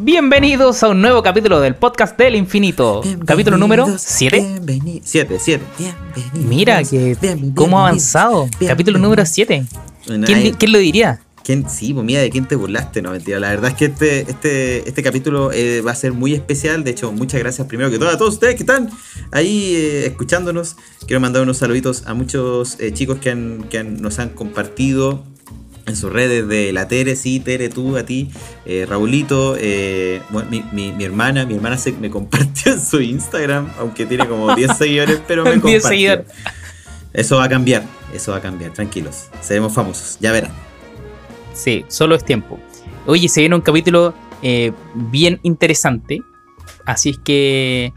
Bienvenidos a un nuevo capítulo del podcast del infinito. Capítulo número 7. 7, 7. Mira que cómo ha avanzado. Capítulo número 7. ¿Quién, ¿Quién, lo diría? ¿Quién, sí, pues mira, ¿de quién te burlaste? No, mentira. La verdad es que este, este, este capítulo eh, va a ser muy especial. De hecho, muchas gracias primero que todo a todos ustedes que están ahí eh, escuchándonos. Quiero mandar unos saluditos a muchos eh, chicos que, han, que nos han compartido en sus redes de la Tere, sí, Tere, tú, a ti, eh, Raulito, eh, mi, mi, hermana, mi hermana se, me compartió en su Instagram, aunque tiene como 10 seguidores, pero me compartió. Eso va a cambiar, eso va a cambiar, tranquilos, seremos famosos, ya verán. Sí, solo es tiempo. Oye, se viene un capítulo eh, bien interesante, así es que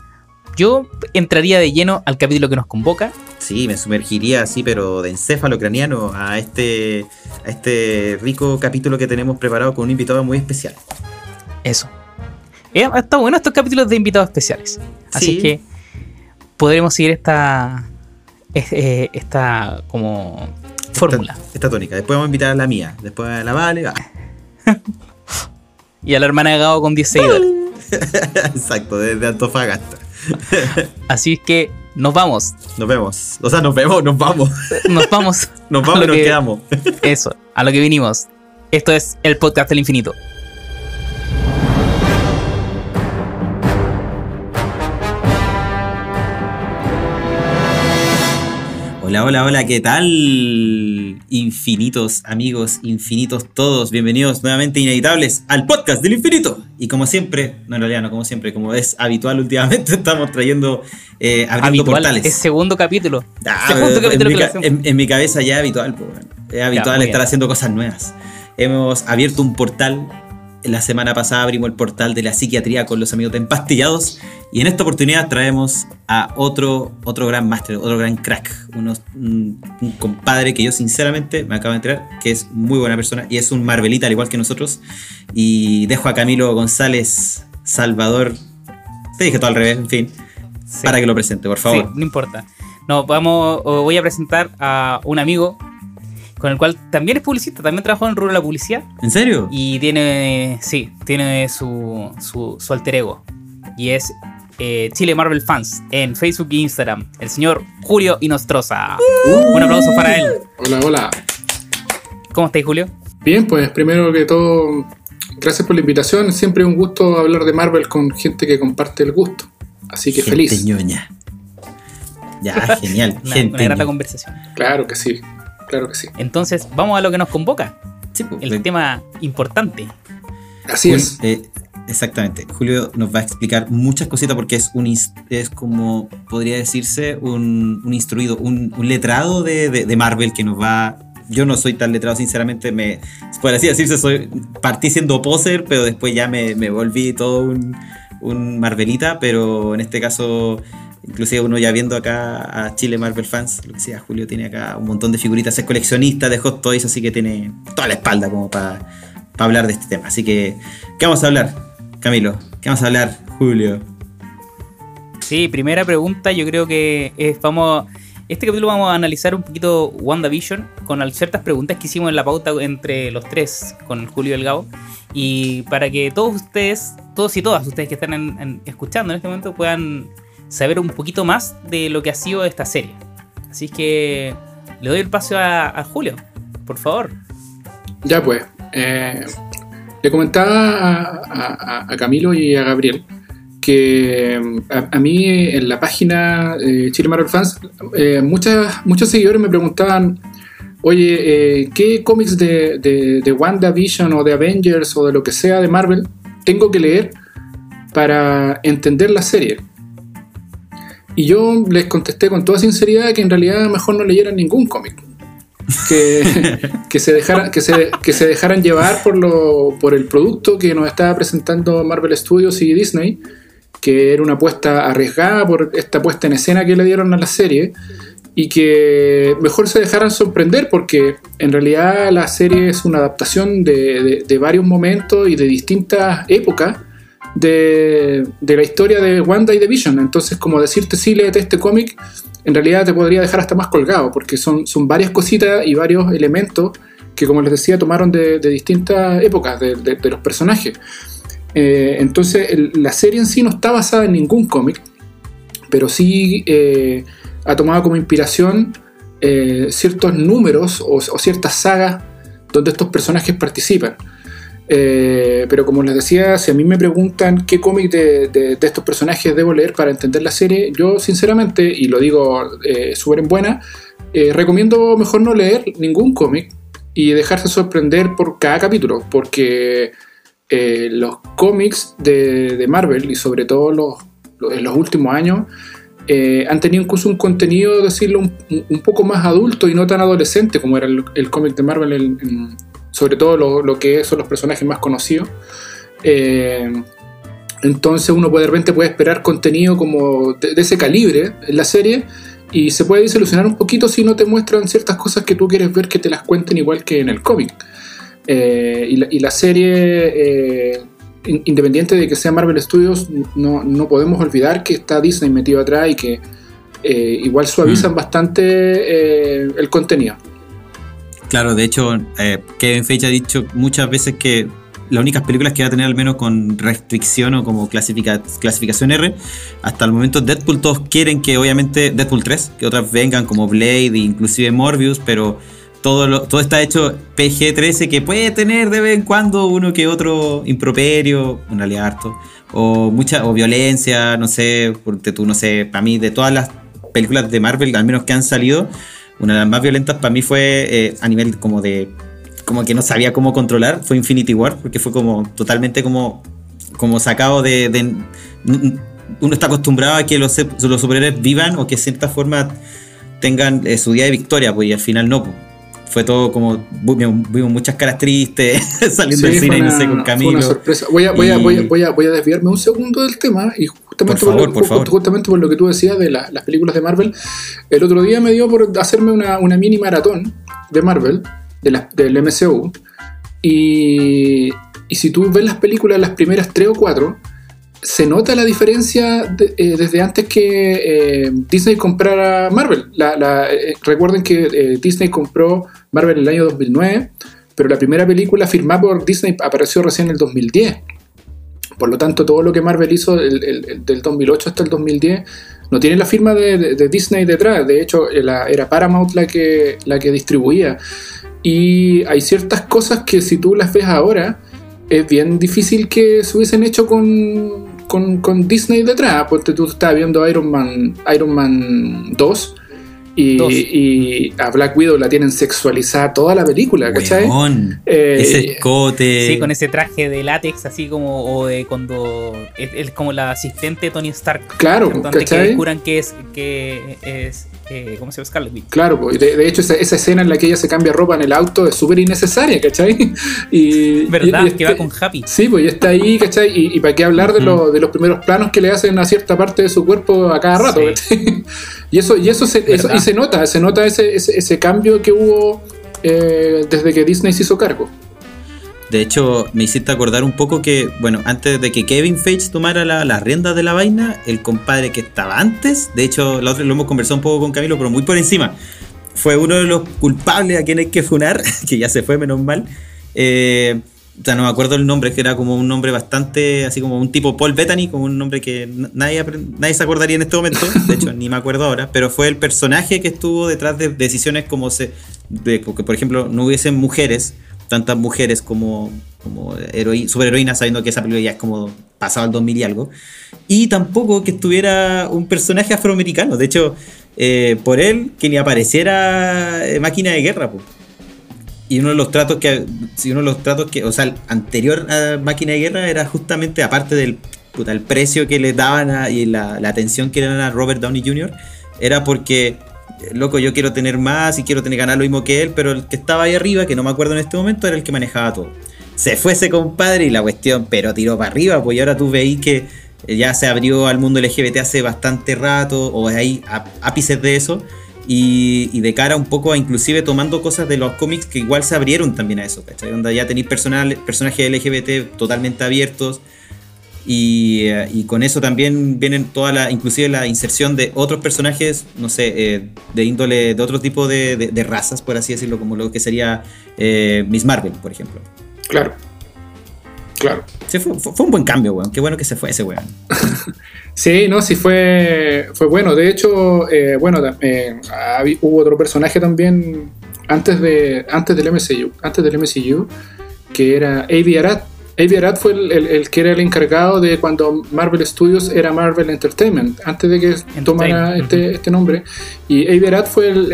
yo entraría de lleno al capítulo que nos convoca. Sí, me sumergiría así, pero de encéfalo craniano a este, a este rico capítulo que tenemos preparado con un invitado muy especial. Eso. Eh, está bueno estos capítulos de invitados especiales. Así que podremos seguir esta, eh, esta como fórmula. Esta, tónica. Después vamos a invitar a la mía. Después a la Vale. y a la hermana de Gabo con 10 seguidores. Exacto, desde Antofagasta. Así es que nos vamos. Nos vemos. O sea, nos vemos, nos vamos. Nos vamos. nos vamos y nos quedamos. Eso, a lo que vinimos. Esto es el podcast del infinito. Hola, hola, hola, ¿qué tal? Infinitos amigos, infinitos todos, bienvenidos nuevamente inevitables al podcast del infinito. Y como siempre, no en realidad no como siempre, como es habitual últimamente, estamos trayendo, eh, abriendo portales. Es segundo capítulo. Ah, segundo en, capítulo mi, en, mi, cabeza ya es habitual, pues, es habitual estar haciendo cosas nuevas. Hemos abierto un portal la semana pasada abrimos el portal de la psiquiatría con los amigos de Empastillados y en esta oportunidad traemos a otro, otro gran máster, otro gran crack, unos, un, compadre que yo sinceramente me acabo de enterar que es muy buena persona y es un Marvelita al igual que nosotros. Y dejo a Camilo González Salvador, te dije todo al revés, en fin, para que lo presente, por favor. Sí, no importa. No, vamos, voy a presentar a un amigo con el cual también es publicista, también trabajó en el rubro de la publicidad. ¿En serio? Y tiene, sí, tiene su, su, alter ego. Y es eh, Chile Marvel Fans en Facebook e Instagram. El señor Julio Inostroza. Uh. Un aplauso para él. Hola, hola. ¿Cómo estáis, Julio? Bien, pues primero que todo, gracias por la invitación. Siempre un gusto hablar de Marvel con gente que comparte el gusto. Así que feliz. Ñoña. Ya, genial. una, gente una grata conversación. Claro que sí. Claro que sí. Entonces, vamos a lo que nos convoca. Sí, pues, el tema importante. Así es. Eh, exactamente. Julio nos va a explicar muchas cositas porque es un es como podría decirse un, instruido, un, letrado de, Marvel que nos va. Yo no soy tan letrado, sinceramente. Me, por así decirse, soy, partí siendo poser, pero después ya me, me volví todo un, un Marvelita. Pero en este caso Inclusive uno ya viendo acá a Chile Marvel Fans, lo que sea, Julio tiene acá un montón de figuritas, es coleccionista de Hot Toys, así que tiene toda la espalda como para hablar de este tema. Así que, ¿qué vamos a hablar, Camilo? ¿Qué vamos a hablar, Julio? Sí, primera pregunta, yo creo que es, vamos, este capítulo vamos a analizar un poquito WandaVision con ciertas preguntas que hicimos en la pauta entre los tres, con Julio Delgado, y para que todos ustedes, todos y todas ustedes que están escuchando en este momento puedan saber un poquito más de lo que ha sido esta serie. Así que le doy el paso a, Julio, por favor. Ya pues, eh, le comentaba a, Camilo y a Gabriel que a, mí en la página Chile Marvel Fans eh, muchos seguidores me preguntaban, oye, eh, ¿qué cómics de, de, de WandaVision o de Avengers o de lo que sea de Marvel tengo que leer para entender la serie? Y yo les contesté con toda sinceridad que en realidad mejor no leyeran ningún cómic. Que, que, se dejaran, que, se, que se dejaran llevar por, lo, por el producto que nos estaba presentando Marvel Studios y Disney, que era una apuesta arriesgada por esta puesta en escena que le dieron a la serie, y que mejor se dejaran sorprender porque en realidad la serie es una adaptación de, de varios momentos y de distintas épocas de, la historia de Wanda y de Vision. Entonces, como decirte, sí, léete este cómic, en realidad te podría dejar hasta más colgado, porque son, son varias cositas y varios elementos que, como les decía, tomaron de, distintas épocas de, los personajes. Eh, entonces, la serie en sí no está basada en ningún cómic, pero sí eh, ha tomado como inspiración eh, ciertos números o ciertas sagas donde estos personajes participan. Eh, pero como les decía, si a mí me preguntan qué cómic de, estos personajes debo leer para entender la serie, yo sinceramente, y lo digo eh, súper en buena, eh, recomiendo mejor no leer ningún cómic y dejarse sorprender por cada capítulo, porque eh, los cómics de, Marvel y sobre todo los, los- en los últimos años eh, han tenido incluso un contenido, decirlo, un, poco más adulto y no tan adolescente como era el, cómic de Marvel, en- sobre todo lo, lo que son los personajes más conocidos. Eh, entonces uno puede, de repente puede esperar contenido como de, de ese calibre en la serie y se puede desilusionar un poquito si no te muestran ciertas cosas que tú quieres ver que te las cuenten igual que en el cómic. Eh, y, la, y la serie, eh, in- independiente de que sea Marvel Studios, no, no podemos olvidar que está Disney metido atrás y que eh, igual suavizan Mm. bastante el contenido. Claro, de hecho, eh, Kevin Feige ha dicho muchas veces que las únicas películas que va a tener al menos con restricción o como clasifica- clasificación R, hasta el momento Deadpool todos quieren que obviamente Deadpool 3, que otras vengan como Blade e inclusive Morbius, pero todo, lo- todo está hecho PG-13 que puede tener de vez en cuando uno que otro improperio, en realidad harto, o mucha o violencia, no sé, porque tú no sé, para mí de todas las películas de Marvel, al menos que han salido, una de las más violentas para mí fue eh, a nivel como de como que no sabía cómo controlar fue Infinity War porque fue como totalmente como como sacado de, uno está acostumbrado a que los, los superhéroes vivan o que de cierta forma tengan eh, su día de victoria pues y al final no pues. fue todo como vimos muchas caras tristes saliendo Sí, del fue cine y no una- sé con fue Camilo una sorpresa. Voy a, voy, a, Y- voy, a, voy, a, voy a desviarme un segundo del tema y justamente Por lo- favor, por ju- favor. justamente por lo que tú decías de la- las películas de Marvel. El otro día me dio por hacerme una, una mini maratón de Marvel, de la- del MCU. Y, y si tú ves las películas, las primeras tres o cuatro, se nota la diferencia de- eh, desde antes que eh, Disney comprara Marvel. La- la- eh, recuerden que Disney compró Marvel en el año 2009, pero la primera película firmada por Disney apareció recién en el 2010. Por lo tanto, todo lo que Marvel hizo el- el- el- del 2008 hasta el 2010 no tiene la firma de, Disney detrás. De hecho, la- era Paramount la que, la que distribuía. Y hay ciertas cosas que si tú las ves ahora, es bien difícil que se hubiesen hecho con, con, con Disney detrás. Porque tú estabas viendo Iron Man, Iron Man 2 y, a Black Widow la tienen sexualizada toda la película, ¿cachai? Weón, Eh, ese escote Sí, con ese traje de látex, así como, o de cuando es, es como la asistente de Tony Stark. Claro, Donde que ¿cachai? descubran que es, que es, eh, ¿cómo se llama? Scarlet Witch. Claro, pues, de, de hecho esa, esa escena en la que ella se cambia ropa en el auto es súper innecesaria, ¿cachai? Y, ¿Verdad? y- y que va este- con Happy. Sí, pues y está ahí, ¿cachai? Y, y para qué hablar de, Ujú. lo- de los primeros planos que le hacen a cierta parte de su cuerpo a cada rato, Sí. ¿cachai? Y eso, y eso se, eso- ¿Verdad? y se nota, se nota ese, ese, ese cambio que hubo eh, desde que Disney se hizo cargo. De hecho, me hiciste acordar un poco que, bueno, antes de que Kevin Feige tomara la- las riendas de la vaina, el compadre que estaba antes, de hecho, la lo hemos conversado un poco con Camilo, pero muy por encima, fue uno de los culpables a quien hay que funar, que ya se fue, menos mal. Eh, o sea, no me acuerdo el nombre, que era como un nombre bastante, así como un tipo Paul Bettany, como un nombre que nadie, nadie se acordaría en este momento, de hecho, ni me acuerdo ahora, pero fue el personaje que estuvo detrás de decisiones como se, de por ejemplo, no hubiesen mujeres, tantas mujeres como, como heroí- superheroínas, sabiendo que esa película ya es como pasado al 2000 y algo, y tampoco que estuviera un personaje afroamericano, de hecho, eh, por él, que ni apareciera eh, máquina de guerra, pues. Y uno de los tratos que. Si uno de los tratos que. O sea, el anterior a Máquina de Guerra era justamente, aparte del puta, el precio que le daban y la, la atención que le dan a Robert Downey Jr., era porque. Loco, yo quiero tener más y quiero tener ganar lo mismo que él, pero el que estaba ahí arriba, que no me acuerdo en este momento, era el que manejaba todo. Se fue ese compadre y la cuestión, pero tiró para arriba, pues y ahora tú veis que ya se abrió al mundo LGBT hace bastante rato, o hay áp- ápices de eso, y, de cara un poco a inclusive tomando cosas de los cómics que igual se abrieron también a eso, ¿cachai? Donde ya tenéis personajes LGBT totalmente abiertos y, eh, y con eso también vienen toda la, inclusive la inserción de otros personajes, no sé, eh, de índole, de otro tipo de, de- de razas, por así decirlo, como lo que sería eh, Miss Marvel, por ejemplo. Claro. Claro. Sí, fue, fue- un buen cambio, weón. Qué bueno que se fue ese weón. Sí, no, sí fue, fue bueno. De hecho, eh, bueno, eh, hubo otro personaje también antes, de, antes del MCU, antes del MCU, que era Avi Arad. Avi Arad fue el, el- el que era el encargado de cuando Marvel Studios era Marvel Entertainment, antes de que tomara este, este nombre. Y Avi Arad fue el,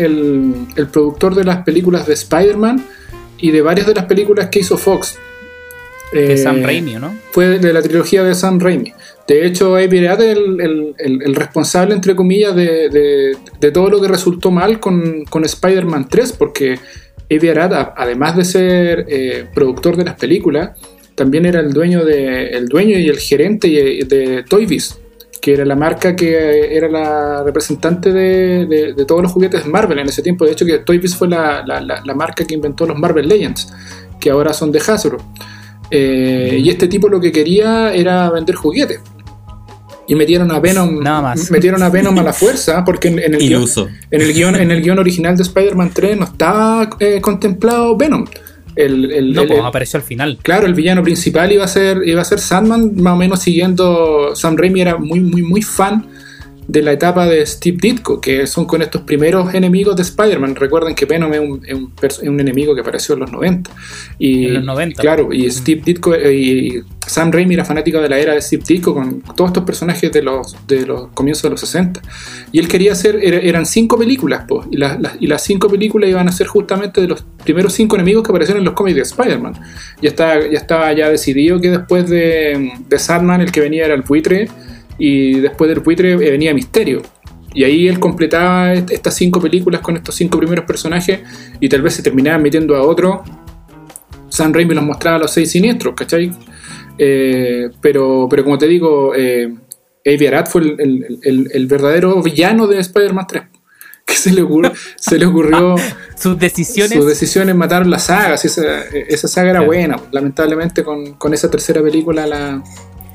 el- productor de las películas de Spider-Man y de varias de las películas que hizo Fox. De Eh, Sam Raimi, ¿no? fue de la trilogía de Sam Raimi. De hecho, Avi Arad es el, responsable, entre comillas, de, de- de todo lo que resultó mal con, con Spider-Man 3, porque Avi Arad, además de ser eh, productor de las películas, también era el dueño, de, el dueño y el gerente de Toy Biz, que era la marca que era la representante de, de- de todos los juguetes Marvel en ese tiempo. De hecho, que Toy Biz fue la, la- la- la marca que inventó los Marvel Legends, que ahora son de Hasbro. Eh, y este tipo lo que quería era vender juguetes. Y metieron a Venom. Nada más. Metieron a Venom a la fuerza, porque en, en el guion, en el guion, en el guion original de Spider-Man 3 no estaba eh, contemplado Venom. El, el- No, el- pues apareció al final. Claro, el villano principal iba a ser iba a ser Sandman, más o menos siguiendo Sam Raimi era muy muy muy fan de la etapa de Steve Ditko, que son con estos primeros enemigos de Spider-Man. Recuerden que Venom es un, es un pers- es un enemigo que apareció en los 90. Y, En los 90. Claro, y Steve Ditko eh, y Sam Raimi era fanático de la era de Steve Ditko con todos estos personajes de los, de los comienzos de los 60. Y él quería hacer, era- eran cinco películas, pues, y, las- las- y las cinco películas iban a ser justamente de los primeros cinco enemigos que aparecieron en los cómics de Spider-Man. Ya estaba, ya estaba ya decidido que después de, de Sandman el que venía era el buitre, y después del buitre eh, venía Misterio. Y ahí él completaba est- estas cinco películas con estos cinco primeros personajes, y tal vez se terminaba metiendo a otro. Sam Raimi los mostraba a los seis siniestros, ¿cachai? Eh, pero, pero como te digo, eh, Avi Arad fue el, el- el- el verdadero villano de Spider-Man 3. Que se le ocurrió, se le ocurrió Sus decisiones. su decisión en matar la saga. si esa, esa saga era buena. Lamentablemente con, con esa tercera película la,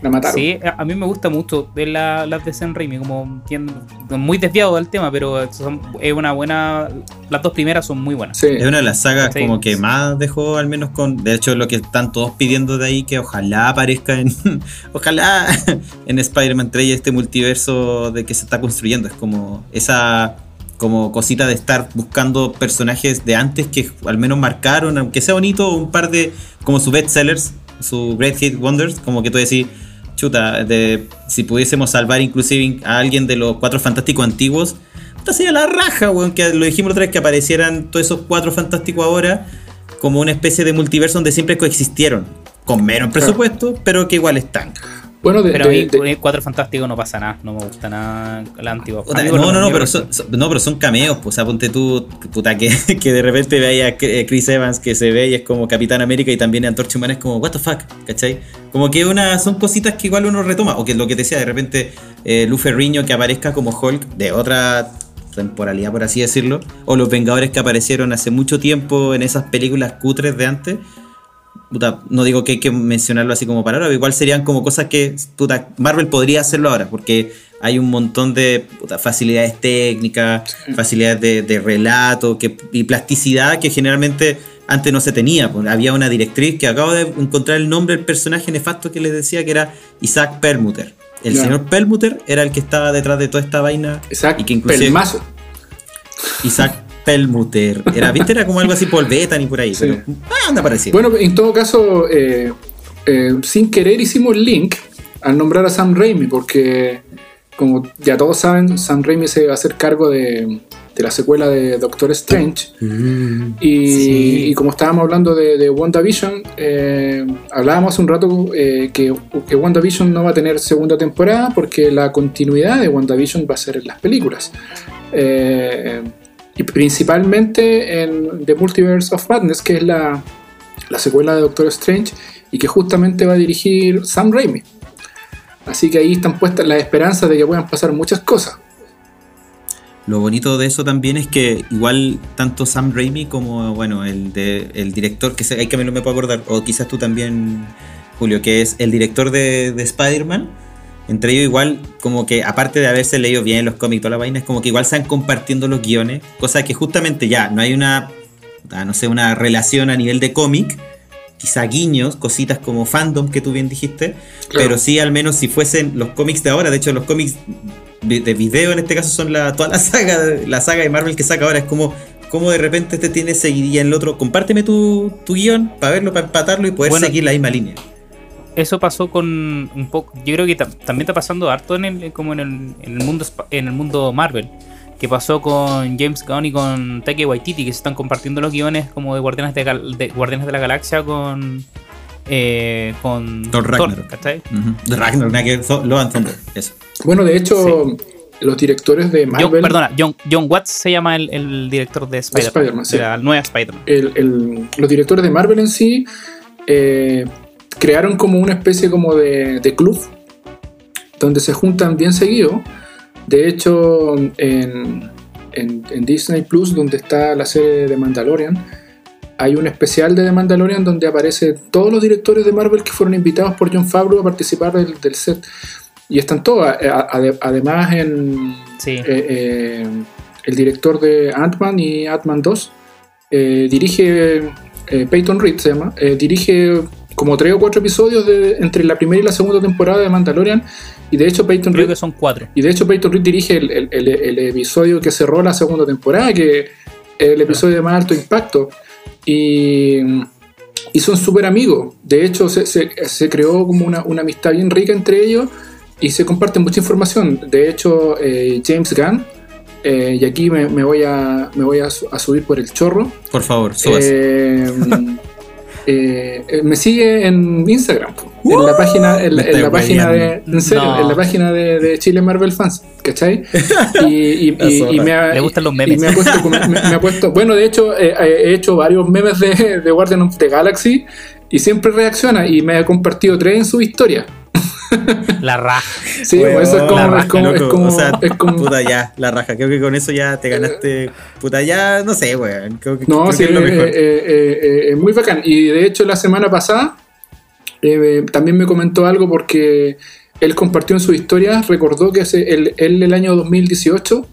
la mataron. Sí, a mí me gusta mucho de la- las de Sam Raimi, como entiendo, muy desviado del tema, pero son- es una buena. Las dos primeras son muy buenas. Sí. Es una de las sagas Sí. como que más dejó, al menos con. De hecho, lo que están todos pidiendo de ahí, que ojalá aparezca en. ojalá en Spider-Man 3 y este multiverso de que se está construyendo. Es como esa. Como cosita de estar buscando personajes de antes que al menos marcaron, aunque sea bonito, un par de. Como sus bestsellers, su Great Hit Wonders, como que tú decís. Chuta, de, si pudiésemos salvar inclusive a alguien de los cuatro fantásticos antiguos, Puta, sería la raja, weón, que lo dijimos otra vez que aparecieran todos esos cuatro fantásticos ahora como una especie de multiverso donde siempre coexistieron. Con menos presupuesto, pero que igual están. Bueno, de, Pero a de- mí de- con el Cuatro Fantásticos no pasa nada, no me gusta nada la antigua. No, no, no, pero son, son- no, pero son cameos, pues, o sea, ponte tú, puta, que, que de repente veía a Chris Evans que se ve y es como Capitán América y también Antorcha Humana es como, what the fuck, ¿cachai? Como que una, son cositas que igual uno retoma, o que lo que te decía, de repente eh, Lu Ferriño que aparezca como Hulk de otra temporalidad, por así decirlo, o los Vengadores que aparecieron hace mucho tiempo en esas películas cutres de antes, puta, no digo que hay que mencionarlo así como para ahora, pero igual serían como cosas que puta, Marvel podría hacerlo ahora, porque hay un montón de puta, facilidades técnicas, facilidades de, de relato que, y plasticidad que generalmente antes no se tenía. pues, había una directriz que acabo de encontrar el nombre del personaje nefasto que les decía que era Isaac Perlmutter. El señor Perlmutter era el que estaba detrás de toda esta vaina. Isaac y que inclusive Pelmazo. Isaac Perlmutter. Era, ¿viste? Era como algo así Paul Bettany por ahí. Sí. Pero, ah, anda parecido. Bueno, en todo caso, eh, eh, sin querer hicimos link al nombrar a Sam Raimi, porque como ya todos saben, Sam Raimi se va a hacer cargo de, de la secuela de Doctor Strange. Y, Sí. y como estábamos hablando de, de WandaVision, eh, hablábamos hace un rato eh, que, que WandaVision no va a tener segunda temporada porque la continuidad de WandaVision va a ser en las películas. Eh, y principalmente en The Multiverse of Madness, que es la, la secuela de Doctor Strange y que justamente va a dirigir Sam Raimi. Así que ahí están puestas las esperanzas de que puedan pasar muchas cosas. Lo bonito de eso también es que igual tanto Sam Raimi como bueno el de el director que hay que me lo me puedo acordar o quizás tú también Julio que es el director de, de Spider-Man entre ellos igual como que aparte de haberse leído bien los cómics y toda la vaina es como que igual van compartiendo los guiones cosa que justamente ya no hay una ah, no sé una relación a nivel de cómic quizá guiños, cositas como fandom que tú bien dijiste, Claro. pero sí al menos si fuesen los cómics de ahora, de hecho los cómics de, de video en este caso son la, toda la saga, la saga de Marvel que saca ahora, es como, como de repente este tiene seguidilla en el otro, compárteme tu, tu guion para verlo, para empatarlo y poder Bueno. seguir la misma línea. Eso pasó con un poco. Yo creo que tam- también está pasando harto en el, como en el, en el mundo en el mundo Marvel. Que pasó con James Gunn y con Taika Waititi, que se están compartiendo los guiones como de Guardianes de, Gal- de Guardianes de la Galaxia con eh, con Thor Ragnarok. ¿cachai? Ujú. De Ragnar, nada que Thor- Love and Thunder, eso. Bueno, de hecho, los directores de John- Marvel. perdona, John, John Watts se llama el, el director de Spider-Man. Spider-Man, sí. la nueva Spider-Man. los directores de Marvel en sí eh, crearon como una especie como de, de club donde se juntan bien seguido. De hecho, en, en- en Disney Plus, donde está la serie de Mandalorian, hay un especial de The Mandalorian donde aparecen todos los directores de Marvel que fueron invitados por John Favreau a participar del, del set. Y están todos. Ade- además, en, Sí. eh, eh, el director de Ant-Man y Ant-Man 2 eh, dirige, eh, Peyton Reed se llama, eh, dirige como tres o cuatro episodios de, entre la primera y la segunda temporada de Mandalorian y de hecho Peyton Creo Reed que son cuatro. y de hecho Peyton Reed dirige el, el- el- el episodio que cerró la segunda temporada, que es el episodio de más alto impacto. Y, y son súper amigos. De hecho, se, se- se creó como una, una amistad bien rica entre ellos y se comparte mucha información. De hecho, eh, James Gunn, eh, y aquí me, me voy, a, me voy a, su- a subir por el chorro, Por favor, súbase. eh, eh, eh, me sigue en Instagram, en la página, en, la- en página de, en serio, No. en la página de, de Chile Marvel Fans, ¿cachai? Y, y- y- y me ha, Le gustan los y memes. me ha puesto, me, me ha puesto- bueno, de hecho, eh, he hecho varios memes de, de Guardian of the Galaxy y siempre reacciona y me ha compartido tres en su historia. La raja. Sí, Weón, eso es la como, es como, es loco. como, o sea, es como- puta ya, la raja. Creo que con eso ya te ganaste. Puta ya, no sé, weón. Creo que, No, creo sí, que es lo eh, mejor. eh, eh, eh, es muy bacán. Y de hecho, la semana pasada eh, también me comentó algo porque él compartió en su historia, recordó que él, él el año 2018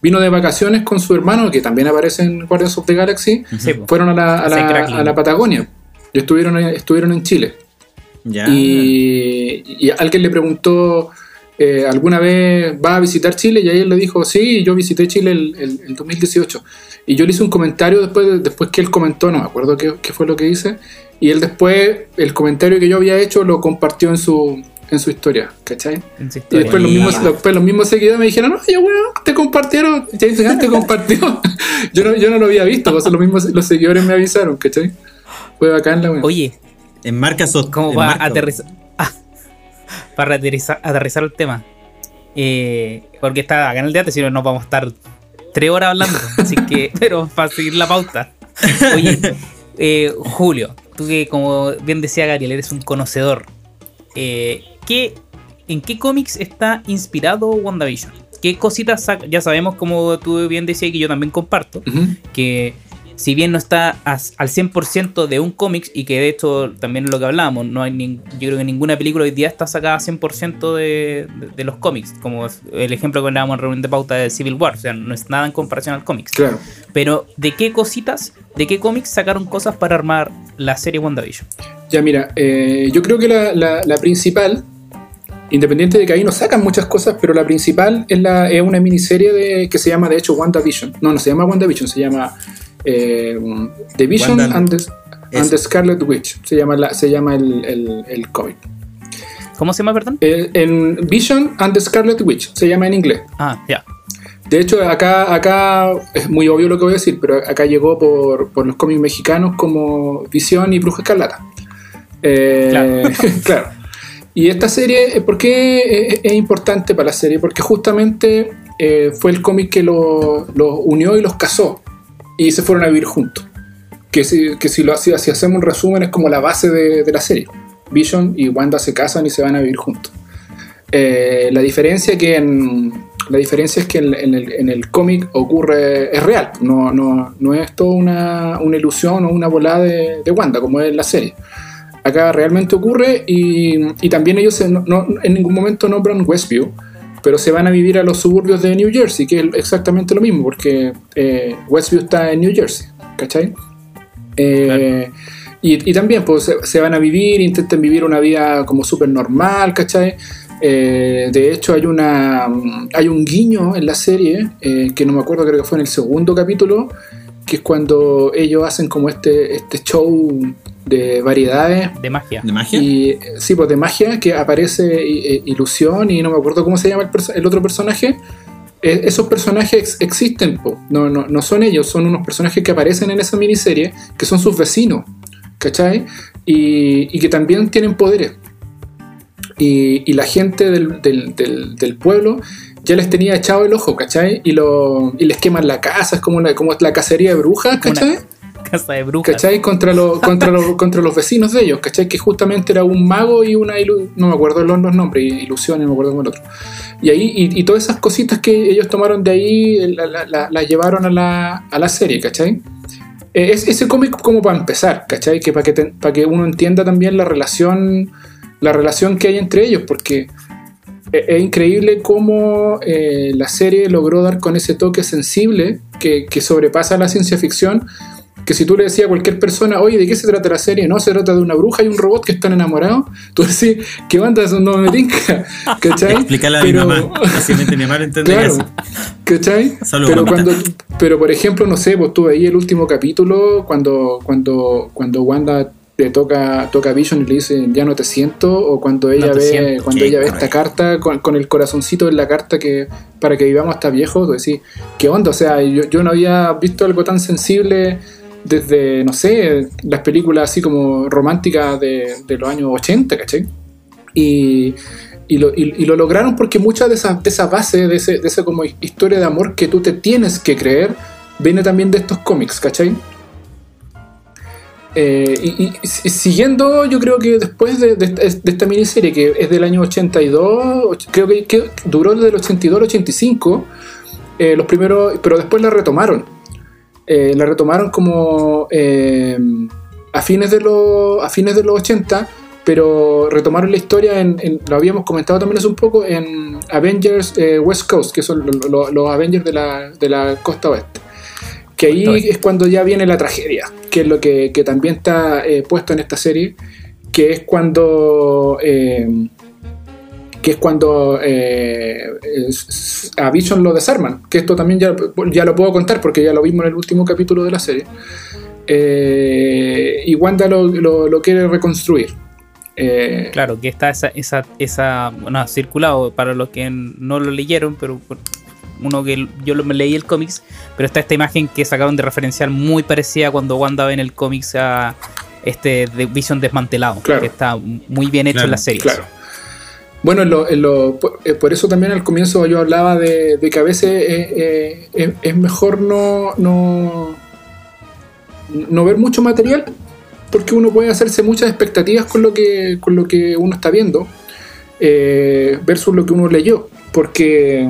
vino de vacaciones con su hermano, que también aparece en Guardians of the Galaxy, Sí, fueron a la, a la Patagonia. Y estuvieron, estuvieron en Chile. Ya. Y, y alguien le preguntó, eh, ¿alguna vez va a visitar Chile? Y ahí él le dijo, sí, yo visité Chile el, el- el 2018. Y yo le hice un comentario después, de- después que él comentó, no me acuerdo qué, qué fue lo que hice. Y él después, el comentario que yo había hecho, lo compartió en su, en su historia, ¿cachai? En su Y historia. después los, mismos, después los mismos seguidores me dijeron, oye, weón, te compartieron, James Gunn te compartió. yo, no, yo no lo había visto, pues los mismos los seguidores me avisaron, ¿cachai? Fue bacán la weón. Oye, En marca sos. ¿Cómo en va marca, a aterrizar? Ah, para aterrizar, aterrizar el tema. Eh, porque está acá en el teatro, si no nos vamos a estar tres horas hablando. Así que, pero para seguir la pauta. Oye, eh, Julio, tú que como bien decía Gabriel, eres un conocedor. Eh, ¿qué, ¿En qué cómics está inspirado WandaVision? ¿Qué cositas saca? Ya sabemos, como tú bien decías, que yo también comparto, que si bien no está al 100% de un cómic y que de hecho también es lo que hablábamos, no hay nin- yo creo que ninguna película hoy día está sacada 100% de, de, de los cómics, como el ejemplo que hablábamos en reunión de pauta de Civil War, o sea, no es nada en comparación al cómics. Claro. Pero ¿de qué cositas, de qué cómics sacaron cosas para armar la serie WandaVision? Ya, mira, eh, yo creo que la, la- la principal, independiente de que ahí nos sacan muchas cosas, pero la principal es, la, es una miniserie de, que se llama, de hecho, WandaVision. No, no se llama WandaVision, se llama eh, The Vision Wanda- and, the, and Eso. the Scarlet Witch. Se llama, la, se llama el, el, el cómic. ¿Cómo se llama, perdón? Eh, en Vision and the Scarlet Witch, se llama en inglés. Ah, ya. De hecho, acá, acá es muy obvio lo que voy a decir, pero acá llegó por, por los cómics mexicanos como Visión y Bruja Escarlata. Eh, Claro. claro. Y esta serie, ¿por qué es, es importante para la serie? Porque justamente eh, fue el cómic que los los unió y los casó y se fueron a vivir juntos. Que si, que si, lo, hacemos un resumen es como la base de, de la serie. Vision y Wanda se casan y se van a vivir juntos. Eh, la diferencia que la diferencia es que en, el, en el cómic ocurre es real, no, no, no es todo una, una ilusión o una volada de, Wanda como es la serie. Acá realmente ocurre y, y también ellos se- no- en ningún momento nombran Westview, pero se van a vivir a los suburbios de New Jersey, que es exactamente lo mismo, porque eh, Westview está en New Jersey, ¿cachai? Eh, Y, y también, pues se, se van a vivir, intentan vivir una vida como súper normal, ¿cachai? Eh, de hecho, hay, una, hay un guiño en la serie, eh, que no me acuerdo, creo que fue en el segundo capítulo, que es cuando ellos hacen como este, este show de variedades. De magia. ¿De magia? Y, sí, pues de magia, que aparece eh, Ilusión y no me acuerdo cómo se llama el, el otro personaje. Eh, esos personajes ex- existen, po. No, no, no son ellos, son unos personajes que aparecen en esa miniserie, que son sus vecinos, ¿cachai? Y, y que también tienen poderes. Y, y la gente del, del- del- del pueblo ya les tenía echado el ojo, ¿cachai? Y, lo, y les queman la casa, es como, la, como la cacería de brujas, ¿cachai? Casa de brujas. ¿Cachai? Contra, los contra, los contra los vecinos de ellos, ¿cachai? Que justamente era un mago y una ilu- no me acuerdo los, los nombres, ilusión, no me acuerdo cómo el otro. Y ahí, y, y todas esas cositas que ellos tomaron de ahí, las la, la- las llevaron a la, a la serie, ¿cachai? Eh, Es, ese cómic como para empezar, ¿cachai? Que para que, para que uno entienda también la relación, la relación que hay entre ellos, porque e- es increíble cómo eh, la serie logró dar con ese toque sensible que, que sobrepasa la ciencia ficción. Que si tú le decías a cualquier persona, oye, ¿de qué se trata la serie? No, se trata de una bruja y un robot que están enamorados. Tú decís, ¿qué onda? Eso no me tinca. ¿Cachai? Explícale a mi Pero- mamá. Fácilmente mi mamá lo Claro. ¿cachai? Solo pero mamita. cuando, pero por ejemplo, no sé, pues tú ahí el último capítulo, cuando, cuando, cuando Wanda le toca, toca a Vision y le dice ya no te siento, o cuando ella ve, siento. cuando Qué ella ve esta carta con, con el corazoncito en la carta que para que vivamos hasta viejos, tú decís, ¿qué onda? O sea, yo, yo no había visto algo tan sensible desde, no sé, las películas así como románticas de, los años 80, ¿cachai? Y, y, lo, y- lo lograron porque muchas de esas de esa base, de, ese, de esa como historia de amor que tú te tienes que creer, viene también de estos cómics, ¿cachai? Eh, y, siguiendo, yo creo que después de, de de esta miniserie, que es del año 82, och- creo que, que duró desde el 82 al 85, eh, los primeros, pero después la retomaron. Eh, la retomaron como eh, a, fines de los, a fines de los 80, pero retomaron la historia, en, en- lo habíamos comentado también hace un poco, en Avengers eh, West Coast, que son lo- lo- los Avengers de la, de la costa oeste. Que ahí es cuando ya viene la tragedia, que es lo que, que también está puesto en esta serie, que es cuando... que es cuando eh, a Vision lo desarman, que esto también ya, ya lo puedo contar porque ya lo vimos en el último capítulo de la serie. Eh, y Wanda lo, lo- lo quiere reconstruir. Eh, Claro, que está esa, esa, esa, bueno, ha circulado para los que no lo leyeron, pero uno que yo lo, me leí el cómics, pero está esta imagen que sacaron de referencial muy parecida a cuando Wanda ve en el cómics a este de Vision desmantelado, Claro. que está muy bien hecho Claro, en la serie. Claro. Bueno, en lo- en lo- por, eh, por eso también al comienzo yo hablaba de, que a veces eh, eh, es, mejor no, no, no ver mucho material porque uno puede hacerse muchas expectativas con lo que, con lo que uno está viendo versus lo que uno leyó. Porque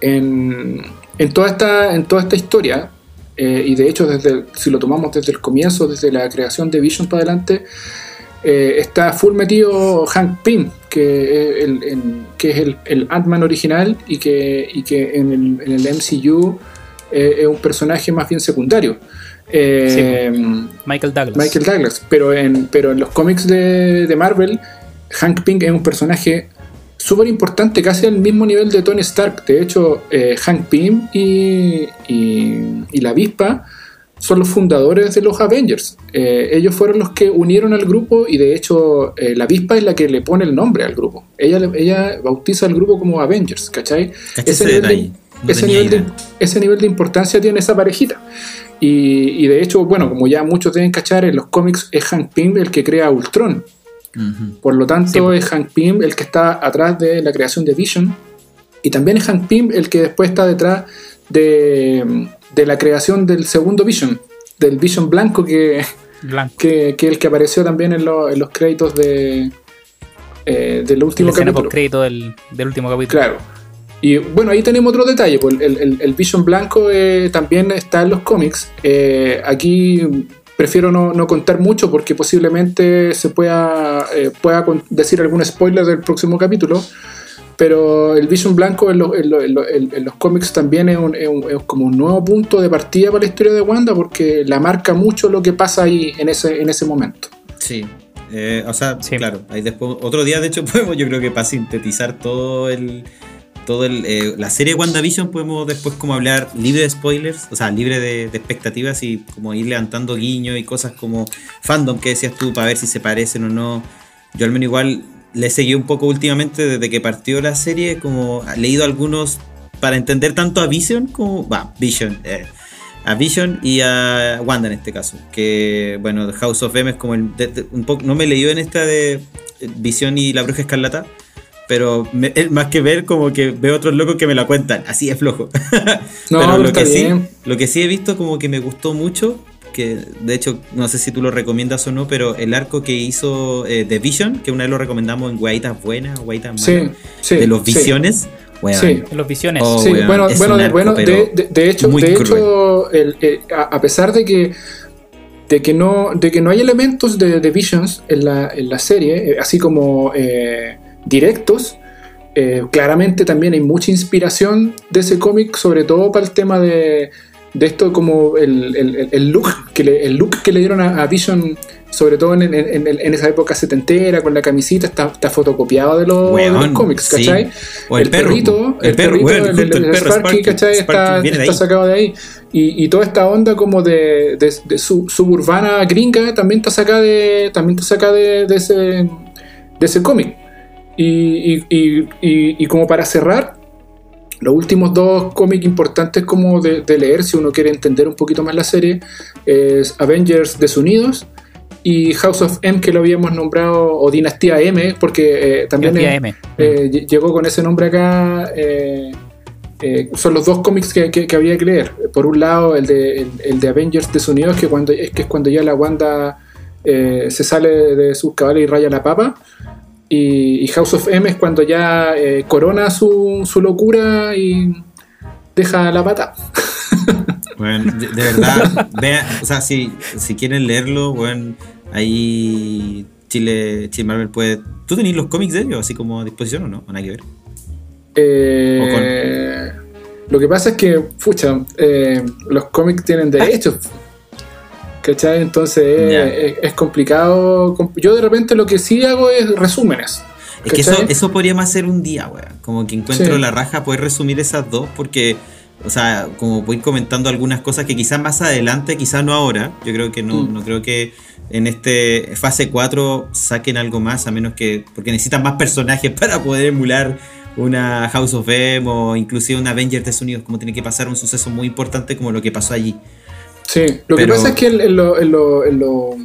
en, en toda, esta, en toda esta historia, y de hecho desde si lo tomamos desde el comienzo, desde la creación de Vision para adelante, eh, está full metido Hank Pym, que es el, en- que es el, el Ant-Man original y que, y que en, el, en el MCU eh, es un personaje más bien secundario. Eh, Michael Douglas. Michael Douglas, pero en, pero en los cómics de, de Marvel, Hank Pym es un personaje súper importante, casi al mismo nivel de Tony Stark. De hecho, Hank Pym y, y, y la avispa son los fundadores de los Avengers. Eh, ellos fueron los que unieron al grupo y de hecho eh, la avispa es la que le pone el nombre al grupo. Ella, ella bautiza al grupo como Avengers, ¿cachai? ¿Cachai ese? No nivel de, ese nivel de importancia tiene esa parejita. Y, y de hecho, bueno, como ya muchos deben cachar, en los cómics es Hank Pym el que crea Ultron. Por lo tanto, Sí. es Hank Pym el que está atrás de la creación de Vision. Y también es Hank Pym el que después está detrás de, de la creación del segundo Vision, del Vision blanco que, Blanco. que, que el que apareció también en, lo- en los créditos de, eh, del último capítulo. crédito del, del último capítulo. Claro. Y bueno, ahí tenemos otro detalle. pues, el, el- el Vision Blanco eh, también está en los cómics. Eh, aquí prefiero no, no contar mucho porque posiblemente se pueda, pueda decir algún spoiler del próximo capítulo. Pero el Vision Blanco en, lo- en lo- en lo- en- en los cómics también es, un- es un- es como un nuevo punto de partida para la historia de Wanda porque la marca mucho lo que pasa ahí en ese, en ese momento. Sí. Eh, o sea, Sí. claro, ahí después, otro día de hecho podemos, yo creo que para sintetizar todo el, todo el, eh, la serie WandaVision podemos después como hablar libre de spoilers, o sea, libre de, de expectativas y como ir levantando guiños y cosas como fandom que decías tú para ver si se parecen o no. Yo al menos igual le seguí un poco últimamente desde que partió la serie, como he leído algunos para entender tanto a Vision como, va, Vision, eh, a Vision y a Wanda en este caso. Que bueno, House of M es como el. de- de- un poco, no me leído en esta de eh, Vision y la Bruja Escarlata. Pero me- es más que ver, como que veo otros locos que me la cuentan. Así es flojo. No, pero lo que, sí, lo que sí he visto, como que me gustó mucho. Que de hecho, no sé si tú lo recomiendas o no, pero el arco que hizo eh, The Vision, que una vez lo recomendamos en Guaitas Buenas, Guaitas Malas, sí. de los sí. Visiones. weón, Sí. En los visiones. Oh, Sí, bueno, bueno, arco, bueno, de, de- de hecho, de cruel. hecho el- el- a, a pesar de que de que no de que no hay elementos de, de Visions en la, en la serie, eh, así como eh, directos, eh, claramente también hay mucha inspiración de ese cómic, sobre todo para el tema de, de esto como el, el- el look que le, el look que le dieron a, a Vision, sobre todo en, en- en- en esa época setentera, con la camisita, está, está fotocopiado de los, de los cómics, sí. ¿cachai? O el, perro. perrito, El, perro, perrito, weón, el, el- el el perro, Sparky, Sparky, ¿cachai? Sparky está, está sacado de ahí. Y, y toda esta onda como de, de- de su- suburbana gringa también está sacada de, también está sacada de, de ese, de ese cómic. Y- y- y como para cerrar, los últimos dos cómics importantes como de, de leer, si uno quiere entender un poquito más la serie, es Avengers Desunidos y House of M, que lo habíamos nombrado, o Dinastía M, porque eh, también eh, lle- llegó con ese nombre acá. eh, son los dos cómics que, que- que leer. Por un lado, el de, el, el de Avengers Desunidos, que, cuando, es que es cuando ya la Wanda se sale de sus cabales y raya la papa. Y, y House of M es cuando ya eh, corona su, su locura y deja la pata. Bueno, de, de verdad, vea, o sea, si, si quieren leerlo, bueno, ahí Chile, Chile Marvel puede. ¿Tú tenés los cómics de ellos así como a disposición o no? ¿O nada que ver? Eh, Lo que pasa es que, pucha, eh, los cómics tienen derechos. ¿Cachai? Entonces Ya. es, es complicado. Yo de repente lo que sí hago es resúmenes. Es que eso, eso podríamos hacer un día, weón. Como que encuentro Sí. la raja poder resumir esas dos porque, o sea, como voy comentando algunas cosas que quizás más adelante, quizás no ahora. Yo creo que no, Mm. no creo que en este fase 4 saquen algo más, a menos que, porque necesitan más personajes para poder emular una House of M o inclusive una Avengers Desunidos, como tiene que pasar un suceso muy importante como lo que pasó allí. Sí, lo que pasa es que en, en lo, en lo- en lo-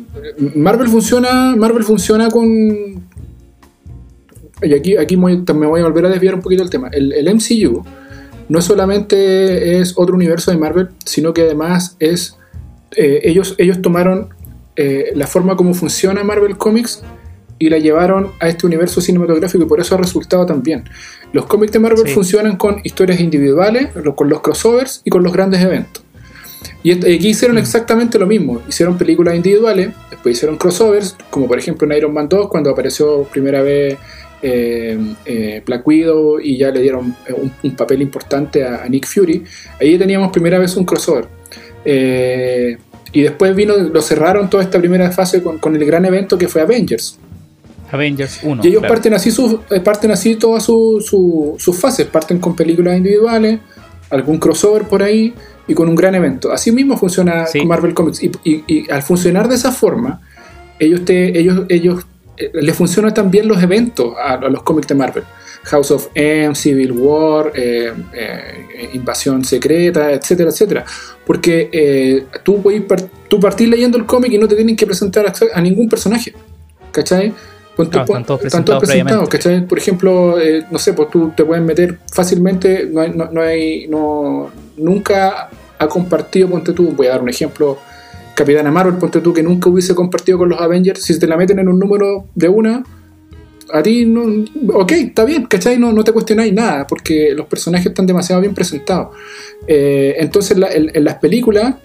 Marvel funciona, Marvel funciona con y aquí, aquí me voy- me voy a volver a desviar un poquito el tema. El, el MCU no solamente es otro universo de Marvel, sino que además es eh, ellos, ellos tomaron eh, la forma como funciona Marvel Comics y la llevaron a este universo cinematográfico y por eso ha resultado tan bien. Los cómics de Marvel Sí. funcionan con historias individuales, con los crossovers y con los grandes eventos. Y aquí hicieron exactamente lo mismo. Hicieron películas individuales, después hicieron crossovers, como por ejemplo en Iron Man 2, cuando apareció primera vez eh, eh, Black Widow y ya le dieron eh, un, un papel importante a, a Nick Fury. Ahí teníamos primera vez un crossover. Eh, y después vino, lo cerraron toda esta primera fase con, con el gran evento que fue Avengers. Avengers 1. Y ellos claro. parten así eh, parten así todas su- su- sus fases, parten con películas individuales, algún crossover por ahí y con un gran evento. Así mismo funciona Sí. con Marvel Comics. Y, y- y al funcionar de esa forma, ellos te, ellos, ellos eh, les funcionan también los eventos a, a los cómics de Marvel. House of M, Civil War, eh, eh, Invasión Secreta, etcétera, etcétera. Porque eh, tú puedes par- tú partir leyendo el cómic y no te tienen que presentar a, a ningún personaje. ¿Cachai? Todos están todos presentados. ¿cachai? Por ejemplo, eh, no sé, pues tú te puedes meter fácilmente, no hay, no, no hay, no, nunca ha compartido, ponte tú, voy a dar un ejemplo, Capitana Marvel, ponte tú, que nunca hubiese compartido con los Avengers, si te la meten en un número de una, a ti no, ok, está bien, ¿cachai? No, no te cuestionáis nada, porque los personajes están demasiado bien presentados. Eh, entonces, en, las películas,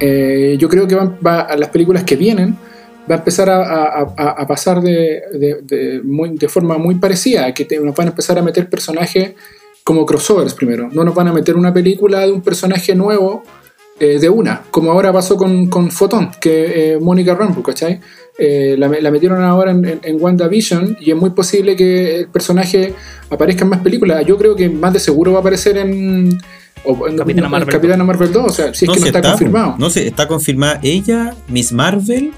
eh, yo creo que van, va- a las películas que vienen, va a empezar a, pasar de, forma muy parecida, que nos van a empezar a meter personajes como crossovers primero, no nos van a meter una película de un personaje nuevo eh, de una, como ahora pasó con, con Photon, que eh, Mónica Rambo, ¿cachai? Eh, la, metieron ahora en, en, WandaVision y es muy posible que el personaje aparezca en más películas. Yo creo que más de seguro va a aparecer en, Capitana, Marvel. 2. O sea, si es que no está, confirmado. No sé, está confirmada ella, Miss Marvel,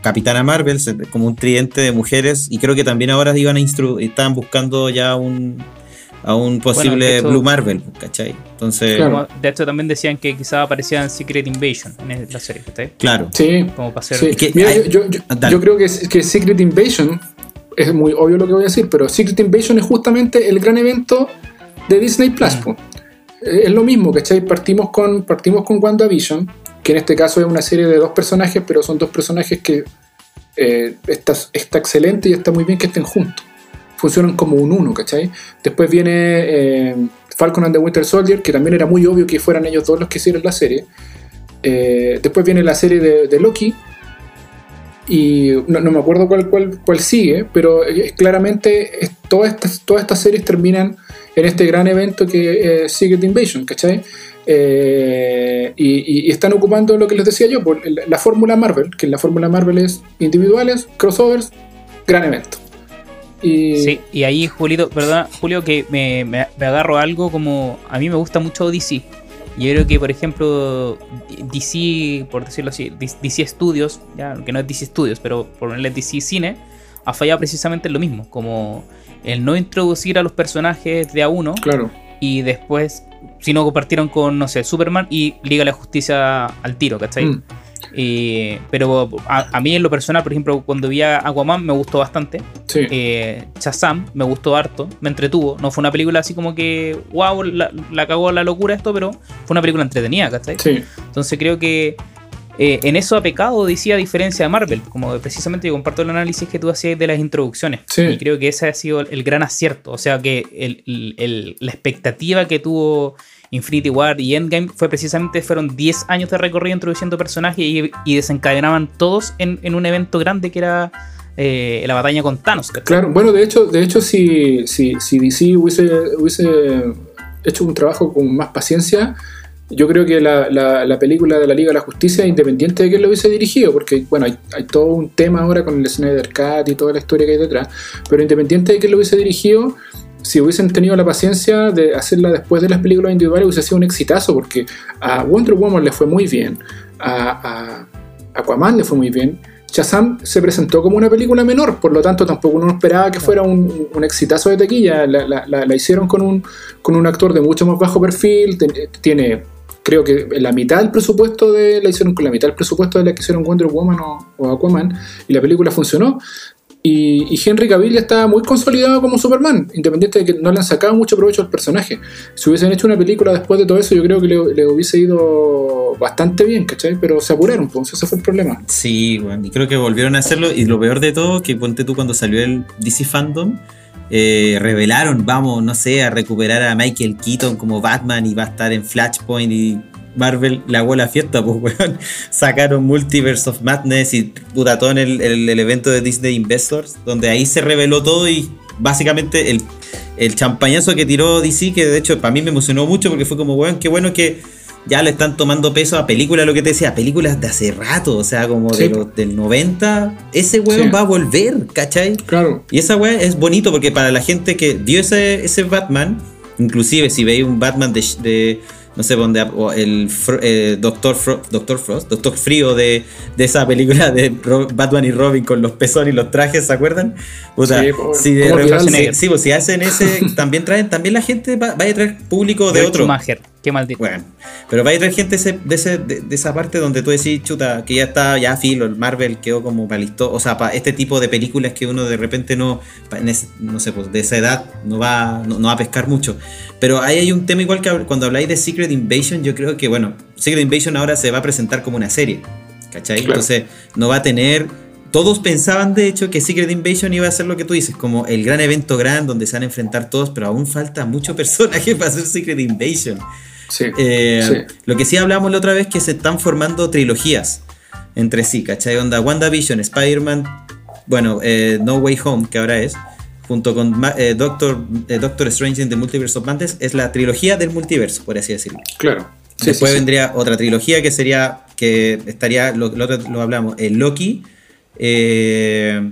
Capitana Marvel, como un tridente de mujeres. Y creo que también ahora iban a estaban buscando ya un a un posible Blue Marvel, ¿cachai? Entonces. De hecho, también decían que quizás aparecía en Secret Invasion en la serie, ¿cachai? Claro. Sí. Como para ser... yo, creo que, que Secret Invasion es muy obvio lo que voy a decir, pero Secret Invasion es justamente el gran evento de Disney Plus. Mm. Es lo mismo, ¿cachai? Partimos con, partimos con WandaVision, que en este caso es una serie de dos personajes, pero son dos personajes que eh, está, está excelente y está muy bien que estén juntos funcionan como un uno, ¿cachai? Después viene eh, Falcon and the Winter Soldier, que también era muy obvio que fueran ellos dos los que hicieron la serie. Eh, después viene la serie de, Loki. Y no, me acuerdo cuál, cuál, cuál sigue, pero claramente todas, estas, todas estas series terminan en este gran evento que es Secret Invasion, ¿cachai? Eh, y, están ocupando lo que les decía yo, por la fórmula Marvel, que la fórmula Marvel es individuales, crossovers, gran evento. Y... Sí, y ahí, Julio, perdón, Julio, que me, me, agarro algo como. A mí me gusta mucho DC. Yo creo que, por ejemplo, DC, por decirlo así, DC Studios, ya, que no es DC Studios, pero por ponerle DC Cine, ha fallado precisamente en lo mismo. Como el no introducir a los personajes de a uno. Claro. Y después, si no compartieron con, no sé, Superman y Liga de la Justicia al tiro, ¿cachai? Mm pero a, mí en lo personal, por ejemplo, cuando vi a Aquaman me gustó bastante. Sí. Eh, Shazam me gustó harto, me entretuvo. No fue una película así como que, wow, la, la cagó la locura esto, pero fue una película entretenida, ¿cachai? Sí. Entonces creo que eh, en eso ha pecado decía a diferencia de Marvel, como precisamente yo comparto el análisis que tú hacías de las introducciones. Sí. Y creo que ese ha sido el, gran acierto. O sea que el, la expectativa que tuvo Infinity War y Endgame fue precisamente, fueron 10 años de recorrido introduciendo personajes y, desencadenaban todos en, un evento grande que era eh, la batalla con Thanos. Claro, bueno, de hecho, de hecho si, si, si DC hubiese, hubiese hecho un trabajo con más paciencia, yo creo que la, la, película de la Liga de la Justicia, independiente de quién lo hubiese dirigido, porque bueno, hay, todo un tema ahora con el Snyder Cut y toda la historia que hay detrás, pero independiente de quién lo hubiese dirigido, si hubiesen tenido la paciencia de hacerla después de las películas individuales, hubiese sido un exitazo, porque a Wonder Woman le fue muy bien, a, Aquaman le fue muy bien. Shazam se presentó como una película menor, por lo tanto tampoco uno esperaba que fuera un, exitazo de taquilla. La, hicieron con un, con un actor de mucho más bajo perfil, tiene creo que la mitad del presupuesto de la hicieron con la mitad del presupuesto de la que hicieron Wonder Woman o Aquaman y la película funcionó. Y, Henry Cavill ya está muy consolidado como Superman, independiente de que no le han sacado mucho provecho al personaje. Si hubiesen hecho una película después de todo eso, yo creo que le, hubiese ido bastante bien, ¿cachai? Pero se apuraron, pues ese fue el problema. Sí, bueno, y creo que volvieron a hacerlo. Y lo peor de todo, que ponte tú cuando salió el DC Fandom, eh, revelaron, vamos, no sé, a recuperar a Michael Keaton como Batman y va a estar en Flashpoint y Marvel la fiesta, pues, weón. Sacaron Multiverse of Madness y puta, todo en el, evento de Disney Investors, donde ahí se reveló todo y básicamente el, el champañazo que tiró DC, que de hecho para mí me emocionó mucho porque fue como, weón, qué bueno que ya le están tomando peso a películas, lo que te decía, películas de hace rato, o sea, como del 90, ese weón va a volver, ¿cachai? Claro. Y esa weón es bonito porque para la gente que vio ese, ese Batman, inclusive si veis un Batman de no sé, donde el eh, Doctor, Doctor Frost, Doctor Frío de, de, esa película de Batman y Robin con los pezones y los trajes, ¿se acuerdan? sí, si, de, sí, pues, si hacen ese, también traen, también la gente va, a traer público de, otro. Qué maldito. Bueno, pero va a traer gente de, ese, de, esa parte donde tú decís, chuta, que ya está, ya filo, el Marvel quedó como para listo. O sea, para este tipo de películas que uno de repente no, no sé, pues de esa edad no va, no, va a pescar mucho. Pero ahí hay un tema igual que cuando habláis de Secret Invasion, yo creo que, bueno, Secret Invasion ahora se va a presentar como una serie. ¿Cachai? Entonces, no va a tener todos pensaban de hecho que Secret Invasion iba a ser lo que tú dices, como el gran evento grande donde se van a enfrentar todos, pero aún falta mucho personaje para hacer Secret Invasion. Eh, sí, Lo que sí hablamos la otra vez que se están formando trilogías. entre sí, ¿cachai? Onda WandaVision, Spider-Man, bueno, eh, No Way Home, que ahora es, junto con eh, Doctor, Doctor Strange in the Multiverse of Madness, es la trilogía del multiverso, por así decirlo. Claro. Sí, Después vendría otra trilogía que sería, que estaría, lo, lo, lo hablamos, Loki, eh,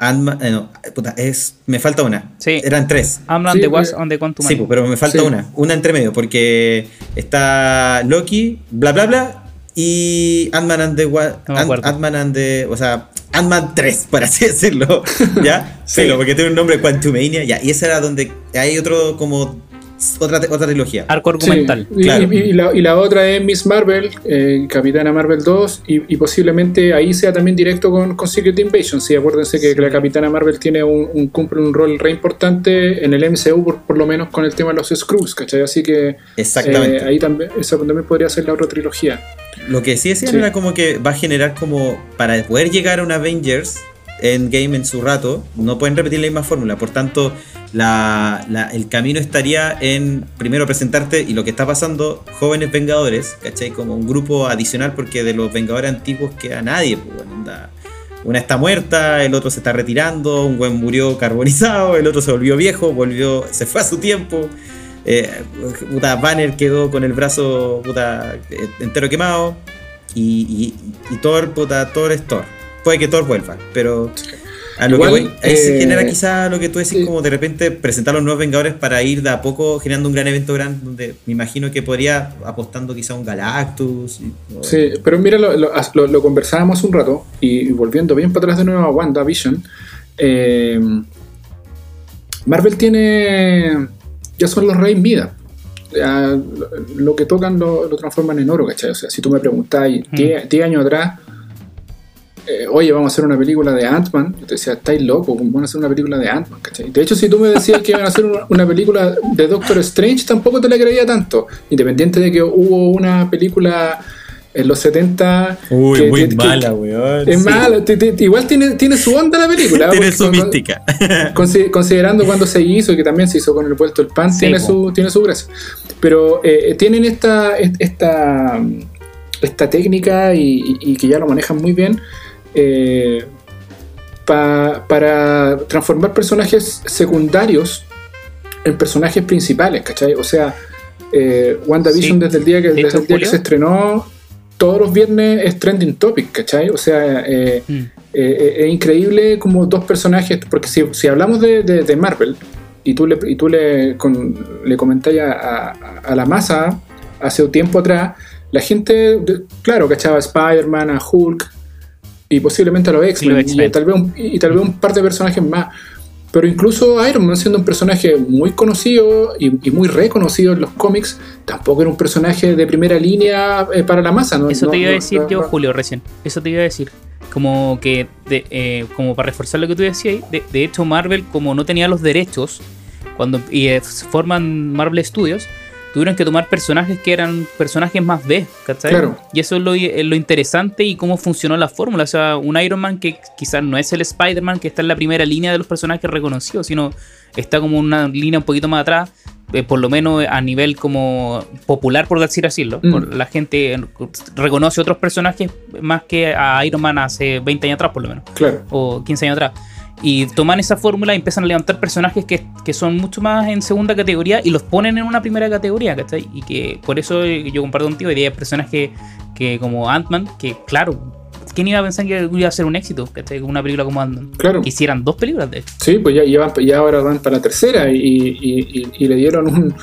Ant-Man, eh, no, puta, es, me falta una. Sí. Eran tres. Ant-Man Sí, the Wasp on the Quantum Sí, Man. pero me falta Sí. una, una entre medio, porque está Loki, bla bla bla, y Ant-Man and the Wa- No Ant- and the, o sea, Ant-Man 3, por así decirlo, ¿ya? Sí. Pero porque tiene un nombre Quantumania, ya, y esa era donde hay otro como otra otra trilogía. Arco argumental. Sí, y- Claro. y, y la, y la otra es Miss Marvel, eh, Capitana Marvel 2, y, y posiblemente ahí sea también directo con, con Secret Invasion. Sí, acuérdense que la Capitana Marvel tiene un, un- cumple un rol re importante en el MCU, por, por lo menos con el tema de los Screws, ¿cachai? Así que Exactamente. eh, ahí también, esa también podría ser la otra trilogía. Lo que sí decían Sí. era como que va a generar como para poder llegar a un Avengers Endgame en su rato, no pueden repetir la misma fórmula. Por tanto, la- la- el camino estaría en primero presentarte y lo que está pasando, jóvenes Vengadores, ¿cachai? Como un grupo adicional porque de los Vengadores antiguos queda nadie. pues. Una está muerta, el otro se está retirando, un buen murió carbonizado, el otro se volvió viejo, volvió, se fue a su tiempo. Eh, puta, Banner quedó con el brazo puta, eh, entero quemado. Y, y, y Thor, puta, Thor es Thor. Puede que Thor vuelva, pero a lo Igual, que voy, ahí se eh, genera quizá lo que tú decís, sí. como de repente presentar los nuevos Vengadores para ir de a poco generando un gran evento grande, donde me imagino que podría apostando quizá a un Galactus. y- o- Sí, pero mira, lo, lo- lo- lo conversábamos un rato y, volviendo bien para atrás de nuevo a WandaVision. eh, Marvel tiene. Ya son los reyes Mida. Ya, lo, que tocan lo, lo transforman en oro, ¿cachai? O sea, si tú me preguntáis 10 10 años atrás, eh, oye, vamos a hacer una película de Ant-Man, yo te decía, estáis loco, ¿cómo van a hacer una película de Ant-Man? ¿cachai? De hecho, si tú me decías que iban a hacer una, una película de Doctor Strange, tampoco te la creía tanto. Independiente de que hubo una película en los 70. Uy, que- muy que- mala, weón. Es Sí. mala, te- te- igual tiene, tiene su onda la película. Tiene su mística. consi- considerando cuando se hizo y que también se hizo con el vuelto el pan, Sí, tiene, su, tiene su gracia. Pero eh, tienen esta, esta, esta técnica y, y- y que ya lo manejan muy bien eh, pa- para transformar personajes secundarios en personajes principales, ¿cachai? O sea, eh, WandaVision Sí. desde el día, que, De desde hecho, el día que Julio. se estrenó, todos los viernes es trending topic, ¿cachai? O sea, eh, Mm. es increíble como dos personajes, porque si, si hablamos de, de- de Marvel y tú le, y tú le, con- le comentáis a, a- a la masa hace un tiempo atrás, la gente, claro, cachaba a Spider-Man, a Hulk y posiblemente a los X-Men y, tal vez un, y tal vez un par de personajes más. Pero incluso Iron Man, siendo un personaje muy conocido y, y muy reconocido en los cómics, tampoco era un personaje de primera línea eh, para la masa. ¿no? Eso No- te iba a decir no- yo, Julio, recién. Eso te iba a decir. Como que, de- eh, como para reforzar lo que tú decías, de, de hecho Marvel, como no tenía los derechos, cuando y, eh, forman Marvel Studios, tuvieron que tomar personajes que eran personajes más B, ¿cachai? Claro. Y eso es lo, es lo interesante y cómo funcionó la fórmula. O sea, un Iron Man que quizás no es el Spider-Man que está en la primera línea de los personajes reconocidos, sino está como una línea un poquito más atrás, eh, por lo menos a nivel como popular, por decir así. Mm. Por- La gente reconoce otros personajes más que a Iron Man hace 20 años atrás, por lo menos, Claro. o 15 años atrás. Y toman esa fórmula y empiezan a levantar personajes que, que son mucho más en segunda categoría y los ponen en una primera categoría, ¿cachai? Y que por eso eh, yo comparto contigo, hay personajes que como Ant-Man, que claro, ¿quién iba a pensar que iba a ser un éxito, ¿cachai? Una película como Ant-Man. Claro. Que hicieran dos películas de hecho. Sí, pues ya, ya, van- ya ahora van para la tercera y, y- y- y le dieron un,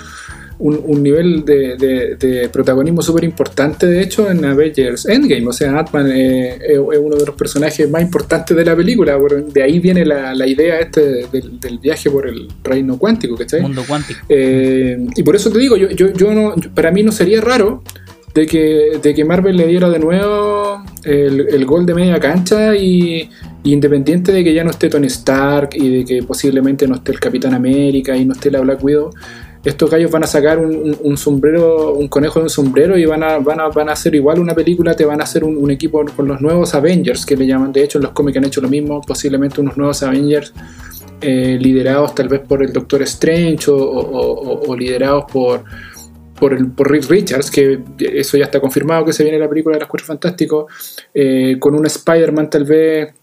un- un nivel de, de- de protagonismo súper importante, de hecho, en Avengers Endgame. O sea, Ant-Man eh, es, es uno de los personajes más importantes de la película. De ahí viene la, la idea este del, del viaje por el reino cuántico, ¿cachai? Mundo cuántico. Eh, y por eso te digo, yo, yo, yo no, yo- para mí no sería raro de que, de que Marvel le diera de nuevo el, el gol de media cancha y, y independiente de que ya no esté Tony Stark y de que posiblemente no esté el Capitán América y no esté la Black Widow, estos gallos van a sacar un, sombrero, un conejo de un sombrero y van a, van a, van a hacer igual una película, te van a hacer un, equipo con los nuevos Avengers que le llaman, de hecho en los cómics han hecho lo mismo, posiblemente unos nuevos Avengers eh, liderados tal vez por el Doctor Strange o, liderados por, por, el, por Rick Richards, que eso ya está confirmado que se viene la película de los Cuatro Fantásticos, eh, con un Spider-Man tal vez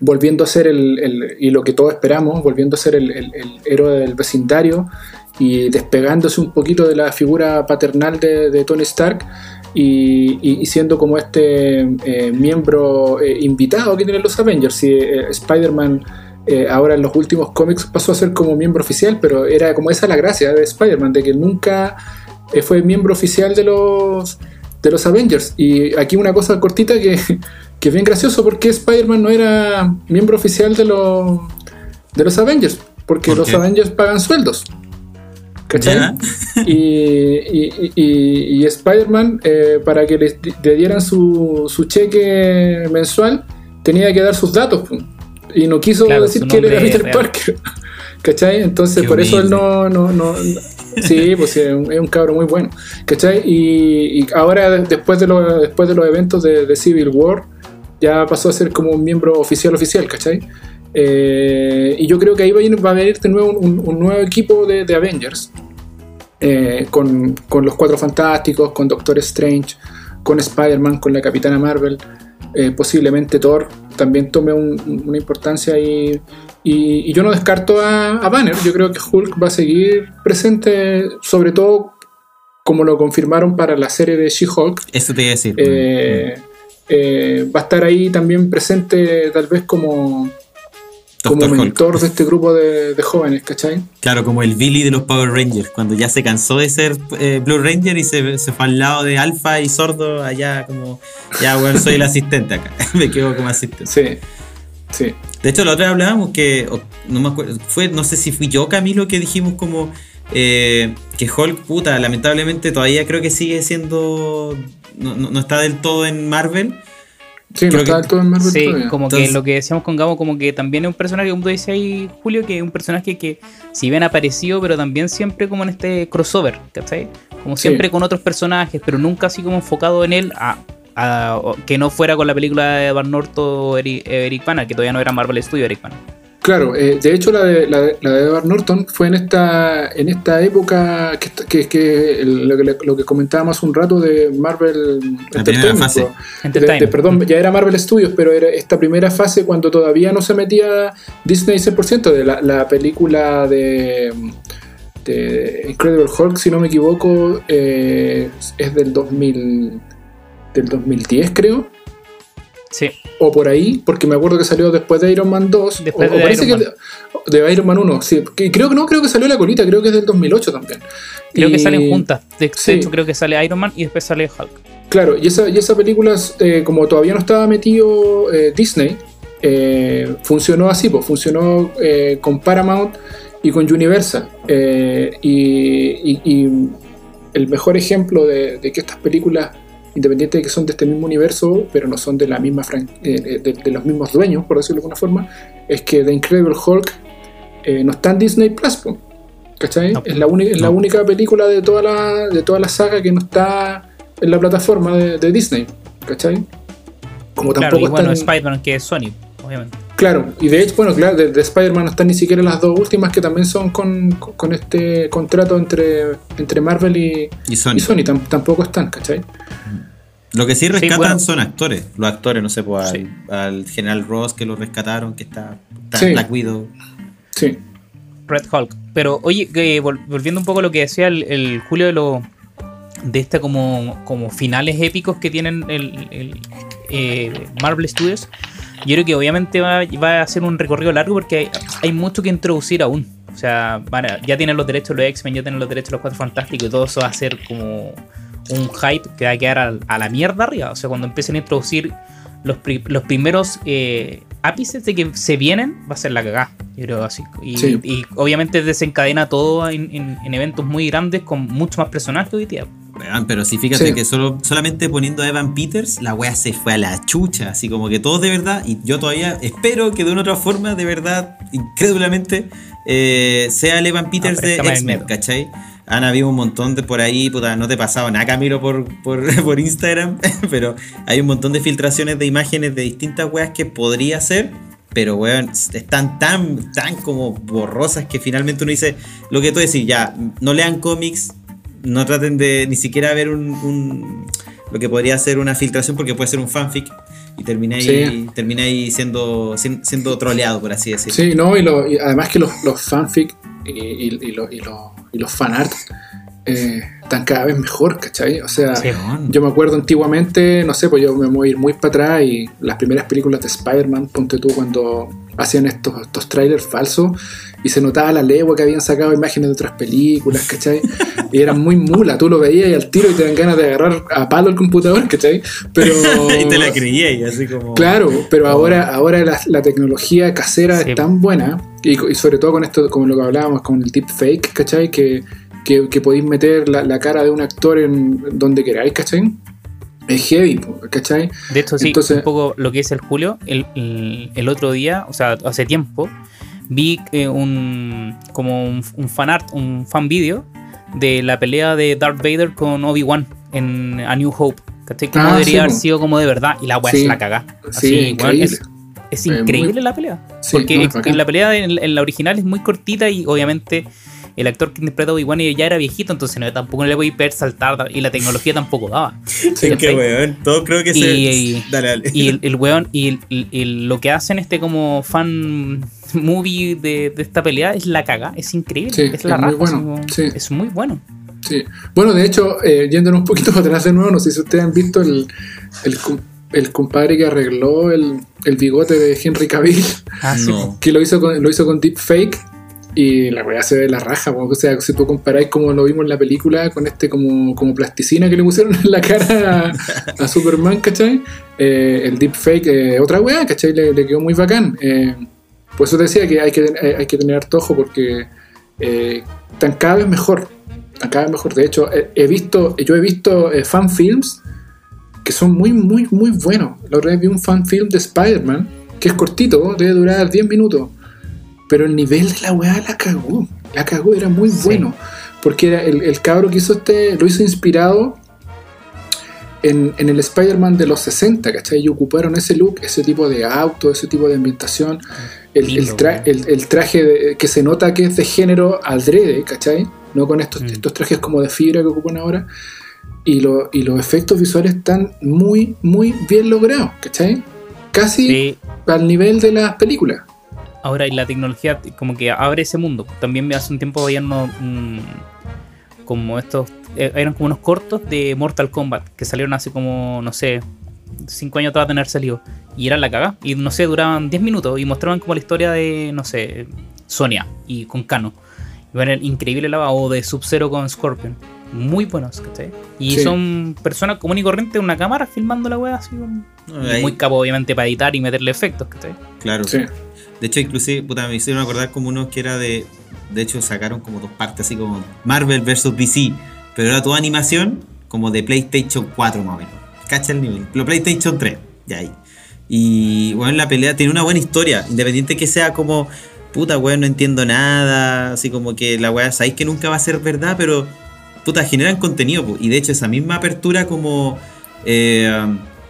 volviendo a ser el, y lo que todos esperamos, volviendo a ser el, el, héroe del vecindario y despegándose un poquito de la figura paternal de, Tony Stark y, siendo como este eh, miembro eh, invitado que tienen los Avengers. Y Spider-Man ahora en los últimos cómics pasó a ser como miembro oficial, pero era como esa la gracia de Spider-Man, de que nunca fue miembro oficial de los, de los Avengers. Y aquí una cosa cortita que, que es bien gracioso porque Spider-Man no era miembro oficial de, los de los Avengers, porque los Avengers pagan sueldos. ¿Cachai? Y, y, Spider-Man, eh, para que le, dieran su, su, cheque mensual, tenía que dar sus datos. Y no quiso decir que era Peter Parker. ¿Cachai? Entonces, por eso él no, no, no, Sí, pues es un, es cabro muy bueno. ¿Cachai? Y, ahora, después de, los, después de los eventos de, Civil War, ya pasó a ser como un miembro oficial oficial, ¿cachai? Eh, y yo creo que ahí va a venir de nuevo un, nuevo equipo de, Avengers. Eh, con, los Cuatro Fantásticos, con Doctor Strange, con Spider-Man, con la Capitana Marvel. Eh, posiblemente Thor también tome una importancia y, y, yo no descarto a, Banner, yo creo que Hulk va a seguir presente, sobre todo como lo confirmaron para la serie de She-Hulk. Eso te iba a decir. Eh, va a estar ahí también presente tal vez como, como mentor de este grupo de, jóvenes, ¿cachai? Claro, como el Billy de los Power Rangers, cuando ya se cansó de ser eh, Blue Ranger y se, se, fue al lado de Alpha y Sordo, allá como, ya bueno, soy el asistente acá, me quedo como asistente. Sí. Sí. De hecho, la otra vez hablábamos que, no me acuerdo, fue, no sé si fui yo, Camilo, que dijimos como eh, que Hulk, puta, lamentablemente todavía creo que sigue siendo, no, está del todo en Marvel. Sí, no está del todo en Marvel Sí, como que lo que decíamos con Gabo, como que también es un personaje, como tú decías ahí, Julio, que es un personaje que, si bien apareció, pero también siempre como en este crossover, ¿cachai? Como siempre con otros personajes, pero nunca así como enfocado en él a que no fuera con la película de Edward Norton o Eric, Eric que todavía no era Marvel Studio Eric Bana. Claro, eh, de hecho la de, la, de, Edward Norton fue en esta en esta época que, que, lo, que comentábamos un rato de Marvel Entertainment. perdón, ya era Marvel Studios, pero era esta primera fase cuando todavía no se metía Disney 100% de la, película de, de, Incredible Hulk, si no me equivoco, eh, es del 2000 del 2010, creo. Sí. O por ahí, porque me acuerdo que salió después de Iron Man 2. Después de, parece Iron que de, Iron Man 1. Sí, creo que no, creo que salió la colita, creo que es del 2008 también. Creo que salen juntas. De, hecho, creo que sale Iron Man y después sale Hulk. Claro, y esa, y esa película, eh, como todavía no estaba metido eh, Disney, eh, funcionó así, pues funcionó con Paramount y con Universal. Y, el mejor ejemplo de, de que estas películas independiente de que son de este mismo universo, pero no son de la misma eh, de, los mismos dueños, por decirlo de alguna forma, es que The Incredible Hulk eh, no está en Disney Plus, ¿cachai? es la, es la única película de toda la de toda la saga que no está en la plataforma de, Disney, ¿cachai? Como tampoco está bueno, Spider-Man que es Sony, obviamente. Claro, y de hecho, bueno, claro, de, Spider-Man no están ni siquiera las dos últimas que también son con, con este contrato entre, entre Marvel y, y Sony, tampoco están, ¿cachai? Lo que sí rescatan son actores, los actores, no sé, pues al, General Ross que lo rescataron, que está, está Black Widow. Sí. Red Hulk. Pero oye, volviendo un poco a lo que decía el, Julio de lo de esta como, como finales épicos que tienen el, eh, Marvel Studios yo creo que obviamente va, a ser un recorrido largo porque hay, mucho que introducir aún. O sea, ya tienen los derechos los X-Men, ya tienen los derechos los Cuatro Fantásticos y todo eso va a ser como un hype que va a quedar a, la mierda arriba. O sea, cuando empiecen a introducir los, los primeros eh, ápices de que se vienen, va a ser la cagada. Yo creo así. Y, obviamente desencadena todo en, eventos muy grandes con mucho más personajes hoy día pero si fíjate que solo, solamente poniendo a Evan Peters, la wea se fue a la chucha. Así como que todos de verdad, y yo todavía espero que de una otra forma, de verdad, incrédulamente, eh, sea el Evan Peters de X-Men, ¿cachai? Han habido un montón de por ahí, puta, no te he pasado nada, Camilo, por, por, Instagram, pero hay un montón de filtraciones de imágenes de distintas weas que podría ser pero weón, están tan, tan como borrosas que finalmente uno dice, lo que tú decís, ya, no lean cómics, no traten de ni siquiera ver un, un- lo que podría ser una filtración porque puede ser un fanfic y termináis, Sí. termináis siendo, sien- siendo troleado, por así decirlo. Sí, no, y, lo- y además que los, los fanfic y, y- y lo- y lo- y los fanart eh, están cada vez mejor, ¿cachai? O sea, Sí. Weón. yo me acuerdo antiguamente, no sé, pues yo me voy a ir muy para atrás y las primeras películas de Spider-Man, ponte tú cuando hacían estos, estos trailers falsos y se notaba la legua que habían sacado imágenes de otras películas, ¿cachai? Y eran muy mula, tú lo veías y al tiro y te dan ganas de agarrar a palo el computador, ¿cachai? Pero... y te la creí así como. Claro, pero ahora, ahora la, la tecnología casera Sí. es tan buena, y, y sobre todo con esto, como lo que hablábamos, con el deepfake, ¿cachai? Que, que, que podéis meter la, la cara de un actor en donde queráis, ¿cachai? Es heavy, ¿cachai? De hecho, sí, Entonces- un poco lo que dice el Julio, el, el- el otro día, o sea, hace tiempo, vi eh, un como un, un fan art, un fan video de la pelea de Darth Vader con Obi-Wan en A New Hope. ¿Cachai? Como Ah, debería sí, haber sido como de verdad. Y la weá Sí. es la cagá. Sí, Así, increíble. es, es Eh, increíble muy- la pelea. Sí, Porque no, es es- la pelea en, en la original es muy cortita y obviamente el actor que interpreta a Obi-Wan ya era viejito, entonces no, tampoco le voy a ver saltar y la tecnología tampoco daba. Sí, qué weón. Todos creo que Y- se. y- dale, dale. Y el, el weón, y el- el- el- lo que hacen este como fan movie de, de esta pelea es la caga, es increíble, Sí, es la es muy raja, bueno, así como- sí. es muy bueno. Sí. Bueno, de hecho, eh, yéndonos un poquito para atrás de nuevo, no sé si ustedes han visto el, el, com- el compadre que arregló el, el bigote de Henry Cavill. Ah, sí, no. que lo hizo con, lo hizo con deepfake y la weá se ve la raja, o sea, si tú comparáis como lo vimos en la película con este como, como plasticina que le pusieron en la cara a, Superman, ¿cachai? Eh, el deepfake eh, otra weá, ¿cachai? Le, quedó muy bacán. Eh, por eso te decía que hay que, eh, hay que tener harto ojo porque eh, están cada vez mejor, están cada vez mejor. De hecho, he, he visto, yo he visto eh, fan films que son muy, muy, muy buenos. La otra vez vi un fan film de Spider-Man que es cortito, debe durar 10 minutos. Pero el nivel de la weá la cagó. La cagó, era muy Sí. bueno. Porque era el, el cabro que hizo este, lo hizo inspirado en, en el Spider-Man de los 60, ¿cachai? Y ocuparon ese look, ese tipo de auto, ese tipo de ambientación. El, el tra- el- el traje de- que se nota que es de género adrede, ¿cachai? No con estos, Mm. estos trajes como de fibra que ocupan ahora. Y, lo- y los efectos visuales están muy, muy bien logrados, ¿cachai? Casi Sí, al nivel de las películas. Ahora y la tecnología como que abre ese mundo. También me hace un tiempo veían unos, mm, como estos, eh, eran como unos cortos de Mortal Kombat que salieron hace como, no sé, 5 años atrás de haber salido. Y eran la caga. Y no sé, duraban 10 minutos y mostraban como la historia de, no sé, Sonia y con Kano. Y bueno, era increíble la o de Sub-Zero con Scorpion. Muy buenos, ¿cachai? Y Sí. son personas común y corriente una cámara filmando la wea así. muy capo, obviamente, para editar y meterle efectos, ¿cachai? Claro. Sí. De hecho, inclusive, puta, me hicieron acordar como unos que era de. De hecho, sacaron como dos partes, así como Marvel vs DC. Pero era toda animación como de PlayStation 4 más o menos. Cacha el nivel. Lo PlayStation 3, ya ahí. Y bueno, la pelea tiene una buena historia. Independiente que sea como. Puta, weón, no entiendo nada. Así como que la weá, sabéis que nunca va a ser verdad, pero. Puta, generan contenido. Y de hecho, esa misma apertura como. eh,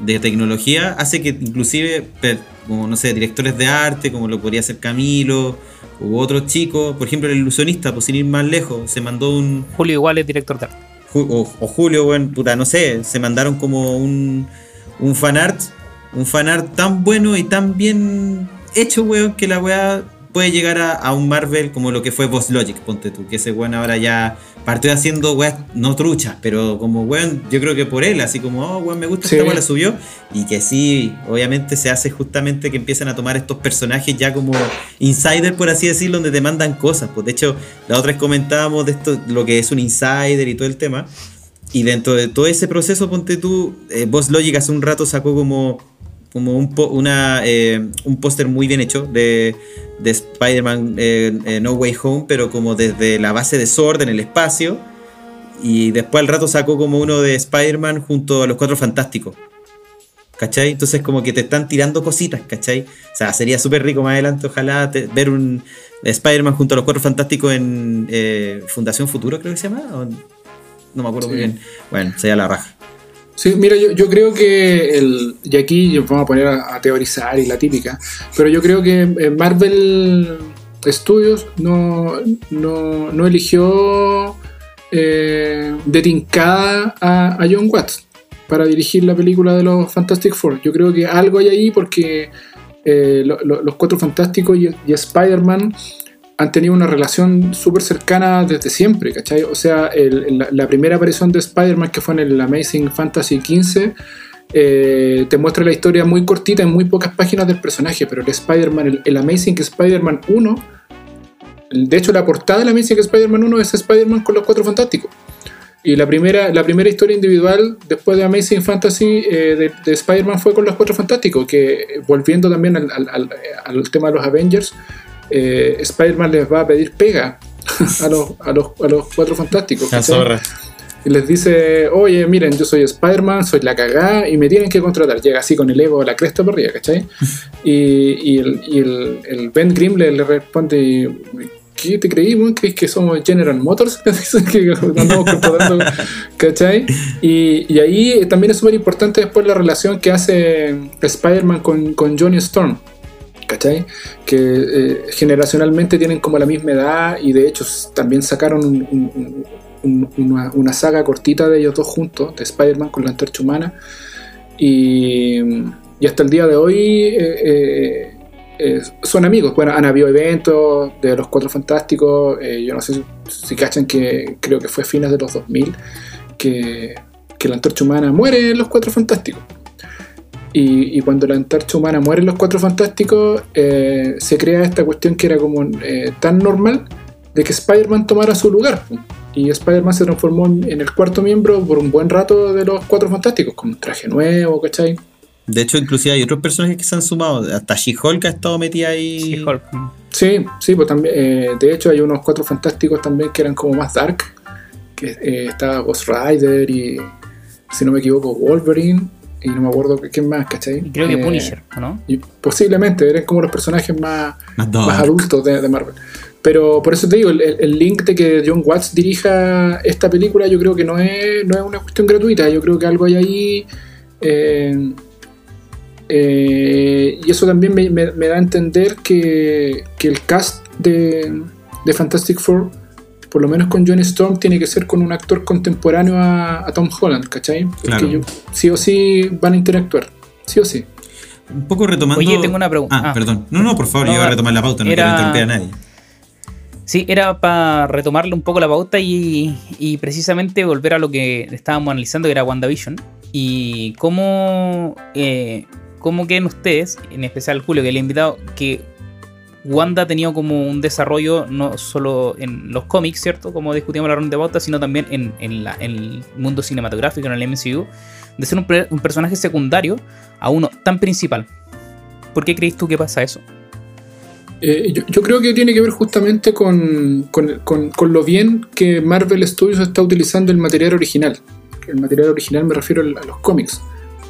de tecnología hace que inclusive como no sé directores de arte como lo podría hacer Camilo u otros chicos por ejemplo el ilusionista pues sin ir más lejos se mandó un Julio igual es director de arte. Ju- o, o Julio bueno puta no sé se mandaron como un un fanart un fanart tan bueno y tan bien hecho weón que la weá puede llegar a, a un Marvel como lo que fue Boss Logic ponte tú que ese weón ahora ya partió haciendo weas no truchas pero como weón yo creo que por él así como oh weón me gusta Sí. esta weá la subió. Y que sí obviamente se hace justamente que empiezan a tomar estos personajes ya como insider por así decirlo donde te mandan cosas. Pues de hecho la otra vez comentábamos de esto lo que es un insider y todo el tema. Y dentro de todo ese proceso, ponte tú, eh, Boss Logic hace un rato sacó como, como un, po- una, eh, un póster muy bien hecho de, de Spider-Man eh, eh, No Way Home, pero como desde la base de Sword en el espacio. Y después al rato sacó como uno de Spider-Man junto a los Cuatro Fantásticos. ¿Cachai? Entonces como que te están tirando cositas, ¿cachai? O sea, sería súper rico más adelante, ojalá te- ver un Spider-Man junto a los Cuatro Fantásticos en Fundación Futuro, creo que se llama. no me acuerdo Sí. muy bien. Bueno, sería la raja. Sí, mira, yo, yo creo que el, y aquí vamos a poner a, teorizar y la típica, pero yo creo que eh, Marvel Studios no, no, no eligió eh, de tincada a, John Watts para dirigir la película de los Fantastic Four. Yo creo que algo hay ahí porque eh, lo- lo- los Cuatro Fantásticos y, y Spider-Man han tenido una relación súper cercana desde siempre, ¿cachai? O sea, la, primera aparición de Spider-Man que fue en el Amazing Fantasy XV eh, te muestra la historia muy cortita en muy pocas páginas del personaje, pero el Spider-Man, el, Amazing Spider-Man 1, el- de hecho la portada del Amazing Spider-Man 1 es Spider-Man con los Cuatro Fantásticos. Y la primera, la primera historia individual después de Amazing Fantasy eh, de, de Spider-Man fue con los Cuatro Fantásticos, que eh, volviendo también al tema de los Avengers, eh, Spider-Man les va a pedir pega a los, a los, a los Cuatro Fantásticos. La zorra. Y les dice, oye, miren, yo soy Spider-Man, soy la cagada y me tienen que contratar. Llega así con el ego a la cresta por arriba, ¿cachai? Y, y el, y el, el Ben Grimm le, le responde, ¿qué te creí, weón? ¿Crees que somos General Motors? Que andamos contratando, ¿cachai? Y, y ahí también es súper importante después la relación que hace Spider-Man con, con Johnny Storm. ¿Cachai? Que eh, generacionalmente tienen como la misma edad y de hecho también sacaron un- un- un- un- una, saga cortita de ellos dos juntos, de Spider-Man con la antorcha humana. Y, hasta el día de hoy eh, eh, son amigos. Bueno, han habido eventos de los Cuatro Fantásticos. yo no sé si, cachan que creo que fue fines de los 2000 que, que la antorcha humana muere en los Cuatro Fantásticos. Y, y cuando la antorcha humana muere en los Cuatro Fantásticos, eh, se crea esta cuestión que era como eh, tan normal de que Spider-Man tomara su lugar. Y Spider-Man se transformó en en el cuarto miembro por un buen rato de los Cuatro Fantásticos, con un traje nuevo, ¿cachai? De hecho, inclusive hay otros personajes que se han sumado. Hasta She-Hulk ha estado metida ahí. Sí, Hulk. Sí, sí, pues también, eh, de hecho hay unos Cuatro Fantásticos también que eran como más dark, que eh, estaba Ghost Rider y, si no me equivoco, Wolverine, y no me acuerdo qué- quién más, ¿cachai? Y creo que Eh, Punisher, ¿o ¿no? y posiblemente, eran como los personajes más, Más adultos de, de Marvel. Pero por eso te digo, el, el link de que John Watts dirija esta película, yo creo que no es, no es una cuestión gratuita. Yo creo que algo hay ahí. eh, eh, y eso también me, me- me da a entender que, que el cast de, de Fantastic Four, por lo menos con Johnny Storm, tiene que ser con un actor contemporáneo a, a Tom Holland, ¿cachai? Porque Claro. yo- sí o sí van a interactuar. Sí o sí. Un poco retomando. Oye, tengo una pregunta. Ah, Ah. perdón. No, no, por favor, No, yo iba a retomar la pauta, no era- quiero interrumpir a nadie. Sí, era para retomarle un poco la pauta y, y precisamente volver a lo que estábamos analizando, que era WandaVision. Y cómo, eh, cómo creen ustedes, en especial Julio, que le he invitado, que Wanda ha tenido como un desarrollo no solo en los cómics, ¿cierto? Como discutíamos en la ronda de pauta, sino también en, el mundo cinematográfico, en el MCU, de ser un, personaje secundario a uno tan principal. ¿Por qué crees tú que pasa eso? Eh, yo, creo que tiene que ver justamente con, lo bien que Marvel Studios está utilizando el material original. El material original me refiero a los cómics.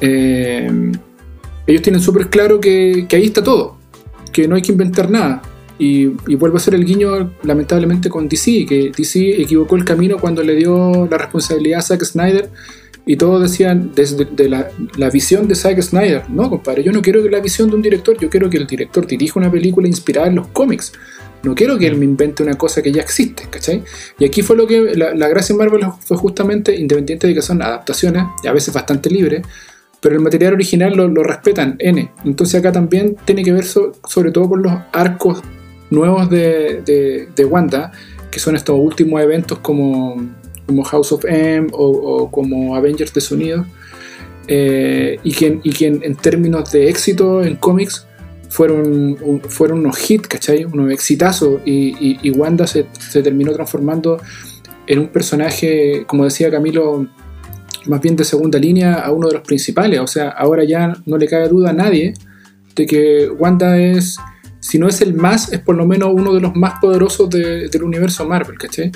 Eh, ellos tienen súper claro que, que ahí está todo, que no hay que inventar nada. Y, y vuelvo a hacer el guiño, lamentablemente, con DC, que DC equivocó el camino cuando le dio la responsabilidad a Zack Snyder y todos decían desde de la, la visión de Zack Snyder. No, compadre, yo no quiero que la visión de un director, yo quiero que el director dirija una película inspirada en los cómics. No quiero que él me invente una cosa que ya existe, ¿cachai? Y aquí fue lo que la, la gracia Marvel fue justamente, independiente de que son adaptaciones, y a veces bastante libres, pero el material original lo, respetan, N. Entonces acá también tiene que ver so- sobre todo con los arcos nuevos de, de- de Wanda, que son estos últimos eventos como, como House of M o, como Avengers desunidos, eh, y que, y en términos de éxito en cómics fueron, un- fueron unos hits, ¿cachai? Unos exitazos, y, y- y Wanda se, se terminó transformando en un personaje, como decía Camilo, más bien de segunda línea a uno de los principales. O sea, ahora ya no le cabe duda a nadie de que Wanda es, si no es el más, es por lo menos uno de los más poderosos de- del universo Marvel, ¿cachai?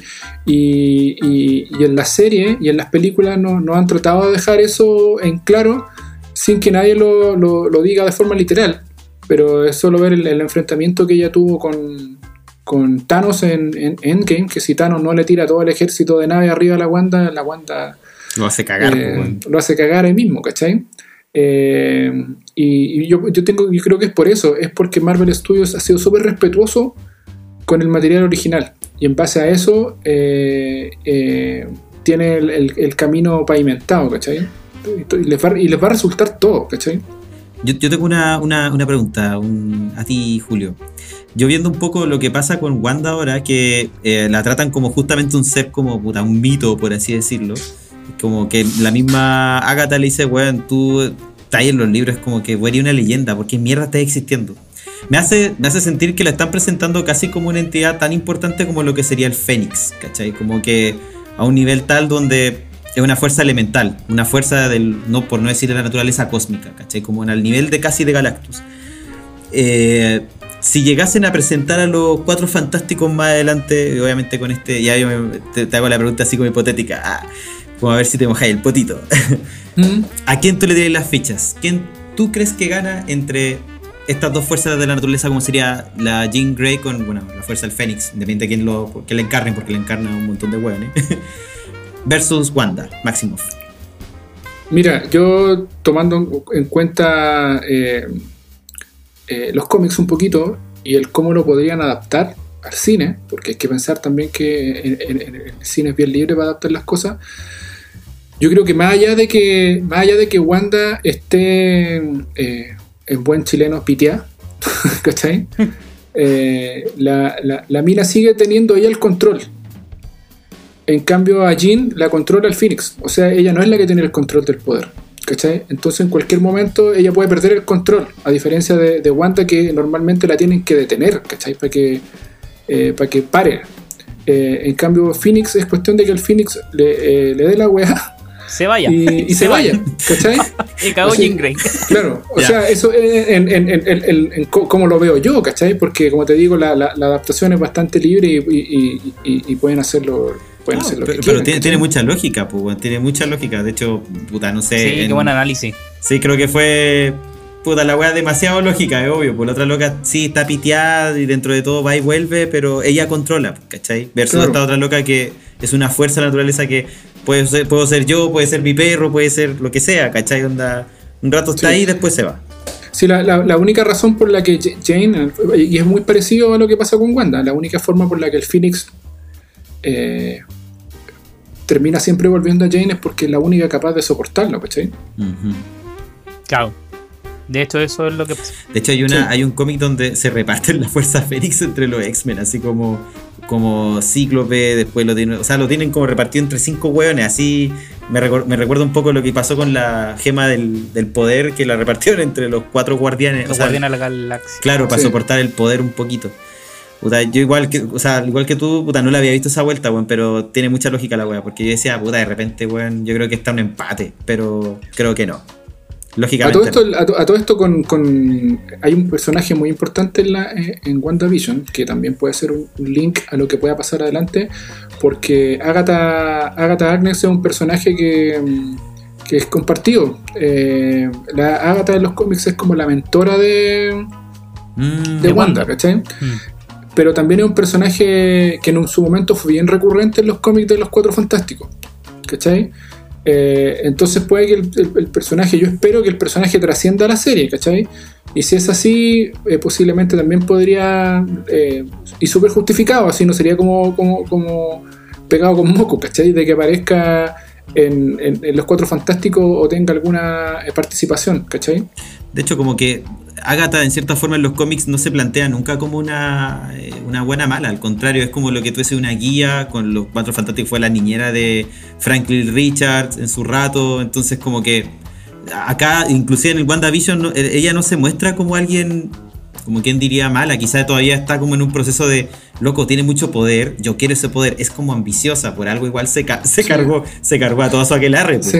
Y, y- y en la serie y en las películas no, no han tratado de dejar eso en claro sin que nadie lo, lo- lo diga de forma literal. Pero es solo ver el, el enfrentamiento que ella tuvo con, con Thanos en, en Endgame, que si Thanos no le tira todo el ejército de nave arriba a la Wanda, la Wanda Lo hace cagar, eh, lo hace cagar ahí mismo, ¿cachai? Eh, y y yo, yo, tengo, yo creo que es por eso, es porque Marvel Studios ha sido súper respetuoso con el material original. y en base a eso eh, eh, tiene el, el- el camino pavimentado, ¿cachai? Y les, va, y les va a resultar todo, ¿cachai? Yo, yo tengo una, una- una pregunta un- a ti, Julio. Yo viendo un poco lo que pasa con Wanda ahora, que eh, la tratan como justamente un ser como puta, un mito, por así decirlo. Como que la misma Agatha le dice, weón, tú estás en los libros, como que weón, una leyenda, porque mierda estás existiendo. Me hace, me hace sentir que la están presentando casi como una entidad tan importante como lo que sería el Fénix, ¿cachai? Como que a un nivel tal donde es una fuerza elemental, una fuerza del, no por no decir de la naturaleza cósmica, ¿cachai? Como en el nivel de casi de Galactus. Eh, si llegasen a presentar a los cuatro fantásticos más adelante, obviamente con este, ya yo me- te, te hago la pregunta así como hipotética, ah, como a ver si te mojáis el potito. Mm. ¿A quién tú le tienes las fichas? ¿Quién tú crees que gana entre estas dos fuerzas de la naturaleza, como sería la Jean Grey con, bueno, la fuerza del Fénix, independiente de quién lo, que le encarnen, porque le encarna un montón de hueones, versus Wanda, Maximoff? Mira, yo tomando en cuenta eh, eh, los cómics un poquito y el cómo lo podrían adaptar al cine, porque hay que pensar también que en, en- en el cine es bien libre para adaptar las cosas. Yo creo que más allá de que, más allá de que Wanda esté eh, en buen chileno piteada, ¿cachai? Eh, la, la, la mina sigue teniendo ella el control. En cambio, a Jean la controla el Phoenix. O sea, ella no es la que tiene el control del poder. ¿Cachai? Entonces, en cualquier momento, ella puede perder el control. A diferencia de, de Wanda, que normalmente la tienen que detener. ¿Cachai? Para que, eh, para que pare. Eh, en cambio, Phoenix es cuestión de que el Phoenix le, eh, le dé la weá Se vaya. y, y se vaya. ¿Cachai? Y cagó Jean Grey. Claro, o sea, eso en, en, en, en- en- en co- como lo veo yo, ¿cachai? Porque como te digo, la, la- la adaptación es bastante libre y, y- y- y- y pueden hacerlo, pueden No, hacer lo pero, que pero quieran, tiene, mucha lógica, pues, tiene mucha lógica. De hecho, puta, no sé. Sí, en- qué buen análisis. Sí, creo que fue. Puta, la weá demasiado lógica, es obvio. Por la otra loca sí está piteada y dentro de todo va y vuelve, pero ella controla, ¿cachai? Versus Claro. esta otra loca que es una fuerza de la naturaleza que puede ser, puedo ser yo, puede ser mi perro, puede ser lo que sea, ¿cachai? Onda, un rato está Sí. ahí y después se va. Sí, la, la- la única razón por la que Jane, y es muy parecido a lo que pasa con Wanda, la única forma por la que el Phoenix eh, termina siempre volviendo a Jane es porque es la única capaz de soportarlo, ¿cachai? Claro. De hecho, eso es lo que pasa. De hecho, hay, una, Sí. hay un cómic donde se reparten la fuerza Fénix entre los X-Men, así como, como Cíclope, después lo tienen, o sea, lo tienen como repartido entre cinco hueones, así me, recor- me recuerda un poco lo que pasó con la gema del, del poder, que la repartieron entre los cuatro guardianes, o Los sea, Guardianes de la Galaxia. claro, para Sí. soportar el poder un poquito. Puta, yo igual que, o sea, igual que tú, puta, no la había visto esa vuelta, weón, pero tiene mucha lógica la wea, porque yo decía, puta, de repente, weón, yo creo que está un empate, pero creo que no. A todo esto, a to- a todo esto con, con- hay un personaje muy importante en, la, eh, en WandaVision, que también puede ser un un link a lo que pueda pasar adelante, porque Agatha, Agatha Agnes es un personaje que, mm, que es compartido. Eh, la Agatha de los cómics es como la mentora de, Mm, de Wanda, ¿cachai? Mm. Pero también es un personaje que en su momento fue bien recurrente en los cómics de los Cuatro Fantásticos, ¿cachai? Eh, entonces puede que el, personaje, yo espero que el personaje trascienda la serie, ¿cachai? Y si es así, eh, posiblemente también podría, eh, y súper justificado, así no sería como, como, como pegado con moco, ¿cachai? De que aparezca en, en- los Cuatro Fantásticos o tenga alguna participación, ¿cachai? De hecho, como que Agatha, en cierta forma, en los cómics no se plantea nunca como una, eh, una buena mala. Al contrario, es como lo que tú una guía. Con los cuatro fantásticos fue la niñera de Franklin Richards en su rato. Entonces, como que acá, inclusive en el WandaVision, no- eh, ella no se muestra como alguien, como quien diría mala. Quizá todavía está como en un proceso de, loco, tiene mucho poder, yo quiero ese poder. Es como ambiciosa, por algo igual se, ca- se Sí. cargó, se cargó a todo su aquelarre. pues. Sí.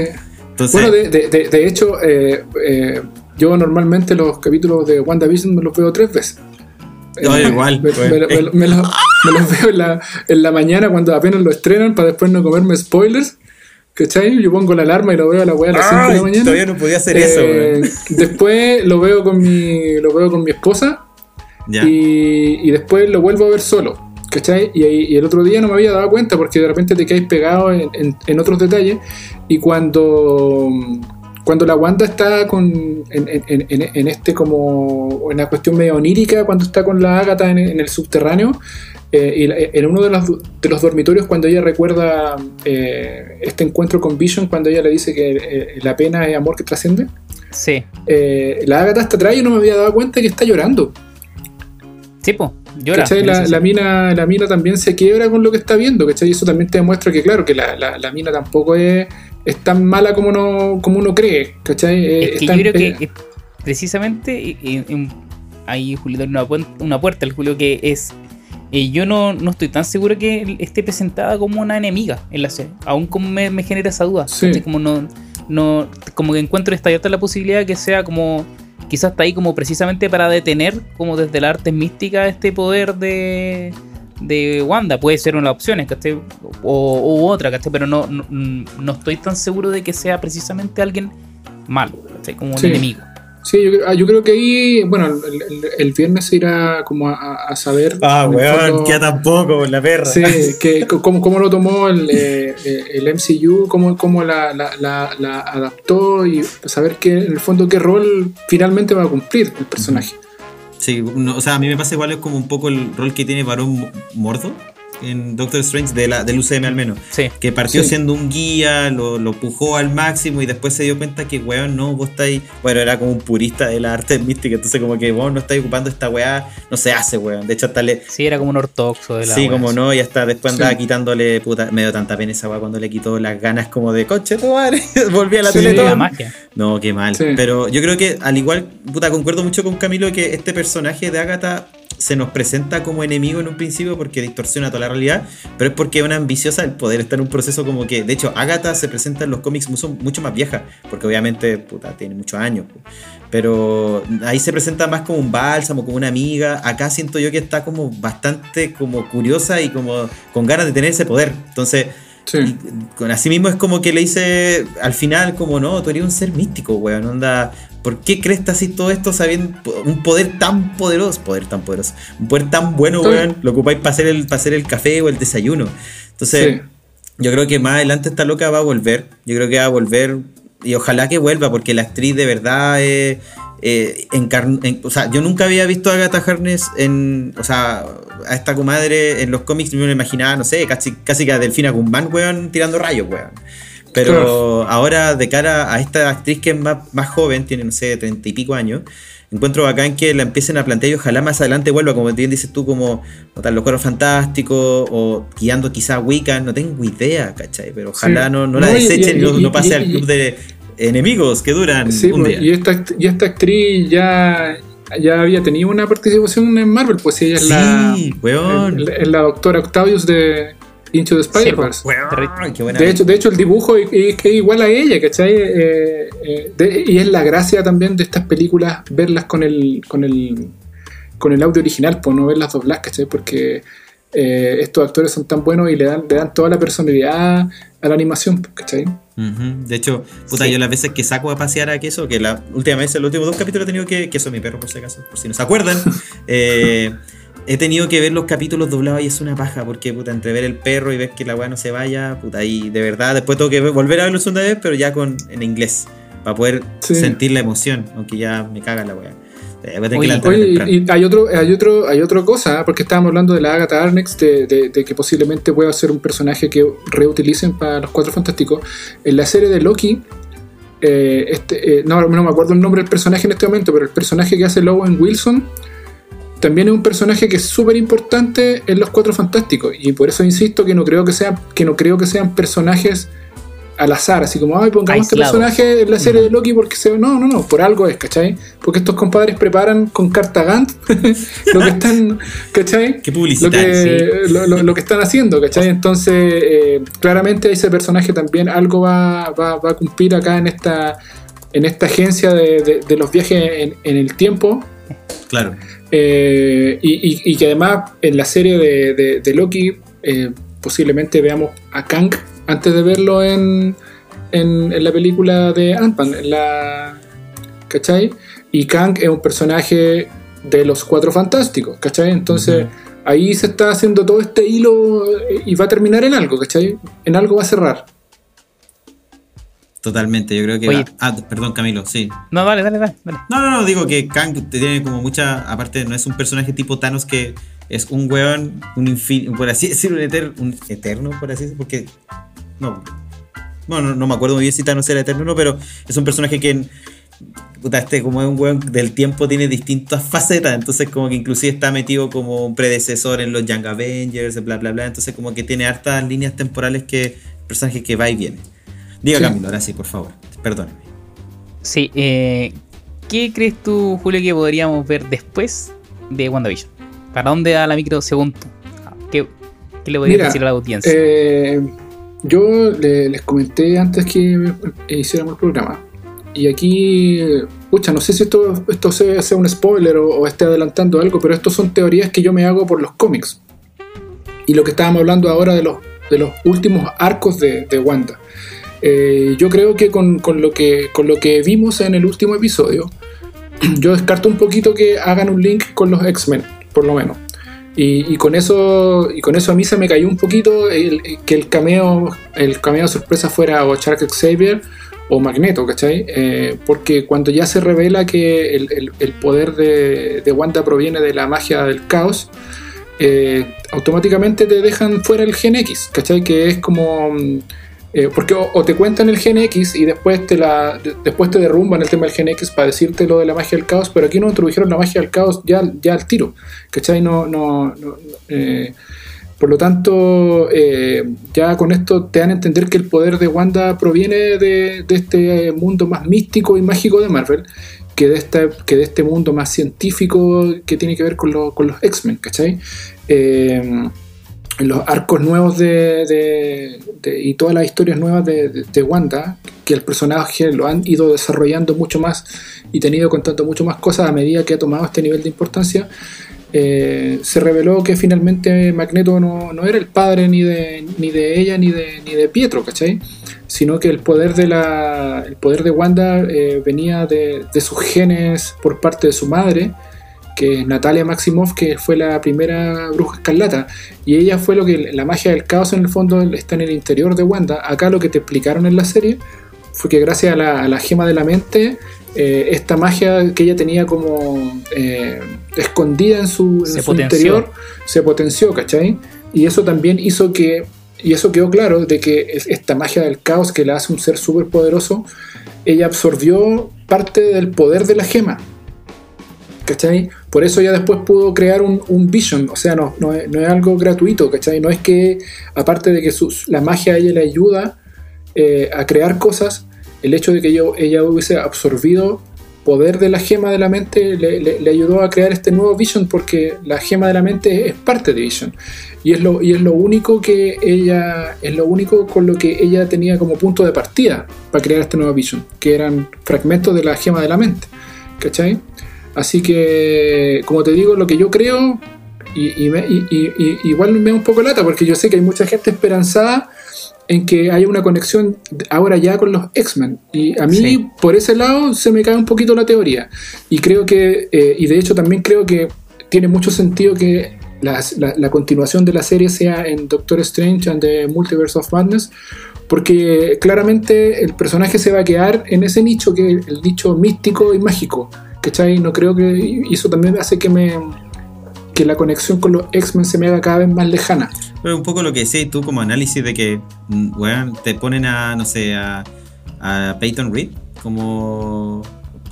Entonces, Bueno, de, de- de- de hecho, eh, eh, yo normalmente los capítulos de WandaVision me los veo tres veces. No, Eh, igual, Me, pues. me lo- me lo- me lo- me los veo en la, en la mañana cuando apenas lo estrenan para después no comerme spoilers. ¿Cachai? Yo pongo la alarma y lo veo a la weá a las 5 de la mañana. todavía no podía hacer eso, Eh. Después lo veo con mi, lo veo con mi esposa Ya. y, y después lo vuelvo a ver solo. ¿Cachai? Y, ahí- y el otro día no me había dado cuenta porque de repente te caes pegado en, en- en otros detalles. Y cuando, cuando la Wanda está con, en, en- en- en este como, en la cuestión medio onírica, cuando está con la Ágata en, el subterráneo, eh, y la- en uno de los, de los dormitorios cuando ella recuerda eh, este encuentro con Vision, cuando ella le dice que eh, la pena es amor que trasciende, Sí. eh, la Agatha está atrás y no me había dado cuenta que está llorando. Sí, po. Llora. La, la mina, la mina también se quiebra con lo que está viendo, ¿cachai? Y eso también te demuestra que, claro, que la, la- la mina tampoco es, es tan mala como, no, como uno cree, ¿cachai? Eh, Es que yo en- creo que precisamente ahí Julio abre una, puerta, el Julio que es. eh, yo no, no estoy tan seguro que esté presentada como una enemiga en la serie. Aún como me, me genera esa duda. Sí. Como no, no. Como que encuentro esta abierta la posibilidad de que sea como. Quizás está ahí como precisamente para detener, como desde la arte mística, este poder de. De Wanda, puede ser una de las opciones, ¿cachai? O, u otra, ¿cachai? Pero no, no, no estoy tan seguro de que sea precisamente alguien malo, ¿cachai? Como un Sí. enemigo. Sí, yo, creo- ah, yo creo que ahí, bueno, el, el- el viernes se irá como a, a saber. Ah, weón, fondo- queda tampoco la perra. Sí, que, cómo, cómo lo tomó el, eh, eh, el MCU, cómo, cómo la, la- la- la adaptó y saber que en el fondo qué rol finalmente va a cumplir el personaje. Sí, o sea, a mí me pasa igual es como un poco el rol que tiene Varón Mordo en Doctor Strange, de la, del UCM al menos. Sí. Que partió Sí. siendo un guía, lo, lo pujó al máximo y después se dio cuenta que, weón, no, vos estáis. Bueno, era como un purista de la arte mística, entonces, como que vos no estáis ocupando esta weá, no se hace, weón. De hecho, hasta le. Sí, era como un ortodoxo de la Sí, como sí. no, y hasta después andaba Sí. quitándole, puta, me dio tanta pena esa weá cuando le quitó las ganas como de coche, tu madre, volví a la Sí. tele La magia. no, qué mal. Sí. Pero yo creo que al igual, puta, concuerdo mucho con Camilo que este personaje de Agatha se nos presenta como enemigo en un principio porque distorsiona toda la realidad, pero es porque es una ambiciosa el poder está en un proceso como que, de hecho, Agatha se presenta en los cómics mucho, mucho más vieja, porque obviamente, puta, tiene muchos años. Pero ahí se presenta más como un bálsamo, como una amiga. Acá siento yo que está como bastante como curiosa y como con ganas de tener ese poder. Entonces, Sí. con así mismo es como que le dice al final, como no, tú eres un ser místico, weón. Onda, ¿por qué crees que así todo esto sabiendo un poder tan poderoso? Poder tan poderoso. Un poder tan bueno, weón. Lo ocupáis para hacer, el, para hacer el café o el desayuno. Entonces, Sí. yo creo que más adelante esta loca va a volver. Yo creo que va a volver. Y ojalá que vuelva, porque la actriz de verdad es. eh, encarn- en- o sea, yo nunca había visto a Agatha Harkness en. O sea, a esta comadre en los cómics me lo imaginaba, no sé, casi, casi que a Delfina Guzmán, weón, tirando rayos, weón. Pero Claro. ahora, de cara a esta actriz que es más, más joven, tiene, no sé, treinta y pico años, encuentro bacán que la empiecen a plantear y ojalá más adelante vuelva, como bien dices tú, como o tal, los cuadros fantásticos o guiando quizá Wiccan, no tengo idea, ¿cachai? Pero ojalá Sí. no, no la No, desechen y, y- no, y- no pase al club de enemigos que duran Sí, un pues, día. y esta, y esta actriz ya, ya había tenido una participación en Marvel, pues ella es la, weón. la doctora Octavius de Into the Spider-Verse. Qué buena. De hecho, de hecho, el dibujo es, es que es igual a ella, ¿cachai? Eh, eh, de- y es la gracia también de estas películas verlas con el, con el, con el audio original, pues no verlas dobladas, ¿cachai? Porque eh, estos actores son tan buenos y le dan, le dan toda la personalidad a la animación, ¿cachai? Ujú. De hecho, puta, Sí. yo las veces que saco a pasear a queso, que la última vez, en los últimos dos capítulos he tenido que, queso mi perro por si acaso, por si no se acuerdan, eh, he tenido que ver los capítulos doblados y es una paja, porque puta, entre ver el perro y ver que la weá no se vaya, puta, y de verdad después tengo que ver- volver a verlo segunda vez, pero ya con en inglés, para poder Sí. sentir la emoción, aunque ya me caga la weá. Oye, Oye, y, y hay otro, hay otro, hay otra cosa, ¿eh? porque estábamos hablando de la Agatha Arnex, de, de- de que posiblemente pueda ser un personaje que reutilicen para los Cuatro Fantásticos. En la serie de Loki, eh, este, eh, no, no me acuerdo el nombre del personaje en este momento, pero el personaje que hace Lowen Wilson también es un personaje que es súper importante en los Cuatro Fantásticos. Y por eso insisto que no creo que sean, que no creo que sean personajes al azar, así como, ay, pongamos este personaje en la serie de Loki porque se. No, no, no, por algo es, ¿cachai? Porque estos compadres preparan con carta Gantt lo que están, ¿cachai? Qué Lo que, lo, lo- lo que están haciendo, ¿cachai? Entonces, eh, claramente ese personaje también algo va, va- va a cumplir acá en esta, en esta agencia de, de- de los viajes en, en el tiempo. Claro. Eh, y, y- y que además en la serie de, de- de Loki eh, posiblemente veamos a Kang antes de verlo en, en, en la película de Ant-Man, la, ¿cachai? Y Kang es un personaje de los Cuatro Fantásticos, ¿cachai? Entonces ahí se está haciendo todo este hilo eh, y va a terminar en algo, ¿cachai? En algo va a cerrar. Totalmente, yo creo que. Oye. va- Ah, perdón, Camilo, sí. No, dale, dale, dale. dale. No, no, no, digo que Kang tiene como mucha. Aparte, no es un personaje tipo Thanos que es un weón, un infinito, por así decirlo, un, eterno, un eterno, por así decirlo, porque. No. Bueno, no, me acuerdo muy bien si Thanos era eterno o no, pero es un personaje que. Puta, este como es un weón del tiempo tiene distintas facetas, entonces como que inclusive está metido como un predecesor en los Young Avengers, bla bla bla, entonces como que tiene hartas líneas temporales que personaje que va y viene. Diga Camilo, ahora sí, por favor, perdóneme. Sí, eh, ¿qué crees tú, Julio, que podríamos ver después de WandaVision? ¿Para dónde da la micro según tú? ¿Qué, le podrías decir a la audiencia? Eh, yo les comenté antes que hiciéramos el programa. Y aquí, pucha, no sé si esto, esto sea, un spoiler o, esté adelantando algo, pero estos son teorías que yo me hago por los cómics. Y lo que estábamos hablando ahora de los, de los últimos arcos de, Wanda. Eh, yo creo que con, lo que con lo que vimos en el último episodio, yo descarto un poquito que hagan un link con los X-Men, por lo menos. Y, con eso y con eso a mí se me cayó un poquito que el cameo el cameo sorpresa fuera o Shark Xavier o Magneto, ¿cachai? Eh, porque cuando ya se revela que el, poder de, de, Wanda proviene de la magia del caos, eh, automáticamente te dejan fuera el Gen X, ¿cachai? Que es como mm, eh, porque o, te cuentan el Gen X y después te, la, después te derrumban el tema del Gen X para decirte lo de la magia del caos, pero aquí no introdujeron la magia del caos ya, ya al tiro, ¿cachai? No, no, eh, por lo tanto, eh, ya con esto te dan a entender que el poder de Wanda proviene de, este mundo más místico y mágico de Marvel que de, este, que de este mundo más científico que tiene que ver con, con los X-Men, ¿cachai? Los arcos nuevos de, y todas las historias nuevas de, Wanda, que el personaje lo han ido desarrollando mucho más y tenido contando mucho más cosas a medida que ha tomado este nivel de importancia, eh, se reveló que finalmente Magneto no, era el padre ni de, ni de ella ni de, ni de Pietro, ¿cachai? Sino que el poder de, la, el poder de Wanda eh, venía de, de sus genes por parte de su madre que es Natalia Maximoff, que fue la primera bruja escarlata. Y ella fue lo que la magia del caos en el fondo está en el interior de Wanda. Acá lo que te explicaron en la serie fue que gracias a la, gema de la mente, eh, esta magia que ella tenía como eh, escondida en su, interior se potenció, ¿cachai? Y eso también hizo que, y eso quedó claro, de que esta magia del caos que la hace un ser súper poderoso, ella absorbió parte del poder de la gema. ¿Cachai? Por eso ya después pudo crear un, vision, o sea, no, no, es, algo gratuito, ¿cachai? No es que, aparte de que la magia a ella le ayuda eh, a crear cosas, el hecho de que yo, ella hubiese absorbido poder de la gema de la mente le, ayudó a crear este nuevo Vision porque la gema de la mente es parte de Vision y es lo, y es lo único que ella es lo único con lo que ella tenía como punto de partida para crear este nuevo Vision que eran fragmentos de la gema de la mente ¿cachai? Así que, como te digo, lo que yo creo, y, igual me da un poco lata, porque yo sé que hay mucha gente esperanzada en que haya una conexión ahora ya con los X-Men. Y a mí, por ese lado, se me cae un poquito la teoría. Y creo que, eh, y de hecho también creo que tiene mucho sentido que la, continuación de la serie sea en Doctor Strange and the Multiverse of Madness, porque claramente el personaje se va a quedar en ese nicho que es el nicho místico y mágico. ¿Cachai? No creo que. eso también hace que me. que la conexión con los X-Men se me haga cada vez más lejana. Pero un poco lo que decías tú como análisis de que, bueno, mm, te ponen a, no sé, a, a Peyton Reed como.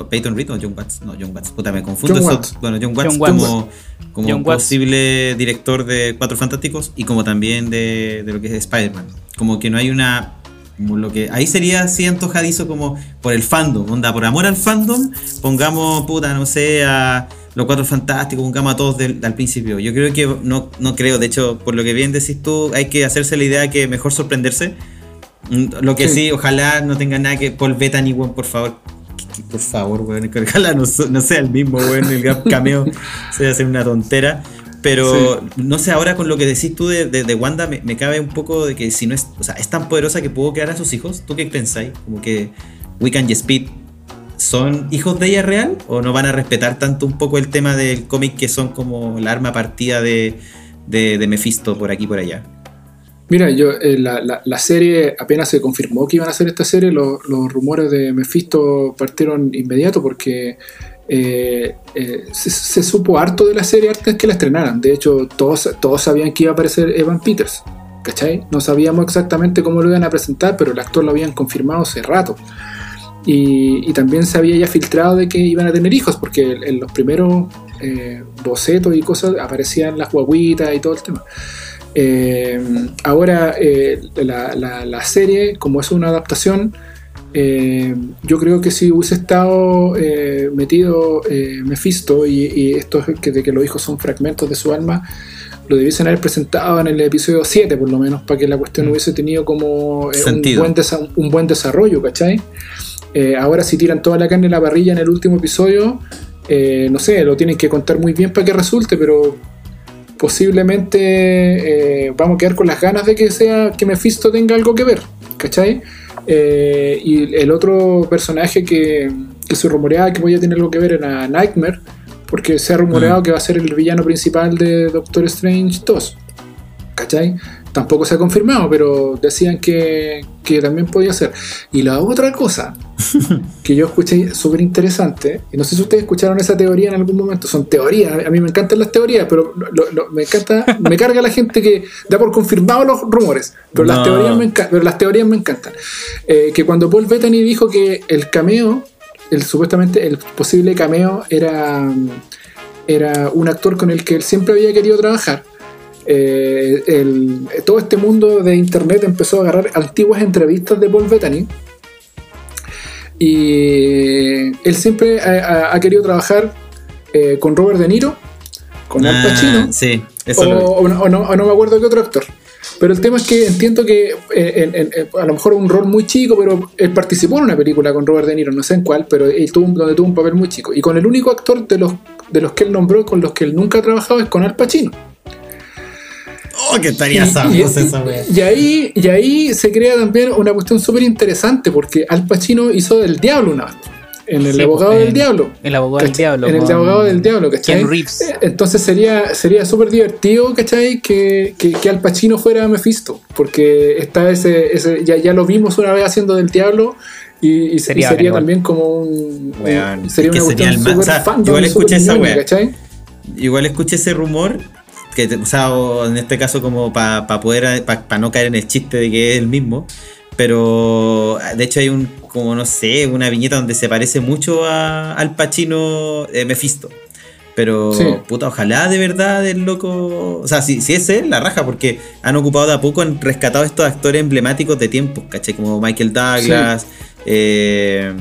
Peyton Reed o John Watts, no, John Watts, puta, me confundo. Bueno, John Watts, como, como posible director de Cuatro Fantásticos y como también de, de lo que es Spider-Man. Como que no hay una lo que ahí sería así antojadizo como por el fandom, onda, por amor al fandom, pongamos puta, no sé, a los cuatro fantásticos, pongamos a todos al principio. Yo creo que no, no creo, de hecho, por lo que bien decís tú, hay que hacerse la idea que mejor sorprenderse. Mm, lo que sí, ojalá no tenga nada que Paul Bettany, weón, por favor. Por favor, weón, ojalá no, sea el mismo, weón, el cameo se hace una tontera. Pero no sé, ahora con lo que decís tú de, Wanda, me, cabe un poco de que si no es, o sea, es tan poderosa que pudo crear a sus hijos. ¿Tú qué pensáis? Como que Wiccan y Speed son hijos de ella real o no van a respetar tanto un poco el tema del cómic que son como la arma partida de, de, Mephisto por aquí y por allá? Mira, yo eh, la, serie apenas se confirmó que iban a hacer esta serie, los rumores de Mephisto partieron inmediato porque eh, eh, se, supo harto de la serie antes que la estrenaran. De hecho, todos, todos sabían que iba a aparecer Evan Peters. ¿Cachai? No sabíamos exactamente cómo lo iban a presentar, pero el actor lo habían confirmado hace rato. Y, también se había ya filtrado de que iban a tener hijos, porque en, los primeros eh, bocetos y cosas aparecían las guaguitas y todo el tema. Ahora, la, la- la serie, como es una adaptación, eh, yo creo que si hubiese estado eh, metido eh, Mephisto y, y esto es que, de que los hijos son fragmentos de su alma, lo debiesen haber presentado en el episodio 7 por lo menos, para que la cuestión Mm. hubiese tenido como eh, un, buen un buen desarrollo, ¿cachai? Ahora si tiran toda la carne en la parrilla en el último episodio, no sé, lo tienen que contar muy bien para que resulte, pero posiblemente eh, vamos a quedar con las ganas de que sea que Mephisto tenga algo que ver, ¿cachai? Eh, y el otro personaje que, que se rumoreaba que podía tener algo que ver era Nightmare, porque se ha rumoreado Mm. que va a ser el villano principal de Doctor Strange 2, ¿cachai? Tampoco se ha confirmado, pero decían que, que también podía ser. Y la otra cosa que yo escuché súper interesante, y no sé si ustedes escucharon esa teoría en algún momento, son teorías, a mí me encantan las teorías, pero lo- lo- me encanta, me carga la gente que da por confirmado los rumores, pero, las, teorías me pero las teorías me encantan. Eh, que cuando Paul Bettany dijo que el cameo, el supuestamente el posible cameo era, era un actor con el que él siempre había querido trabajar. Eh, el- todo este mundo de internet empezó a agarrar antiguas entrevistas de Paul Bettany y él siempre ha, ha- ha querido trabajar eh, con Robert De Niro, con Al Ah, Pacino sí, o, no, o no- me acuerdo qué otro actor. Pero el tema es que entiendo que eh, en- en- en- a lo mejor un rol muy chico, pero él participó en una película con Robert De Niro, no sé en cuál, pero él tuvo, un- donde tuvo un papel muy chico. Y con el único actor de los, de los que él nombró con los que él nunca ha trabajado es con Al Pacino. Oh, que estaría Y- y- esa wea. Y ahí, y ahí se crea también una cuestión súper interesante, porque Al Pacino hizo del diablo una vez. En el Sí, abogado pues, del en- diablo. El abogado del diablo. En el abogado del diablo, ¿cachai? Ken Reeves. Eh, Entonces sería sería súper divertido, ¿cachai? Que, que, que Al Pacino fuera Mephisto, porque está ese, ese ya, ya lo vimos una vez haciendo del diablo y, y- y Sería también como un... Weón, un- sería es que una sería cuestión el más- súper o sea, fandom, igual escuché esa. ¿cachai? Igual escuché ese rumor, que, o sea, o en este caso como para poder, para no caer en el chiste de que es el mismo, pero de hecho hay un, como no sé, una viñeta donde se parece mucho a, al Pacino eh, Mephisto. Pero, Sí. puta, ojalá de verdad el loco. O sea, si, si es él, la raja, porque han ocupado de a poco, han rescatado estos actores emblemáticos de tiempos, ¿cachai? Como Michael Douglas, eh,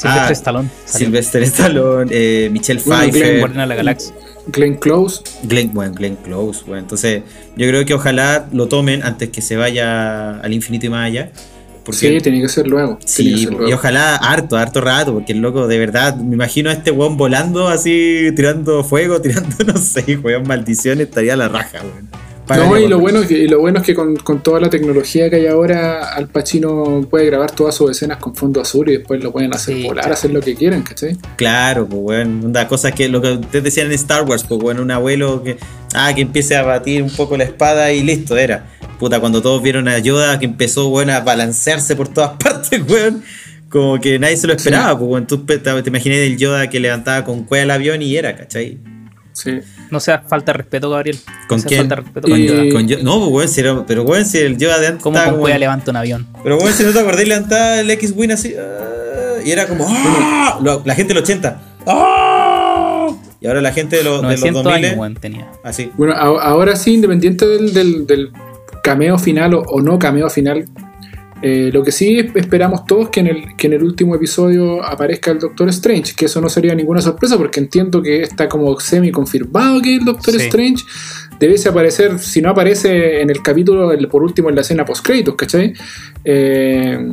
Sylvester ah, Stallone. salió. Sylvester Stallone, eh, Michelle Bueno, Glenn Pfeiffer. Guardián de la Galaxia. Glenn Close. Glenn, bueno, Glenn Close, bueno. Entonces, yo creo que ojalá lo tomen antes que se vaya al infinito y más allá. Porque, Sí, tiene que ser luego. sí, ser y ojalá harto, harto rato, porque el loco, de verdad, me imagino a este weón volando así, tirando fuego, tirando, no sé, weón, maldiciones, estaría a la raja, weón. No, y lo bueno, es que, y lo bueno es que con, con toda la tecnología que hay ahora, Al Pacino puede grabar todas sus escenas con fondo azul y después lo pueden hacer Sí, volar, claro. hacer lo que quieran, ¿cachai? Claro, pues, weón, onda, cosas que lo que ustedes decían en Star Wars, pues, weón, un abuelo que, ah, que empiece a batir un poco la espada y listo, era. Puta, cuando todos vieron a Yoda que empezó, weón, a balancearse por todas partes, weón, como que nadie se lo esperaba, pues, weón, tú te, te imaginé del Yoda que levantaba con cueva el avión y era, ¿cachai? Sí. No sea falta de respeto, Gabriel. ¿Con no quién? falta de respeto con Yoda. Con Yo- no, pues, weón, si era- pero, weón, si el Yoda de antes ¿Cómo estaba con cueva levanta un avión? Pero, weón, si no te acordás, levantaba el X-Wing así, ah, y era como, ¡ah! Lo- la gente del 80, ¡ah! Y ahora la gente de los, de los 900 2000, años, weón, tenía. así. Bueno, a- ahora sí, independiente del, del- del cameo final o, o no cameo final, eh, lo que sí esperamos todos que en, el, que en el último episodio aparezca el Doctor Strange, que eso no sería ninguna sorpresa porque entiendo que está como semi confirmado que el Doctor Sí. Strange debe aparecer, si no aparece en el capítulo, el- por último en la escena post créditos, ¿cachai? Eh,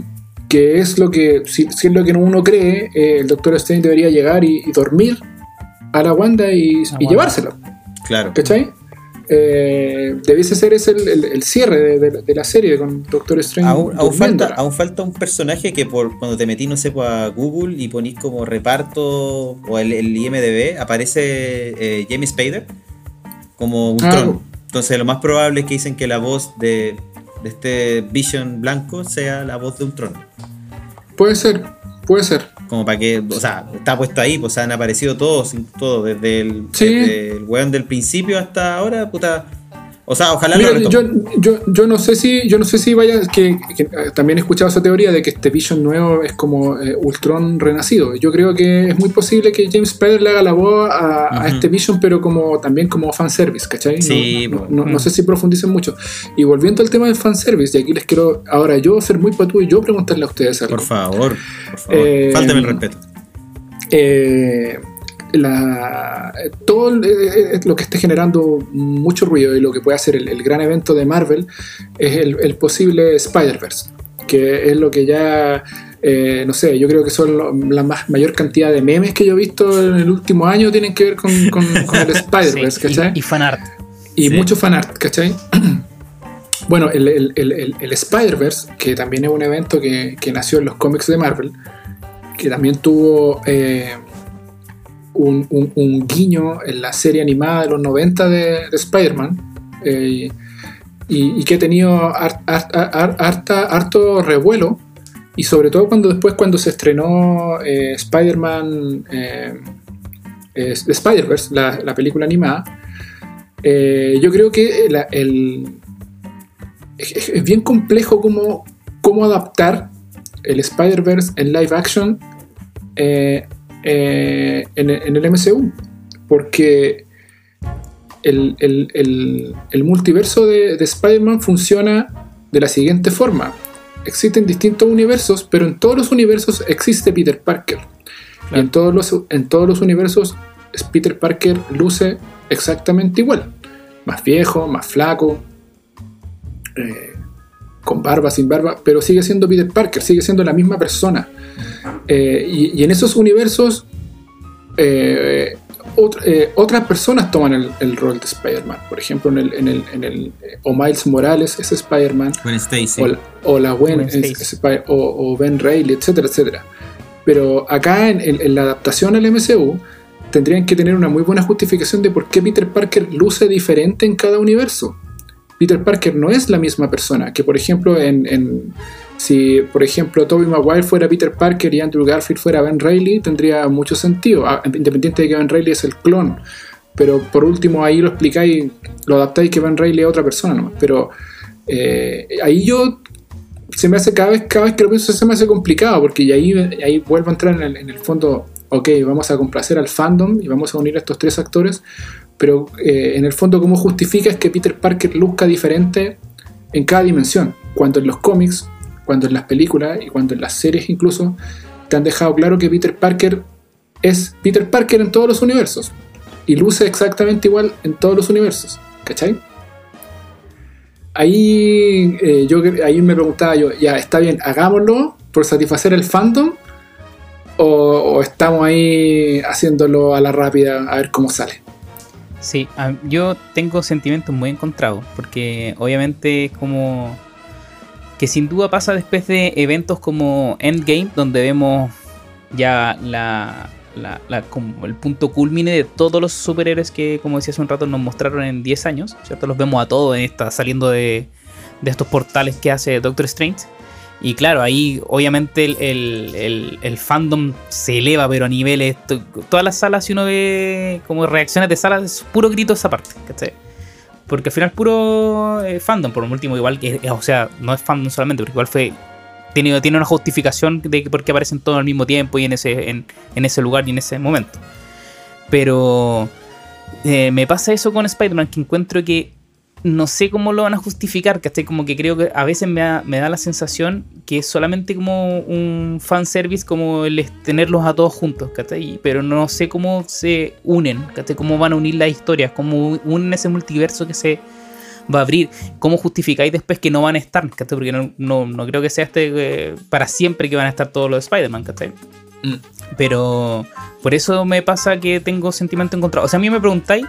que es lo que, si, si es lo que uno cree, eh, el Doctor Strange debería llegar y, y dormir a la Wanda y, y Wanda. llevársela. Claro. ¿Cachai? Eh, debiese ser ese el, el- el cierre de, de- de la serie con Doctor Strange. Aún, aún falta, aún falta un personaje que por cuando te metí, no sé, pues, a Google y ponís como reparto o el, el IMDB, aparece eh, James Spader como un Ah, Entonces lo más probable es que dicen que la voz de, de este Vision blanco sea la voz de un Tron. Puede ser, puede ser. Como para que, o sea, está puesto ahí, pues han aparecido todos, todos, desde el, Sí. desde el weón del principio hasta ahora, puta. O sea, ojalá Mira, lo yo, yo, yo no sé si yo no sé si vaya que, que, eh, también he escuchado esa teoría de que este Vision nuevo es como eh, Ultron renacido. Yo creo que es muy posible que James Spader le haga la voz a, este Vision, pero como también como fanservice, ¿cachai? Sí, no, no- no sé si profundicen mucho. Y volviendo al tema del fanservice, y aquí les quiero ahora yo ser muy patú y yo preguntarle a ustedes algo. Por favor, por favor. Eh, Fáltame el respeto. eh, la, todo el- eh, eh, lo que esté generando mucho ruido y lo que puede hacer el, el gran evento de Marvel es el, el posible Spider-Verse, que es lo que ya, eh, no sé, yo creo que son lo- la más, mayor cantidad de memes que yo he visto en el último año tienen que ver con, con- con el Spider-Verse, Sí, ¿cachai? y, y fanart. Y Sí. mucho fanart, ¿cachai? bueno, el, el- el- el- el Spider-Verse, que también es un evento que, que nació en los cómics de Marvel, que también tuvo eh, un, guiño en la serie animada de los 90 de, de Spider-Man, eh, y, que ha tenido harto revuelo, y sobre todo cuando después cuando se estrenó eh, Spider-Man eh, Spider-Verse, la, la película animada, yo creo que el, es bien complejo cómo, cómo adaptar el Spider-Verse en live action eh, eh, en, en el MCU. Porque el, el- el- el multiverso de, de Spider-Man funciona de la siguiente forma. Existen distintos universos, pero en todos los universos existe Peter Parker. Y en todos, los, en todos los universos Peter Parker luce exactamente igual. Más viejo, más flaco, eh, con barba, sin barba, pero sigue siendo Peter Parker, sigue siendo la misma persona. Eh, y, y en esos universos, eh, ot- eh, otras personas toman el, el rol de Spider-Man. Por ejemplo, en el, en el, en el- o Miles Morales es Spider-Man, o, la- o la Gwen Gwen es- o, o Ben Reilly, etcétera, etcétera. Pero acá en, en- en la adaptación al MCU tendrían que tener una muy buena justificación de por qué Peter Parker luce diferente en cada universo. Peter Parker no es la misma persona que, por ejemplo, en, si, por ejemplo, Tobey Maguire fuera Peter Parker y Andrew Garfield fuera Ben Reilly, tendría mucho sentido, ah, independiente de que Ben Reilly es el clon. Pero por último ahí lo explicáis, lo adaptáis que Ben Reilly es otra persona nomás. Pero eh, ahí yo se me hace cada vez, cada vez que lo pienso se me hace complicado, porque ahí, ahí vuelvo a entrar en el, en el fondo, ok, vamos a complacer al fandom y vamos a unir a estos tres actores, pero eh, en el fondo cómo justificas que Peter Parker luzca diferente en cada dimensión, cuando en los cómics, cuando en las películas y cuando en las series incluso, te han dejado claro que Peter Parker es Peter Parker en todos los universos y luce exactamente igual en todos los universos, ¿cachai? Ahí, eh, yo, ahí me preguntaba yo, ya, está bien, hagámoslo por satisfacer el fandom o, o estamos ahí haciéndolo a la rápida a ver cómo sale. Sí, a- yo tengo sentimientos muy encontrados, porque obviamente es como que sin duda pasa después de eventos como Endgame, donde vemos ya la, como el punto culmine de todos los superhéroes que, como decía hace un rato, nos mostraron en 10 años, ¿cierto? Los vemos a todos en esta, saliendo de estos portales que hace Doctor Strange. Y claro, ahí obviamente el, el- fandom se eleva, pero a niveles. to- Todas las salas, si uno ve como reacciones de salas, es puro grito esa parte, ¿cachai? Porque al final, puro eh, fandom, por último, igual que. eh, O sea, no es fandom solamente, porque igual fue. Tiene, tiene una justificación de por qué aparecen todos al mismo tiempo y en ese, en, en ese lugar y en ese momento. Pero. eh, me pasa eso con Spider-Man, que encuentro que no sé cómo lo van a justificar, ¿cachai? Como que creo que a veces me da, me da la sensación que es solamente como un fanservice, como el tenerlos a todos juntos, ¿cachai? Pero no sé cómo se unen, ¿cachai? Cómo van a unir las historias, cómo unen ese multiverso que se va a abrir, cómo justificáis después que no van a estar, ¿cachai? Porque no, no, no creo que sea este eh, para siempre que van a estar todos los Spider-Man, ¿cachai? Mm. Pero por eso me pasa que tengo sentimiento encontrado. O sea, a mí me preguntáis,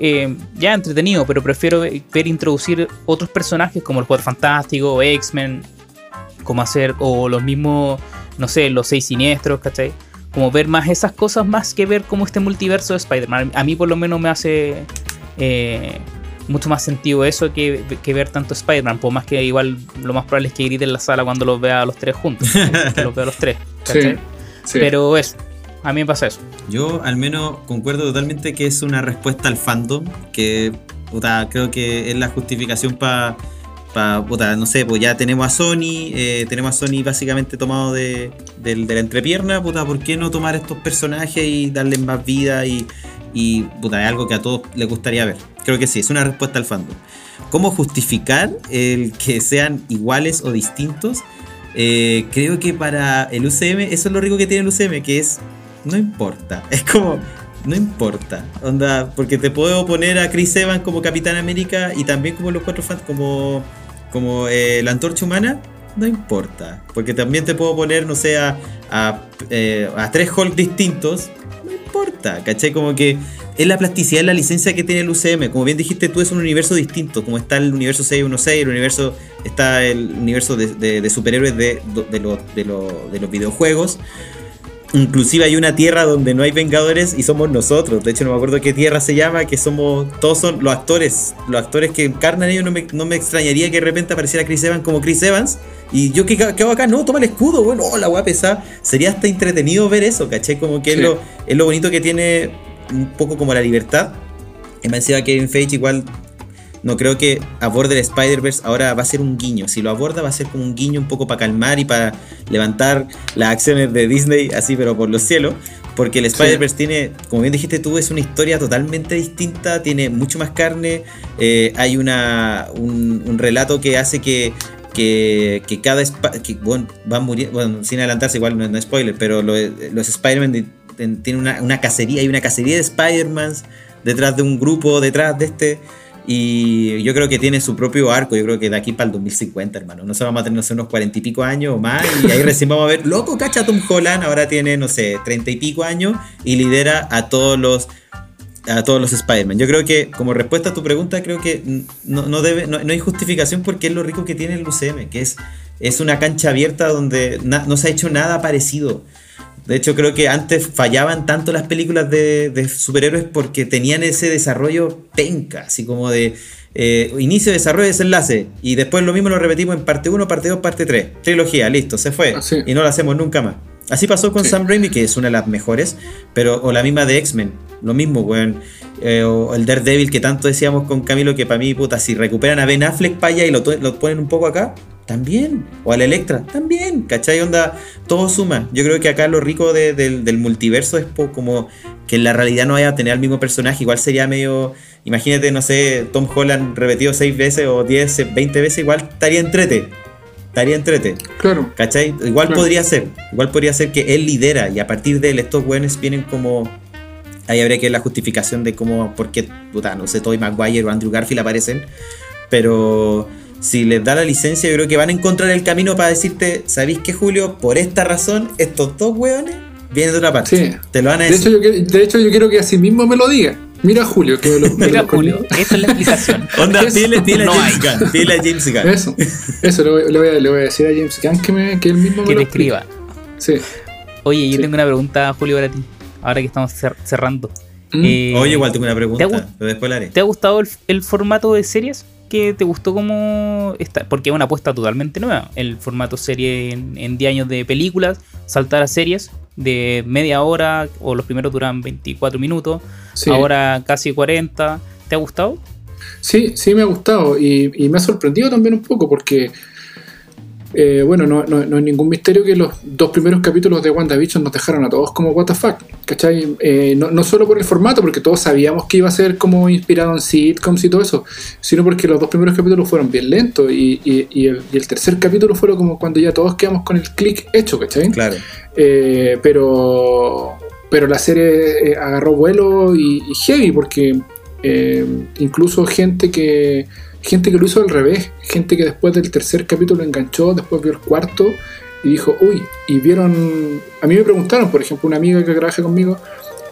eh, ya entretenido, pero prefiero ve- ver introducir otros personajes como el Jugador Fantástico o X-Men, como hacer, o los mismos, no sé, los seis siniestros, ¿cachai? Como ver más esas cosas más que ver como este multiverso de Spider-Man. A mí por lo menos me hace eh, mucho más sentido eso que, que ver tanto Spider-Man, por más que igual lo más probable es que grite en la sala cuando los vea a los tres juntos, que los vea a los tres, ¿cachai? Sí. Sí. Pero eso, a mí me pasa eso. Yo al menos concuerdo totalmente que es una respuesta al fandom, que puta, creo que es la justificación para, pa, no sé, pues ya tenemos a Sony, eh, tenemos a Sony básicamente tomado de, del- de la entrepierna, puta, ¿por qué no tomar estos personajes y darles más vida y, y puta, es algo que a todos les gustaría ver? Creo que sí, es una respuesta al fandom. ¿Cómo justificar el que sean iguales o distintos? Eh, creo que para el UCM, eso es lo rico que tiene el UCM, que es, no importa, es como, no importa, onda, porque te puedo poner a Chris Evans como Capitán América y también como los cuatro fans, como, como eh, la antorcha humana, no importa, porque también te puedo poner, no sé, a, a, eh, a tres Hulk distintos, no importa, ¿cachai? Como que es la plasticidad, es la licencia que tiene el UCM. Como bien dijiste, tú es un universo distinto, como está el universo 616, el universo, está el universo de, de- de superhéroes de, de, de de los videojuegos. Inclusive hay una tierra donde no hay vengadores y somos nosotros. De hecho, no me acuerdo qué tierra se llama, que somos, todos son los actores, los actores que encarnan ellos. No me, no me extrañaría que de repente apareciera Chris Evans como Chris Evans. Y yo que hago acá, no, toma el escudo, bueno, oh, la weá pesada. Sería hasta entretenido ver eso, ¿cachai? Como que es, lo, es lo bonito que tiene un poco como la libertad. Y me decía Kevin Feige igual no creo que aborde el Spider-Verse ahora va a ser un guiño. Si lo aborda va a ser como un guiño un poco para calmar y para levantar las acciones de Disney así pero por los cielos. Porque el Spider-Verse tiene, como bien dijiste tú, es una historia totalmente distinta, tiene mucho más carne, eh, hay una, un, un relato que hace que, que, que cada que, bueno, va a morir, bueno, sin adelantarse igual no, no es spoiler, pero lo- los Spider-Man tienen una, una cacería, hay una cacería de Spider-Mans detrás de un grupo, detrás de este. Y yo creo que tiene su propio arco. Yo creo que de aquí para el 2050, hermano. No se vamos a tener unos cuarenta y pico años o más. Y ahí recién vamos a ver, loco, cacha Tom Holland. Ahora tiene, no sé, treinta y pico años y lidera a todos los a todos los Spider-Man. Yo creo que, como respuesta a tu pregunta, creo que no, no debe, no, no hay justificación porque es lo rico que tiene el UCM, que es, es una cancha abierta donde no se ha hecho nada parecido. De hecho, creo que antes fallaban tanto las películas de, de superhéroes porque tenían ese desarrollo penca, así como de eh, inicio, desarrollo, desenlace. Y después lo mismo lo repetimos en parte 1, parte 2, parte 3. Trilogía, listo, se fue. Ah, sí. Y no lo hacemos nunca más. Así pasó con Sí. Sam Raimi, que es una de las mejores, pero o la misma de X-Men, lo mismo, weón. Eh, o el Daredevil que tanto decíamos con Camilo que para mí, puta, si recuperan a Ben Affleck para allá y lo ponen un poco acá, también. O al Electra, también. ¿Cachai? Onda, todo suma. Yo creo que acá lo rico de- del, del multiverso es como que en la realidad no vaya a tener al mismo personaje. Igual sería medio. Imagínate, no sé, Tom Holland repetido 6 veces o 10, 20 veces, igual estaría entrete. Estaría entrete. Claro. ¿Cachai? Igual Claro. podría ser. Igual podría ser que él lidera y a partir de él estos weones vienen como. Ahí habría que ver la justificación de cómo, por qué, puta, no sé, Tobey Maguire o Andrew Garfield aparecen. Pero si les da la licencia, yo creo que van a encontrar el camino para decirte, ¿sabéis qué, Julio? Por esta razón, estos dos weones vienen de otra parte. Sí. Te lo van a De decir. hecho, yo, que- de hecho, yo quiero que así mismo me lo diga. Mira, Julio, que me lo, me Mira, lo- Julio, esta es la explicación. Onda, dile, dile a James. Gunn. Dile a James Gunn. Eso, eso le voy, le voy a, le voy a decir a James Gunn que, me, que él mismo me Que lo te explique. escriba. Sí. Oye, yo Sí. tengo una pregunta, Julio, para ti. Ahora que estamos cer- cerrando. Mm. Eh, Oye, igual tengo una ¿te ha pregunta, gust- pero después la haré. ¿Te ha gustado el, el formato de series? ¿Que te gustó como está? Porque es una apuesta totalmente nueva. El formato serie en, en 10 años de películas, saltar a series de media hora o los primeros duran 24 minutos, Sí. ahora casi 40. ¿Te ha gustado? Sí, sí me ha gustado y, y me ha sorprendido también un poco porque, eh, bueno, no, no- no es ningún misterio que los dos primeros capítulos de WandaVision nos dejaron a todos como what the fuck, ¿cachai? Eh, no, no solo por el formato, porque todos sabíamos que iba a ser como inspirado en sitcoms y todo eso, sino porque los dos primeros capítulos fueron bien lentos y, y- y el, y el tercer capítulo fue como cuando ya todos quedamos con el clic hecho, ¿cachai? Claro. Eh, pero, pero la serie agarró vuelo y, heavy porque incluso gente que gente que lo hizo al revés, gente que después del tercer capítulo enganchó, después vio el cuarto y dijo, uy, y vieron, a mí me preguntaron, por ejemplo, una amiga que trabaja conmigo,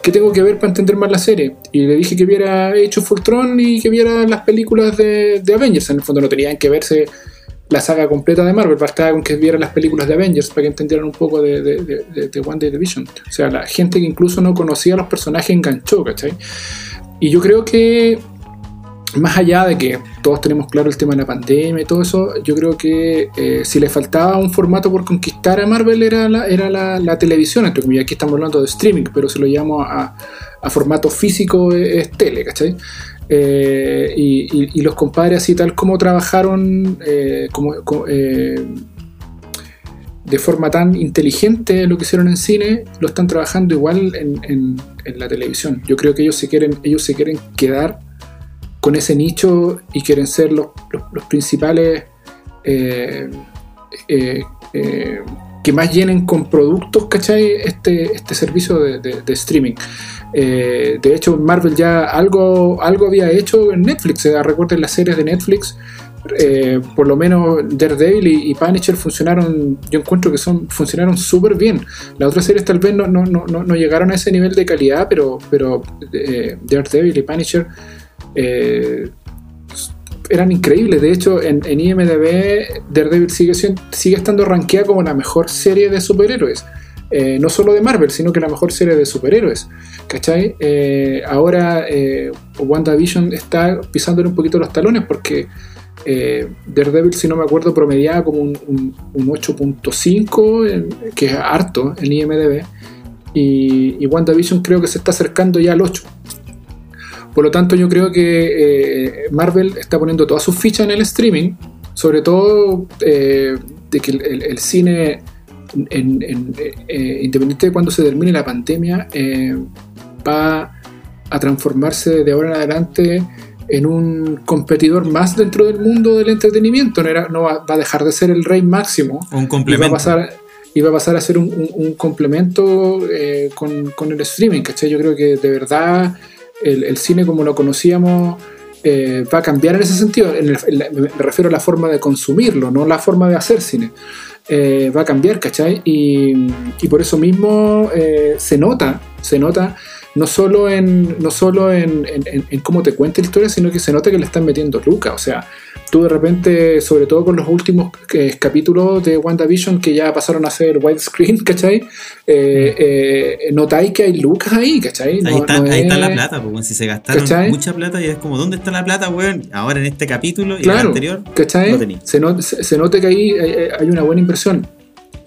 ¿qué tengo que ver para entender más la serie? Y le dije que viera Age of Ultron y que viera las películas de, de Avengers, en el fondo no tenían que verse la saga completa de Marvel, bastaba con que vieran las películas de Avengers para que entendieran un poco de, de- de One Day Division. O sea, la gente que incluso no conocía a los personajes enganchó, ¿cachai? Y yo creo que más allá de que todos tenemos claro el tema de la pandemia y todo eso, yo creo que eh, si le faltaba un formato por conquistar a Marvel era la, era la, televisión, entre comillas, aquí estamos hablando de streaming, pero si lo llevamos a, formato físico es, tele, ¿cachai? Eh, y, los compadres así tal como trabajaron eh, como, de forma tan inteligente lo que hicieron en cine, lo están trabajando igual en, en la televisión. Yo creo que ellos se quieren, ellos se quieren quedar con ese nicho y quieren ser los, los, principales eh, eh, eh, que más llenen con productos, ¿cachai? Este, este servicio de, streaming. de hecho, Marvel ya algo, algo había hecho en Netflix. Recuerden las series de Netflix. por lo menos Daredevil y, y, Punisher funcionaron, yo encuentro que son funcionaron súper bien. Las otras series tal vez no, no, no, no, llegaron a ese nivel de calidad, pero, pero Daredevil y Punisher eh, eran increíbles. De hecho, en, IMDB, Daredevil sigue, sigue estando rankeada como la mejor serie de superhéroes. Eh, no solo de Marvel, sino que la mejor serie de superhéroes. ¿Cachai? Eh, ahora WandaVision está pisándole un poquito los talones porque Daredevil, si no me acuerdo, promediaba como un, un, 8.5, que es harto en IMDB. Y, y WandaVision creo que se está acercando ya al 8. Por lo tanto, yo creo que eh, Marvel está poniendo todas sus fichas en el streaming, sobre todo eh, de que el, cine, eh, independiente de cuando se termine la pandemia, va a transformarse de ahora en adelante en un competidor más dentro del mundo del entretenimiento. No, va, a dejar de ser el rey máximo. Un complemento. Y va a pasar, a, pasar a ser un, complemento con, con, el streaming, ¿cachai? Yo creo que de verdad el, cine como lo conocíamos eh, va a cambiar en ese sentido. me refiero a la forma de consumirlo, no la forma de hacer cine. Eh, va a cambiar, ¿cachai? Y, por eso mismo eh, se nota, se nota no solo en, no solo en, cómo te cuenta la historia, sino que se nota que le están metiendo Luca. O sea, tú de repente, sobre todo con los últimos eh, capítulos de WandaVision que ya pasaron a ser widescreen, ¿cachai? Eh, eh, notáis que hay lucas ahí, ¿cachai? ahí, está, la plata, pues, si se gastaron mucha plata y es como, ¿dónde está la plata, weón? Ahora en este capítulo y en el anterior, ¿cachai? se, se, nota que ahí hay, una buena impresión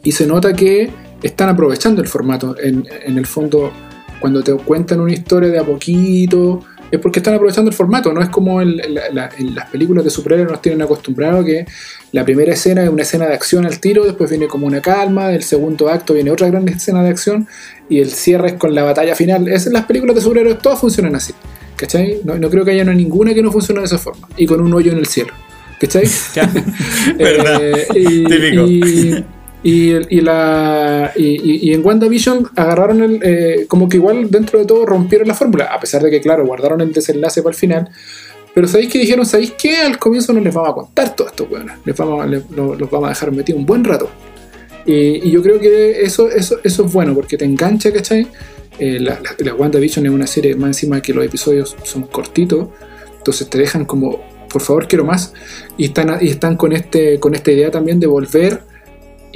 y se nota que están aprovechando el formato. En, en el fondo cuando te cuentan una historia de a poquito, es porque están aprovechando el formato, no es como en, las películas de superhéroes nos tienen acostumbrado que la primera escena es una escena de acción al tiro, después viene como una calma, del segundo acto viene otra gran escena de acción y el cierre es con la batalla final. Es, las películas de superhéroes todas funcionan así, ¿cachai? No, creo que haya ninguna que no funcione de esa forma y con un hoyo en el cielo. ¿Cachai? ¿Verdad? Eh, y, la, y, en WandaVision agarraron el. Eh, como que igual dentro de todo rompieron la fórmula, a pesar de que, claro, guardaron el desenlace para el final. Pero ¿sabéis que dijeron? ¿Sabéis que Al comienzo no les vamos a contar todo esto, bueno, les vamos, los vamos a dejar metidos un buen rato. Y, yo creo que eso, eso, eso es bueno, porque te engancha, ¿cachai? Eh, la, la, WandaVision es una serie más encima que los episodios son cortitos, entonces te dejan como, por favor, quiero más. Y están, y están con, este, con esta idea también de volver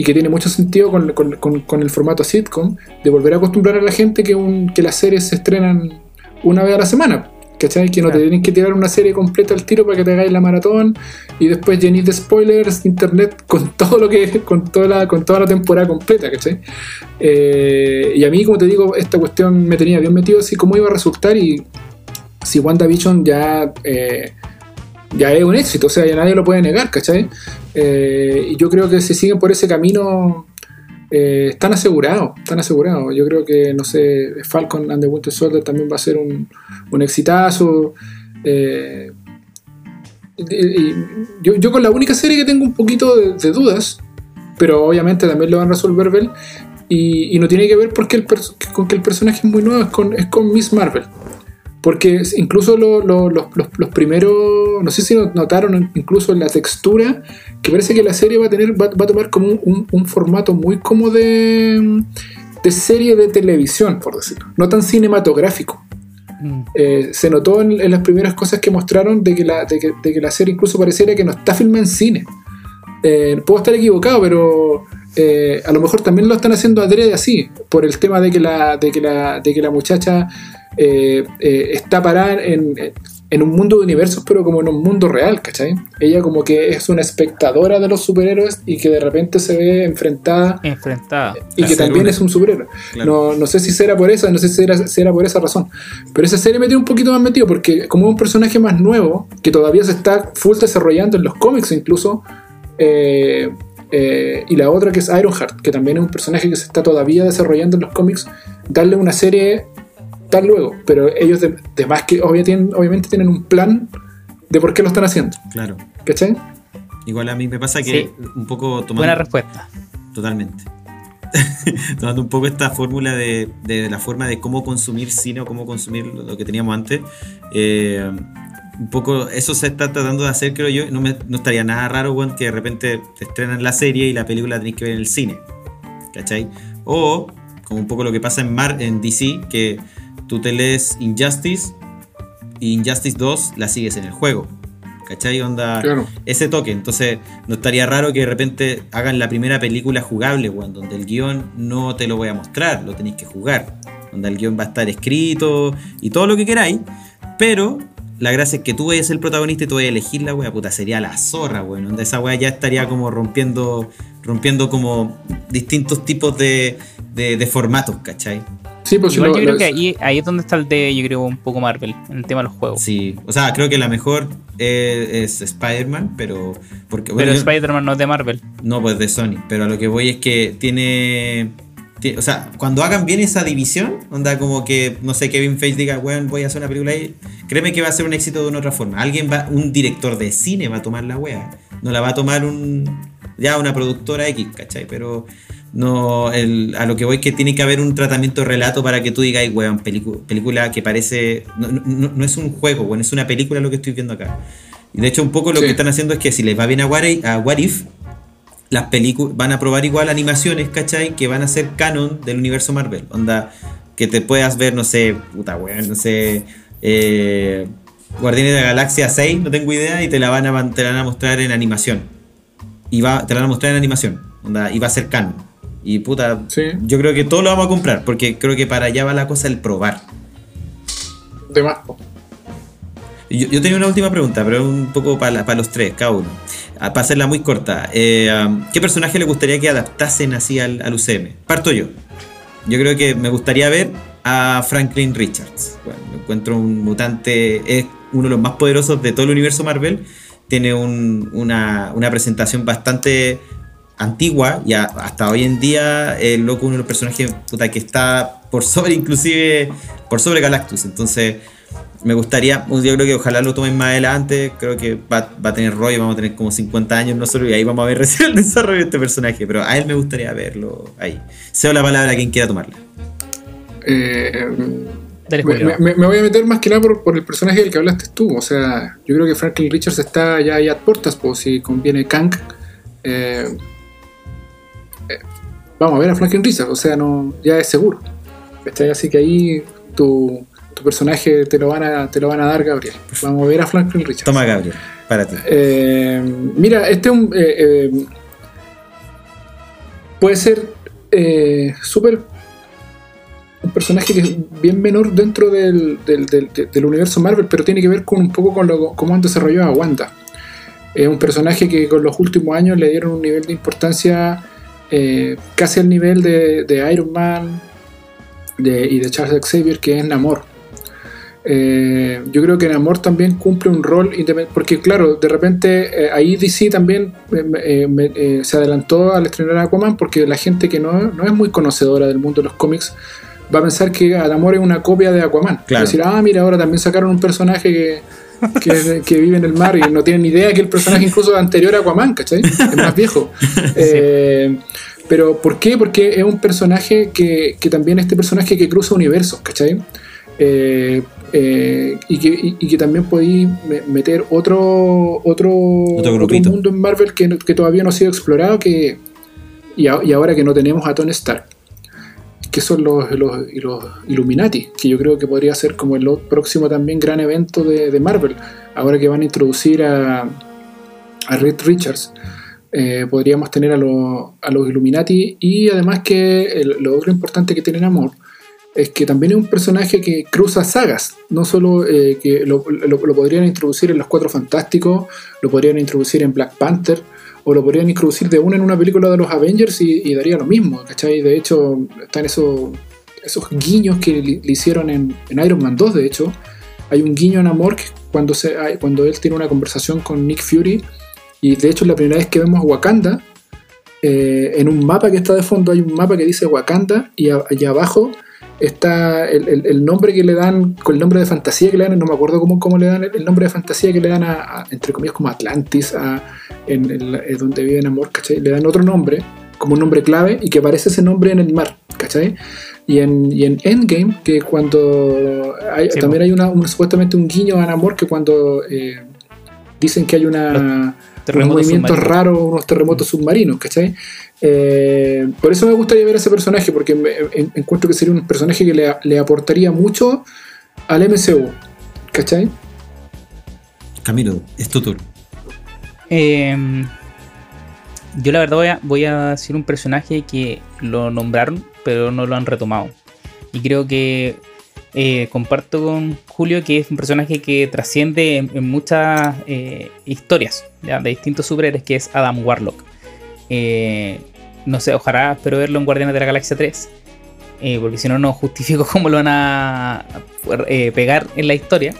y que tiene mucho sentido con, con, con, el formato sitcom, de volver a acostumbrar a la gente que, un, que las series se estrenan una vez a la semana. ¿Cachai? Que no te tienen que tirar una serie completa al tiro para que te hagáis la maratón y después llenéis de spoilers internet con todo lo que con toda la, con toda la temporada completa, ¿cachai? Eh, y a mí, como te digo, esta cuestión me tenía bien metido así como iba a resultar y si WandaVision ya eh, ya es un éxito, o sea, ya nadie lo puede negar, ¿cachai? Eh, y yo creo que si siguen por ese camino, eh, están asegurados, están asegurados. Yo creo que, no sé, Falcon and the Winter Soldier también va a ser un, un exitazo. Eh, y, yo, con la única serie que tengo un poquito de, dudas, pero obviamente también lo van a resolver bien, y, no tiene que ver porque el con que el personaje es muy nuevo, es con, es con Miss Marvel. Porque incluso los, primeros, no sé si notaron incluso en la textura, que parece que la serie va a tener, va, a tomar como un, formato muy como de, de serie de televisión, por decirlo, no tan cinematográfico. Mm. Eh, se notó en, las primeras cosas que mostraron de que, la, de que, la serie incluso pareciera que no está filmada en cine. Eh, puedo estar equivocado, pero eh, a lo mejor también lo están haciendo adrede así, por el tema de que la, de que la, de que la muchacha eh, eh, está parada en, en un mundo de universos, pero como en un mundo real, ¿cachai? Ella como que es una espectadora de los superhéroes y que de repente se ve enfrentada Enfrentada. y A que también una. es un superhéroe. Claro. No, no sé si será por esa, no sé si será, si era por esa razón. Pero esa serie me tiene un poquito más metido porque como es un personaje más nuevo, que todavía se está full desarrollando en los cómics incluso, eh, eh, y la otra que es Ironheart, que también es un personaje que se está todavía desarrollando en los cómics, darle una serie tal luego. Pero ellos de, de más que obvia- tienen- obviamente tienen un plan de por qué lo están haciendo. Claro. ¿Cachai? Igual a mí me pasa que Sí. un poco tomando. Buena respuesta. Totalmente. Tomando un poco esta fórmula de, de la forma de cómo consumir cine o cómo consumir lo, lo que teníamos antes. eh, un poco eso se está tratando de hacer, creo yo. No, me- no estaría nada raro, weón, que de repente te estrenan la serie y la película la tenés que ver en el cine. ¿Cachai? O, como un poco lo que pasa en, Mar, en DC, que tú te lees Injustice y Injustice 2 la sigues en el juego. ¿Cachai? Onda Claro. ese toque. Entonces, no estaría raro que de repente hagan la primera película jugable, weón, donde el guion no te lo voy a mostrar, lo tenéis que jugar. Donde el guion va a estar escrito y todo lo que queráis. Pero la gracia es que tú vayas a ser el protagonista y tú vayas a elegir la wea, puta, sería la zorra, weón. Donde esa wea ya estaría como rompiendo, rompiendo como distintos tipos de, de, de formatos, ¿cachai? Sí, pues Igual lo- yo creo lo- que ahí, ahí es donde está el de, yo creo, un poco Marvel, en el tema de los juegos. Sí, o sea, creo que la mejor eh, es Spider-Man, pero... Porque, Pero bueno, Spider-Man no es de Marvel. No, pues de Sony. Pero a lo que voy es que tiene. O sea, cuando hagan bien esa división, onda como que, no sé, Kevin Feige diga, weón, voy a hacer una película ahí. Créeme que va a ser un éxito de una otra forma. Alguien va, un director de cine va a tomar la wea. No la va a tomar un. Ya una productora X, ¿cachai? Pero no. El, a lo que voy es que tiene que haber un tratamiento de relato para que tú digas, weón, película que parece. No, no- no- no es un juego, weón, es una película lo que estoy viendo acá. Y de hecho, un poco lo Sí. que están haciendo es que si les va bien a What If, a What If, las películas van a probar igual animaciones, ¿cachai? Que van a ser canon del universo Marvel. Onda, que te puedas ver, no sé, puta weón, no sé, eh, Guardianes de la Galaxia 6, no tengo idea, y te la van a, te la van a mostrar en animación. Y va, te la van a mostrar en animación, onda, y va a ser canon. Y puta, Sí. yo creo que todo lo vamos a comprar, porque creo que para allá va la cosa el probar. de más. Yo, yo tenía una última pregunta, pero un poco para, para los tres, cada uno. Ah, Para hacerla muy corta. Eh, um, ¿Qué personaje le gustaría que adaptasen así al, al UCM? Parto yo. Yo creo que me gustaría ver a Franklin Richards. Bueno, encuentro un mutante, es uno de los más poderosos de todo el universo Marvel. Tiene un- una, una presentación bastante antigua y hasta hoy en día el loco uno de los personajes que está por sobre inclusive por sobre Galactus entonces me gustaría yo creo que ojalá lo tomen más adelante creo que va, va a tener rollo vamos a tener como 50 años nosotros y ahí vamos a ver recién el desarrollo de este personaje pero a él me gustaría verlo ahí cedo la palabra a quien quiera tomarla Eh, Dale, me, me- me voy a meter más que nada por, por el personaje del que hablaste tú. O sea, yo creo que Franklin Richards está ya ahí a puertas, pues si conviene Kang. eh, eh, vamos a ver a Franklin Richards, o sea, no ya es seguro. ¿Cachai? Así que ahí tu, tu personaje te lo, van a, te lo van a dar, Gabriel. Vamos a ver a Franklin Richards. toma Gabriel para ti Eh, mira, este es un. eh, eh, puede ser súper. Un personaje que es bien menor dentro del, del- del- del universo Marvel, pero tiene que ver con un poco con lo, cómo han desarrollado a Wanda. Es un personaje que con los últimos años le dieron un nivel de importancia eh, casi al nivel de, de Iron Man de- y de Charles Xavier, que es Namor. Eh, yo creo que Namor también cumple un rol independiente, porque claro, de repente eh, ahí DC también eh, se adelantó al estrenar Aquaman porque la gente que no, no es muy conocedora del mundo de los cómics va a pensar que Namor es una copia de Aquaman. Claro. Es decir, ah, mira, ahora también sacaron un personaje que, que, que vive en el mar y no tienen ni idea que el personaje incluso anterior a Aquaman, ¿cachai? Es más viejo. Pero ¿por qué? Porque es un personaje que, que también este personaje que cruza universos, ¿cachai? Eh, eh, y, que, y- y que también podéis me- meter otro otro, mundo en Marvel que, que todavía no ha sido explorado que, y, a- y ahora que no tenemos a Tony Stark que son los, los, Illuminati, que yo creo que podría ser como el próximo también gran evento de, de Marvel, ahora que van a introducir a, a Reed Richards. eh, podríamos tener a, los- a los Illuminati y además que el- lo otro importante que tiene Namor es que también es un personaje que cruza sagas. No solo eh, que lo, lo, podrían introducir en Los Cuatro Fantásticos, lo podrían introducir en Black Panther, o lo podrían introducir de una en una película de los Avengers y, daría lo mismo, ¿cachai? De hecho, están esos, esos guiños que le, hicieron en, Iron Man 2, de hecho. Hay un guiño en Amor cuando, se, cuando él tiene una conversación con Nick Fury, y de hecho es la primera vez que vemos Wakanda. Eh, en un mapa que está de fondo hay un mapa que dice Wakanda y allá abajo está el, nombre que le dan, con el nombre de fantasía que le dan, no me acuerdo cómo, cómo le dan el, nombre de fantasía que le dan a, entre comillas, como Atlantis, a, en, el, donde viven Amor, ¿cachai? Le dan otro nombre, como un nombre clave, y que aparece ese nombre en el mar, ¿cachai? Y en, y en Endgame, que cuando también hay una, supuestamente un guiño a Namor, que cuando eh, dicen que hay una, unos movimientos raros, unos terremotos submarinos, ¿cachai? Eh, por eso me gustaría ver a ese personaje, porque encuentro que sería un personaje que le, aportaría mucho al MCU. ¿Cachai? Camilo, es tu turno. Em, yo la verdad voy a, decir un personaje que lo nombraron, pero no lo han retomado. Y creo que eh, comparto con Julio que es un personaje que trasciende en, muchas eh, historias de distintos superhéroes, que es Adam Warlock. Eh, no sé, ojalá espero verlo en Guardianes de la Galaxia 3. Eh, porque si no, no justifico cómo lo van a pegar en la historia.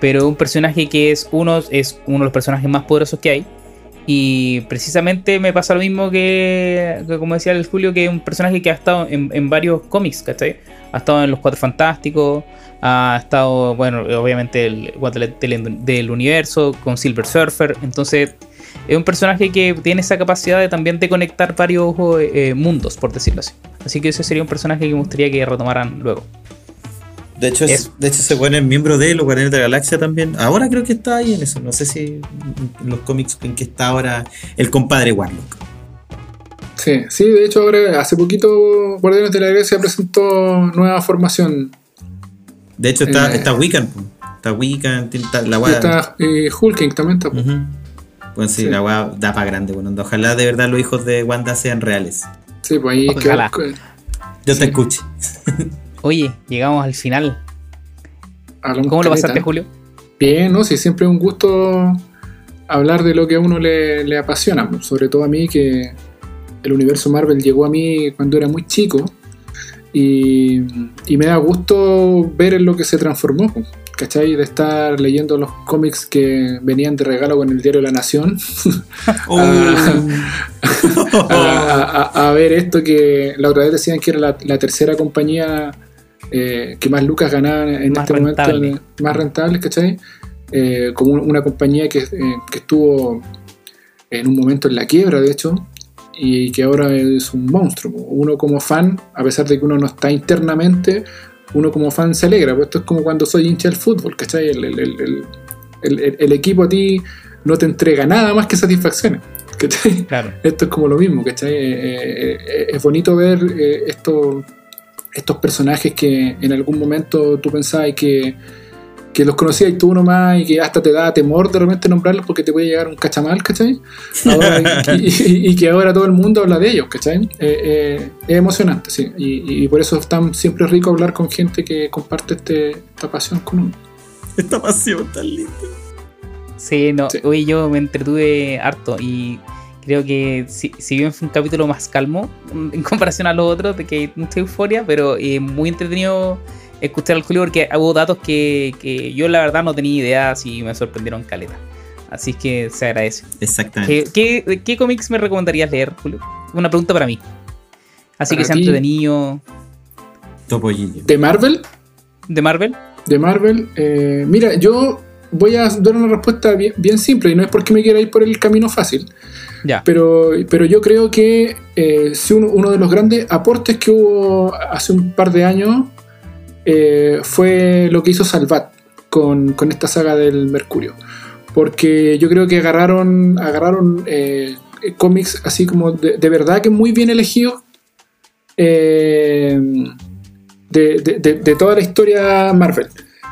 Pero un personaje que es uno, es uno de los personajes más poderosos que hay. Y precisamente me pasa lo mismo que, como decía el Julio, que es un personaje que ha estado en, varios cómics, ¿cachai? Ha estado en Los Cuatro Fantásticos, ha estado, bueno, obviamente el, del, del universo, con Silver Surfer. Entonces, es un personaje que tiene esa capacidad de también de conectar varios eh, mundos, por decirlo así. Así que ese sería un personaje que me gustaría que retomaran luego. De hecho, de hecho se pone miembro de los Guardianes de la Galaxia también. Ahora creo que está ahí en eso. No sé si en los cómics en que está ahora el compadre Warlock. Sí, sí, de hecho ahora hace poquito Guardianes de la Galaxia presentó nueva formación. De hecho está, eh, está Wiccan. Está Wiccan, está la Está eh, Hulking también está. Pues sí, la weá da para grande, bueno. Ojalá de verdad los hijos de Wanda sean reales. Sí, pues ahí Ojalá. Yo te escucho. Oye, llegamos al final. ¿Cómo lo pasaste, Julio? Bien, ¿no? Sí, siempre es un gusto hablar de lo que a uno le, apasiona. Sobre todo a mí, que el universo Marvel llegó a mí cuando era muy chico. Y, y me da gusto ver en lo que se transformó. ¿cachai? De estar leyendo los cómics que venían de regalo con el diario La Nación. Oh. a, ver esto que la otra vez decían que era la, tercera compañía eh, que más lucas ganaban en este momento, más rentables, ¿cachai? Eh, como una compañía que, eh, que estuvo en un momento en la quiebra, de hecho, y que ahora es un monstruo. Uno como fan, a pesar de que uno no está internamente, uno como fan se alegra, pues esto es como cuando soy hincha del fútbol, ¿cachai? El, el, equipo a ti no te entrega nada más que satisfacciones. ¿cachai? Claro. Esto es como lo mismo, ¿cachai? Eh, eh, es bonito ver estos, estos personajes que en algún momento tú pensabas que que los conocías tú nomás y que hasta te da temor de repente nombrarlos porque te puede llegar un cachamal, ¿cachai? y, que ahora todo el mundo habla de ellos, ¿cachai? Eh, eh, es emocionante, sí. Y, por eso es tan siempre rico hablar con gente que comparte este, esta pasión con uno. Esta pasión tan linda. Sí, no, hoy yo me entretuve harto y creo que si, bien fue un capítulo más calmo en comparación a los otros, de que hay mucha euforia, pero eh, muy entretenido escuchar al Julio porque hubo datos que, yo la verdad no tenía idea y me sorprendieron caleta. Así que se agradece. Exactamente. ¿Qué, cómics me recomendarías leer, Julio? Una pregunta para mí. Así que sea entretenido. Topollillo. ¿De Marvel? ¿De Marvel? De Marvel. Eh, mira, yo voy a dar una respuesta bien, simple y no es porque me quiera ir por el camino fácil. Pero, pero yo creo que eh, uno, de los grandes aportes que hubo hace un par de años eh, fue lo que hizo Salvat con, esta saga del Mercurio. Porque yo creo que agarraron, agarraron eh, cómics así como de, verdad que muy bien elegidos eh, de, toda la historia Marvel.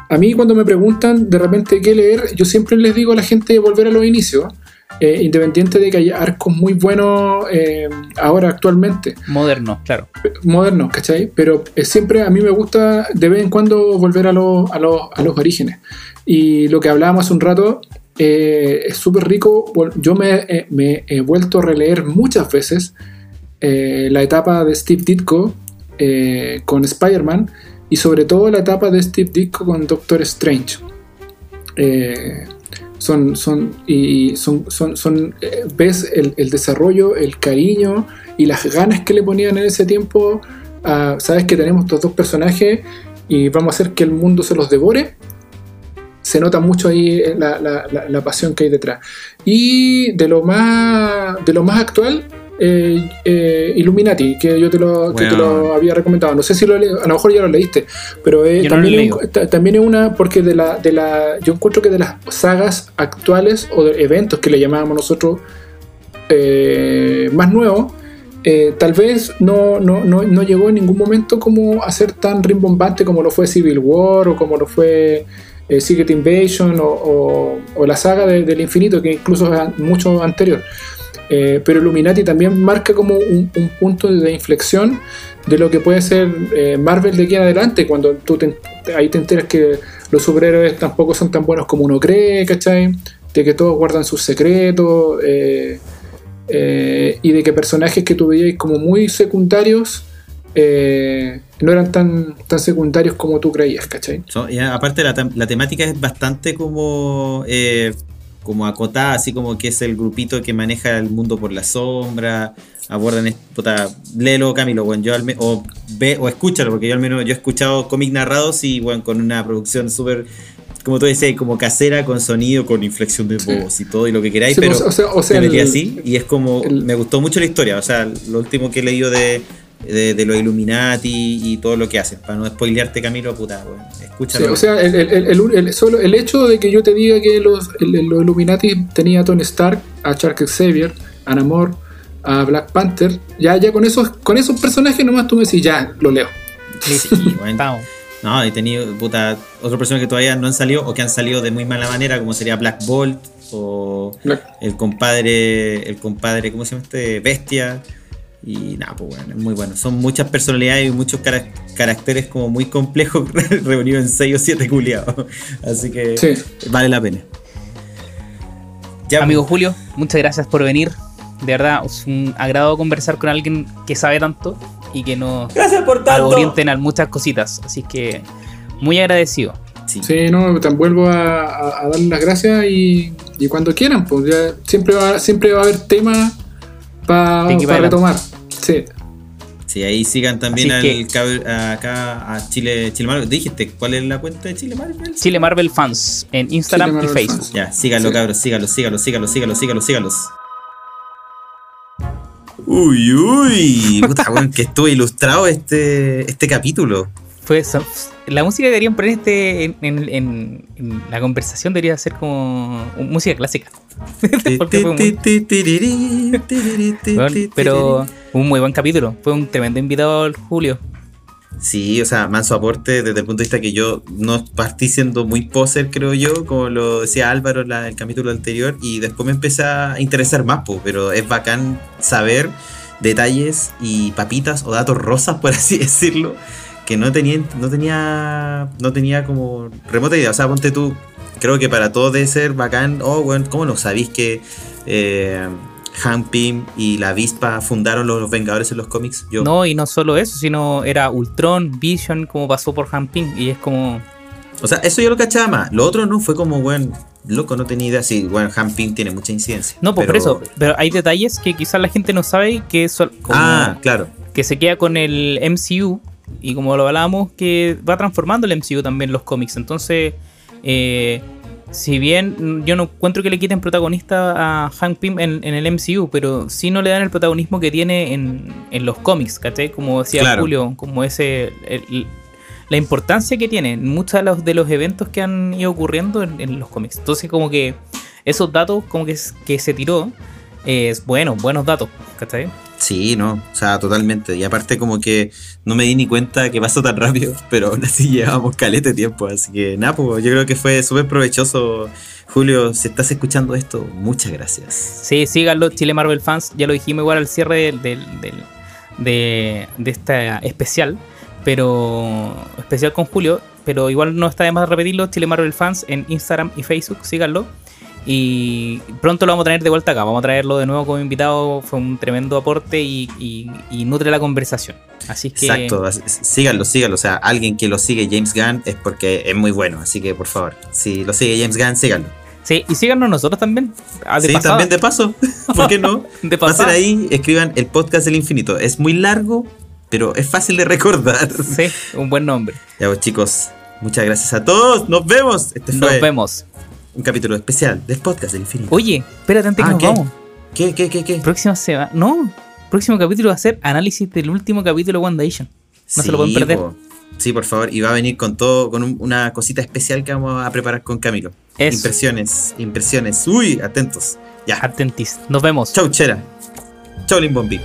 A mí cuando me preguntan de repente qué leer, yo siempre les digo a la gente volver a los inicios. Eh, independiente de que haya arcos muy buenos eh, ahora actualmente. Modernos, claro. Modernos, ¿cachai? Pero eh, siempre a mí me gusta de vez en cuando volver a, los- a los- a los orígenes. Y lo que hablábamos hace un rato eh, es súper rico. Yo me, eh, me he vuelto a releer muchas veces eh, la etapa de Steve Ditko eh, con Spider-Man y sobre todo la etapa de Steve Ditko con Doctor Strange. Eh, son, son, y son, son, son eh, ves el, el desarrollo, el cariño y las ganas que le ponían en ese tiempo. a- Sabes que tenemos estos dos personajes y vamos a hacer que el mundo se los devore. Se nota mucho ahí la, la- la- la pasión que hay detrás. Y de lo más, de lo más actual, eh, eh, Illuminati, que yo te lo, que te lo Bueno. había recomendado. No sé si lo a lo mejor ya lo leíste, pero eh, no también, es un- ta- también es una, porque de la, de la, yo encuentro que de las sagas actuales o de eventos que le llamábamos nosotros eh, más nuevos, eh, tal vez no, no, no, no llegó en ningún momento como a ser tan rimbombante como lo fue Civil War o como lo fue Secret Invasion o, o- o la saga de- del infinito, que incluso es mucho anterior. Eh, pero Illuminati también marca como un, un punto de inflexión de lo que puede ser eh, Marvel de aquí en adelante, cuando tú te- ahí te enteras que los superhéroes tampoco son tan buenos como uno cree, ¿cachai? De que todos guardan sus secretos eh, y de que personajes que tú veías como muy secundarios no eran tan, tan secundarios como tú creías, ¿cachai? Y aparte la, la temática es bastante como como acotada, así como que es el grupito que maneja el mundo por la sombra, abordan est- puta, léelo Camilo, bueno, yo al me- o ve o escúchalo, porque yo al menos yo he escuchado cómics narrados y bueno, con una producción súper como tú decías, como casera, con sonido, con inflexión de voz y todo y lo que queráis, Sí, pero o sea- o sea, me metí el- así y es como, el- me gustó mucho la historia, o sea, lo último que he leído de, de, de los Illuminati y todo lo que hacen, para no spoilearte Camilo, puta, bueno, Sí, escúchalo. o sea, el, el- el- el- solo el hecho de que yo te diga que los, el- el- los Illuminati tenía a Tony Stark, a Charles Xavier, a Namor, a Black Panther, ya, ya con esos, con esos personajes nomás tú me decís, ya, lo leo. Sí, bueno. Estamos. No, he tenido puta, otras personas que todavía no han salido o que han salido de muy mala manera, como sería Black Bolt o Black- el compadre, el compadre, ¿cómo se llama este? Bestia. Y nada, pues bueno, es muy bueno. Son muchas personalidades y muchos cara- caracteres como muy complejos reunidos en 6 o 7 culiados. Así que Sí. vale la pena. Ya, Amigo Julio, muchas gracias por venir. De verdad, es un agrado conversar con alguien que sabe tanto y que nos Gracias por tanto. orienten a muchas cositas. Así que muy agradecido. sí. Sí, no, te vuelvo a, a- a dar las gracias y, y cuando quieran, pues ya siempre va, siempre va a haber tema para para retomar. Sí, Sí, ahí sigan también al acá a Chile, Chile Marvel. Dijiste, ¿cuál es la cuenta de Chile Marvel? Chile Marvel Fans en Instagram y Facebook. Fans. Ya, síganlo, Sí. cabros, síganlo, síganlo, síganlo, síganlo, síganlo, síganlos. Uy, uy, puta, weón, que estuvo ilustrado este, este capítulo. Fue esa- la música que deberían poner este en, en- en- en la conversación debería ser como música clásica. Bueno, pero un muy buen capítulo. Fue un tremendo invitado el Julio. Sí, o sea, manso aporte desde el punto de vista que yo no partí siendo muy poser, creo yo, como lo decía Álvaro en el capítulo anterior, y después me empecé a interesar más, po, pero es bacán saber detalles y papitas o datos rosas, por así decirlo, que no tenía, no tenía, no tenía como remota idea. O sea, ponte tú, creo que para todos debe ser bacán, oh, bueno, ¿cómo no sabéis que eh, Pym y la avispa fundaron los, los Vengadores en los cómics? Yo, No, y no solo eso, sino era Ultron, Vision, como pasó por Hamping. Y es como. O sea, eso yo lo cachaba más. Lo otro no fue como, weón, loco, no tenía idea. Sí, bueno, Hamping tiene mucha incidencia. No, pues por eso. Pero hay detalles que quizás la gente no sabe que como Ah, claro. que se queda con el MCU. Y como lo hablábamos, que va transformando el MCU también los cómics. Entonces, eh, si bien yo no encuentro que le quiten protagonista a Hank Pym en, en el MCU, pero sí no le dan el protagonismo que tiene en, en los cómics, ¿cachai? Como decía Claro. Julio, como ese. el- la importancia que tiene en muchos de los, de los eventos que han ido ocurriendo en, en los cómics. Entonces, como que esos datos, como que, se tiró, es bueno, buenos datos, ¿cachai? Sí, no, o sea, totalmente. Y aparte como que no me di ni cuenta que pasó tan rápido, pero aún así llevábamos calete tiempo. Así que nada, pues yo creo que fue súper provechoso. Julio, si estás escuchando esto, muchas gracias. Sí, síganlo, Chile Marvel Fans. Ya lo dijimos igual al cierre del, del- de, de esta especial. Pero especial con Julio. Pero igual no está de más repetirlo. Chile Marvel Fans en Instagram y Facebook. Síganlo. Y pronto lo vamos a traer de vuelta acá. Vamos a traerlo de nuevo como invitado. Fue un tremendo aporte y, y- y nutre la conversación. Así que. Exacto, síganlo, síganlo. O sea, alguien que lo sigue James Gunn es porque es muy bueno. Así que por favor, si lo sigue James Gunn, síganlo. Sí, y síganos nosotros también. Ah, de sí, también de paso. ¿Por qué no? De Pasen ahí, escriban el podcast del infinito. Es muy largo, pero es fácil de recordar. Sí, un buen nombre. Ya pues chicos, muchas gracias a todos. Nos vemos. Este fue Nos vemos. Un capítulo especial del podcast del infinito. Oye, espérate antes que Ah, nos ¿qué? vamos. ¿Qué, qué, qué, qué? Próxima semana. No, próximo capítulo va a ser análisis del último capítulo de WandaVision. No se lo pueden perder. po. Sí, por favor. Y va a venir con todo, con un- una cosita especial que vamos a preparar con Camilo. Eso. Impresiones, impresiones. Uy, atentos. Ya. Atentis. Nos vemos. Chau, Chera. Chau, Limbombi.